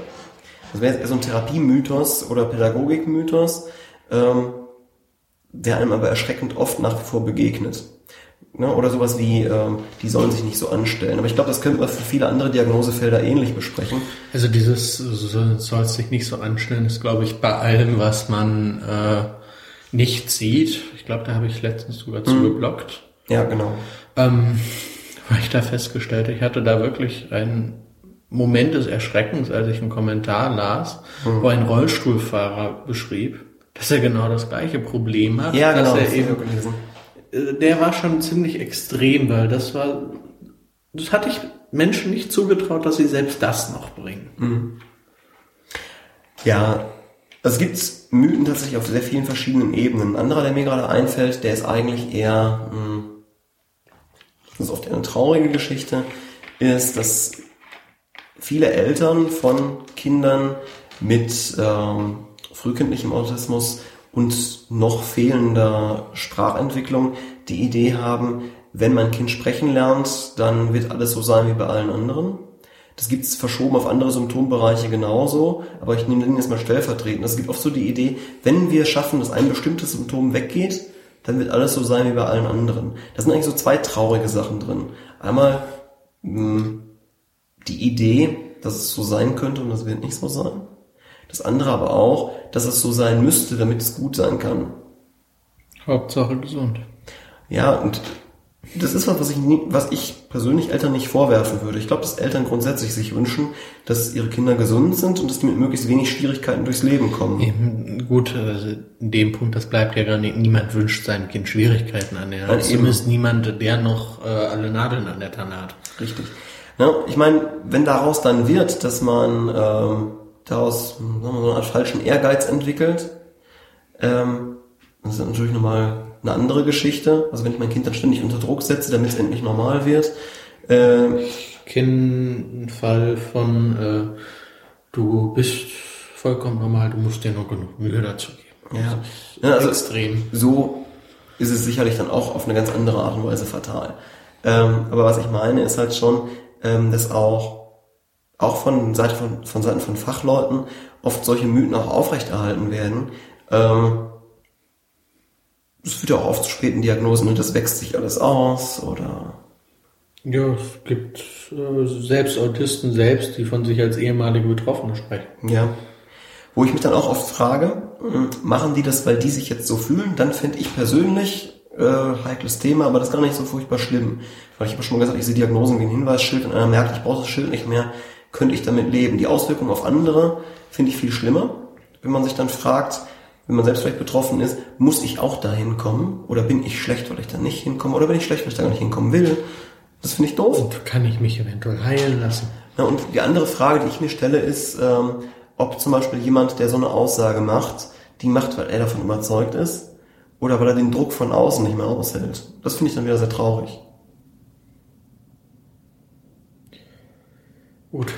Das wäre jetzt eher so ein Therapiemythos oder Pädagogikmythos, ähm, der einem aber erschreckend oft nach wie vor begegnet. Ne? Oder sowas wie, ähm, die sollen sich nicht so anstellen. Aber ich glaube, das könnte man für viele andere Diagnosefelder ähnlich besprechen. Also dieses so, soll sich nicht so anstellen, ist glaube ich bei allem, was man äh, nicht sieht. Ich glaube, da habe ich letztens sogar mhm. zugeblockt. Ja, genau. Ähm, weil ich da festgestellt, ich hatte da wirklich einen Moment des Erschreckens, als ich einen Kommentar las, mhm. wo ein Rollstuhlfahrer beschrieb, dass er genau das gleiche Problem hat. Ja, genau. Dass er eben, äh, der war schon ziemlich extrem, weil das war, das hatte ich Menschen nicht zugetraut, dass sie selbst das noch bringen. Mhm. Ja, es gibt Mythen tatsächlich auf sehr vielen verschiedenen Ebenen. Ein anderer, der mir gerade einfällt, der ist eigentlich eher, mh, hm, das ist oft eine traurige Geschichte, ist, dass viele Eltern von Kindern mit ähm, frühkindlichem Autismus und noch fehlender Sprachentwicklung die Idee haben, wenn mein Kind sprechen lernt, dann wird alles so sein wie bei allen anderen. Das gibt es verschoben auf andere Symptombereiche genauso, aber ich nehme den jetzt mal stellvertretend. Es gibt oft so die Idee, wenn wir schaffen, dass ein bestimmtes Symptom weggeht, dann wird alles so sein wie bei allen anderen. Da sind eigentlich so zwei traurige Sachen drin. Einmal mh, hm, die Idee, dass es so sein könnte und das wird nicht so sein. Das andere aber auch, dass es so sein müsste, damit es gut sein kann. Hauptsache gesund. Ja, und das ist was, was ich, nie, was ich persönlich Eltern nicht vorwerfen würde. Ich glaube, dass Eltern grundsätzlich sich wünschen, dass ihre Kinder gesund sind und dass die mit möglichst wenig Schwierigkeiten durchs Leben kommen. Eben, gut, also in dem Punkt, das bleibt ja gar nicht. Niemand wünscht seinem Kind Schwierigkeiten an der Hand. Zumindest niemand, der noch äh, alle Nadeln an der Tanne hat. Richtig. Ja, ich meine, wenn daraus dann wird, dass man ähm, daraus so eine Art falschen Ehrgeiz entwickelt, ähm, das ist natürlich nochmal eine andere Geschichte. Also wenn ich mein Kind dann ständig unter Druck setze, damit es endlich normal wird. Äh, ich kenne einen Fall von, äh, du bist vollkommen normal, du musst dir nur genug Mühe dazu geben. Ja, ja also extrem. So ist es sicherlich dann auch auf eine ganz andere Art und Weise fatal. Ähm, aber was ich meine, ist halt schon, ähm, dass auch auch von Seite von, von Seiten von Fachleuten oft solche Mythen auch aufrechterhalten werden. Ähm, es wird ja auch oft zu späten Diagnosen und das wächst sich alles aus oder. Ja, es gibt äh, selbst Autisten selbst, die von sich als ehemalige Betroffene sprechen. Ja. Wo ich mich dann auch oft frage, hm, machen die das, weil die sich jetzt so fühlen? Dann finde ich persönlich äh, heikles Thema, aber das ist gar nicht so furchtbar schlimm. Weil ich habe schon mal gesagt, ich sehe Diagnosen wie ein Hinweisschild und einer merkt, ich brauche das Schild nicht mehr, könnte ich damit leben. Die Auswirkungen auf andere finde ich viel schlimmer, wenn man sich dann fragt, wenn man selbst vielleicht betroffen ist, muss ich auch dahin kommen? Oder bin ich schlecht, weil ich da nicht hinkomme? Oder bin ich schlecht, weil ich da gar nicht hinkommen will? Das finde ich doof. Und kann ich mich eventuell heilen lassen? Ja, und die andere Frage, die ich mir stelle, ist, ähm, ob zum Beispiel jemand, der so eine Aussage macht, die macht, weil er davon überzeugt ist, oder weil er den Druck von außen nicht mehr aushält. Das finde ich dann wieder sehr traurig. Gut.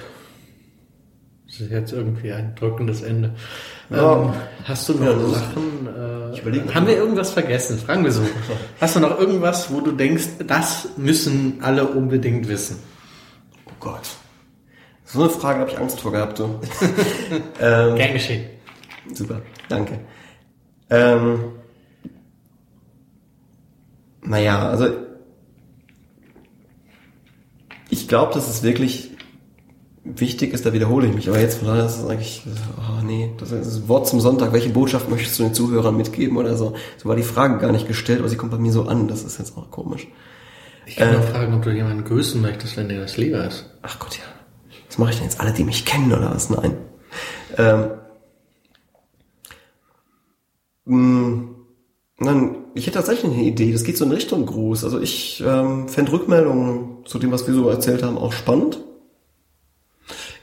Das ist jetzt irgendwie ein drückendes Ende. Ja. Ähm, hast du noch ja, Sachen? Äh, ich überlege, haben wir irgendwas vergessen? Fragen wir so. hast du noch irgendwas, wo du denkst, das müssen alle unbedingt wissen? Oh Gott. So eine Frage habe ich Angst vor gehabt, du. ähm, Gern geschehen. Super, danke. Ähm, naja, also ich glaube, dass es wirklich wichtig ist, da wiederhole ich mich, aber jetzt von daher ist es eigentlich, oh nee, das ist das Wort zum Sonntag, welche Botschaft möchtest du den Zuhörern mitgeben oder so? So war die Frage gar nicht gestellt, aber sie kommt bei mir so an, das ist jetzt auch komisch. Ich kann äh, nur fragen, ob du jemanden grüßen möchtest, wenn dir das lieber ist. Ach Gott, ja. Was mache ich denn jetzt? Alle, die mich kennen oder was? Nein. Ähm, mh, hm, Nein, ich hätte tatsächlich eine Idee. Das geht so in Richtung Gruß. Also ich ähm, fände Rückmeldungen zu dem, was wir so erzählt haben, auch spannend.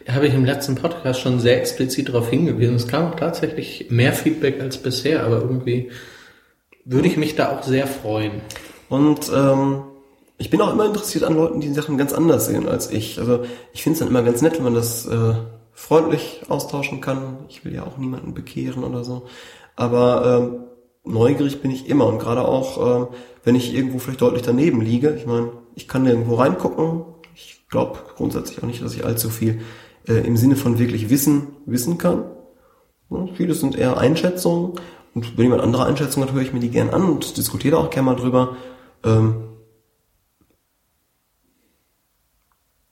Habe ich im letzten Podcast schon sehr explizit darauf hingewiesen. Es kam auch tatsächlich mehr Feedback als bisher, aber irgendwie würde ich mich da auch sehr freuen. Und ähm, ich bin auch immer interessiert an Leuten, die Sachen ganz anders sehen als ich. Also ich finde es dann immer ganz nett, wenn man das äh, freundlich austauschen kann. Ich will ja auch niemanden bekehren oder so. Aber ähm, neugierig bin ich immer und gerade auch, äh, wenn ich irgendwo vielleicht deutlich daneben liege. Ich meine, ich kann nirgendwo reingucken. Ich glaube grundsätzlich auch nicht, dass ich allzu viel äh, im Sinne von wirklich Wissen wissen kann. Ja, vieles sind eher Einschätzungen und wenn jemand andere Einschätzungen hat, höre ich mir die gern an und diskutiere auch gerne mal drüber. Ähm,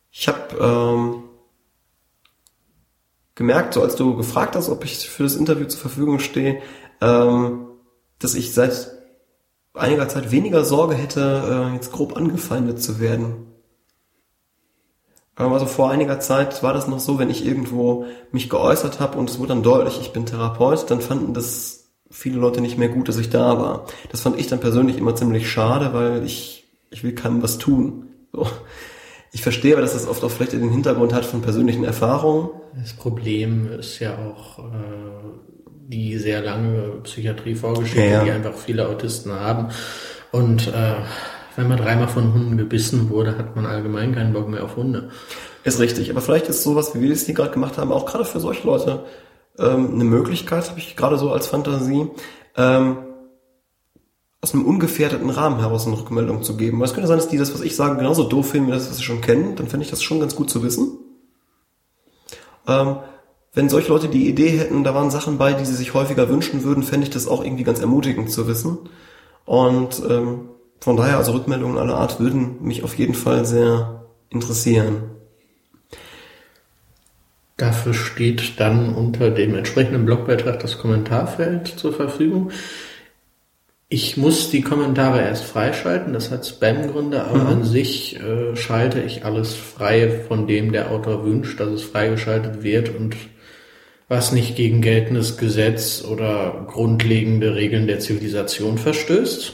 ich habe ähm, gemerkt, so als du gefragt hast, ob ich für das Interview zur Verfügung stehe, ähm, dass ich seit einiger Zeit weniger Sorge hätte, äh, jetzt grob angefeindet zu werden. Also vor einiger Zeit war das noch so, wenn ich irgendwo mich geäußert habe und es wurde dann deutlich, ich bin Therapeut, dann fanden das viele Leute nicht mehr gut, dass ich da war. Das fand ich dann persönlich immer ziemlich schade, weil ich, ich will keinem was tun. So. Ich verstehe aber, dass das oft auch vielleicht den Hintergrund hat von persönlichen Erfahrungen. Das Problem ist ja auch, äh, die sehr lange Psychiatrie vorgeschrieben, ja, ja. die einfach viele Autisten haben. Und äh, wenn man dreimal von Hunden gebissen wurde, hat man allgemein keinen Bock mehr auf Hunde. Ist richtig, aber vielleicht ist sowas, wie wir das hier gerade gemacht haben, auch gerade für solche Leute ähm, eine Möglichkeit, habe ich gerade so als Fantasie, ähm, aus einem ungefährdeten Rahmen heraus eine Rückmeldung zu geben. Weil es könnte sein, dass die das, was ich sage, genauso doof finden, wie das, was sie schon kennen. Dann fände ich das schon ganz gut zu wissen. Ähm, wenn solche Leute die Idee hätten, da waren Sachen bei, die sie sich häufiger wünschen würden, fände ich das auch irgendwie ganz ermutigend zu wissen. Und ähm, von daher, also Rückmeldungen aller Art würden mich auf jeden Fall sehr interessieren. Dafür steht dann unter dem entsprechenden Blogbeitrag das Kommentarfeld zur Verfügung. Ich muss die Kommentare erst freischalten, das hat Spam-Gründe, aber mhm. an sich äh, schalte ich alles frei, von dem der Autor wünscht, dass es freigeschaltet wird und was nicht gegen geltendes Gesetz oder grundlegende Regeln der Zivilisation verstößt.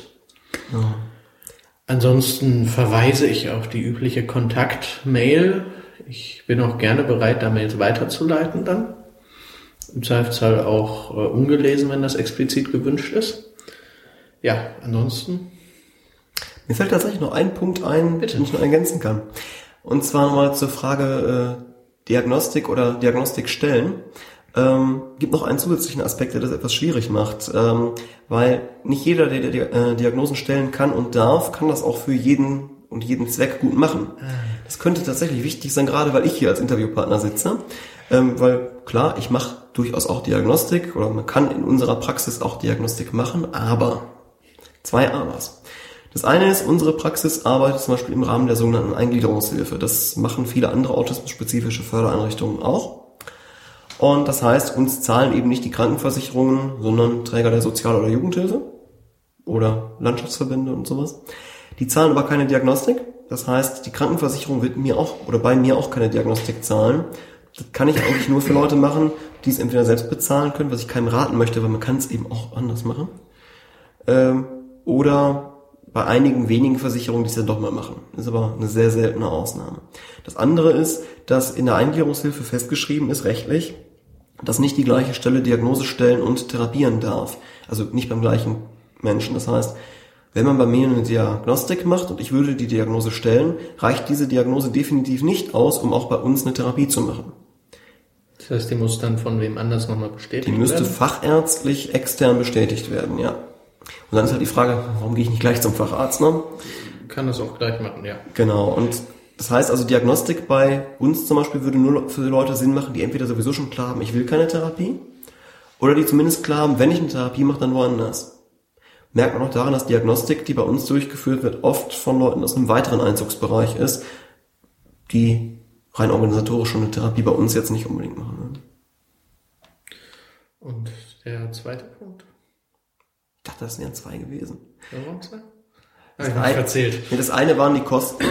Ja. Ansonsten verweise ich auf die übliche Kontaktmail. Ich bin auch gerne bereit, da Mails weiterzuleiten dann. Im Zweifelsfall auch äh, ungelesen, wenn das explizit gewünscht ist. Ja, ansonsten. Mir fällt tatsächlich noch ein Punkt ein, Bitte. den ich noch ergänzen kann. Und zwar nochmal zur Frage äh, Diagnostik oder Diagnostikstellen ähm, gibt noch einen zusätzlichen Aspekt, der das etwas schwierig macht, ähm, weil nicht jeder, der, der äh, Diagnosen stellen kann und darf, kann das auch für jeden und jeden Zweck gut machen. Ah. Das könnte tatsächlich wichtig sein, gerade weil ich hier als Interviewpartner sitze, ähm, weil klar, ich mache durchaus auch Diagnostik oder man kann in unserer Praxis auch Diagnostik machen, aber zwei Abers. Das eine ist, unsere Praxis arbeitet zum Beispiel im Rahmen der sogenannten Eingliederungshilfe. Das machen viele andere autismusspezifische Fördereinrichtungen auch. Und das heißt, uns zahlen eben nicht die Krankenversicherungen, sondern Träger der Sozial- oder Jugendhilfe oder Landschaftsverbände und sowas. Die zahlen aber keine Diagnostik. Das heißt, die Krankenversicherung wird mir auch oder bei mir auch keine Diagnostik zahlen. Das kann ich eigentlich nur für Leute machen, die es entweder selbst bezahlen können, was ich keinem raten möchte, weil man kann es eben auch anders machen. Ähm, oder bei einigen wenigen Versicherungen, die es dann doch mal machen. Ist aber eine sehr seltene Ausnahme. Das andere ist, dass in der Eingliederungshilfe festgeschrieben ist, rechtlich, dass nicht die gleiche Stelle Diagnose stellen und therapieren darf. Also nicht beim gleichen Menschen. Das heißt, wenn man bei mir eine Diagnostik macht und ich würde die Diagnose stellen, reicht diese Diagnose definitiv nicht aus, um auch bei uns eine Therapie zu machen. Das heißt, die muss dann von wem anders nochmal bestätigt werden? Die müsste werden? fachärztlich extern bestätigt werden, ja. Und dann ist halt die Frage, warum gehe ich nicht gleich zum Facharzt, ne? Kann das auch gleich machen, ja. Genau. Und Das heißt also, Diagnostik bei uns zum Beispiel würde nur für Leute Sinn machen, die entweder sowieso schon klar haben, ich will keine Therapie, oder die zumindest klar haben, wenn ich eine Therapie mache, dann woanders. Merkt man auch daran, dass Diagnostik, die bei uns durchgeführt wird, oft von Leuten aus einem weiteren Einzugsbereich ist, die rein organisatorisch schon eine Therapie bei uns jetzt nicht unbedingt machen würden. Und der zweite Punkt? Ich dachte, das wären zwei gewesen. Warum zwei? Das, ich ein, erzählt. Nee, das eine waren die Kosten,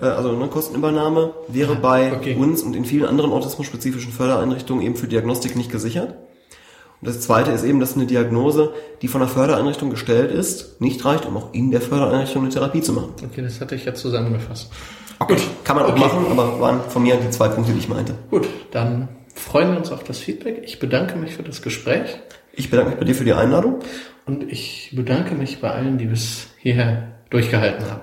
also eine Kostenübernahme wäre bei okay. uns und in vielen anderen autismusspezifischen Fördereinrichtungen eben für Diagnostik nicht gesichert. Und das zweite ist eben, dass eine Diagnose, die von der Fördereinrichtung gestellt ist, nicht reicht, um auch in der Fördereinrichtung eine Therapie zu machen. Okay, das hatte ich ja zusammengefasst. Okay. Kann man auch Okay. machen, aber waren von mir die zwei Punkte, die ich meinte. Gut, dann freuen wir uns auf das Feedback. Ich bedanke mich für das Gespräch Ich bedanke mich bei dir für die Einladung. und ich bedanke mich bei allen, die bis hierher durchgehalten haben.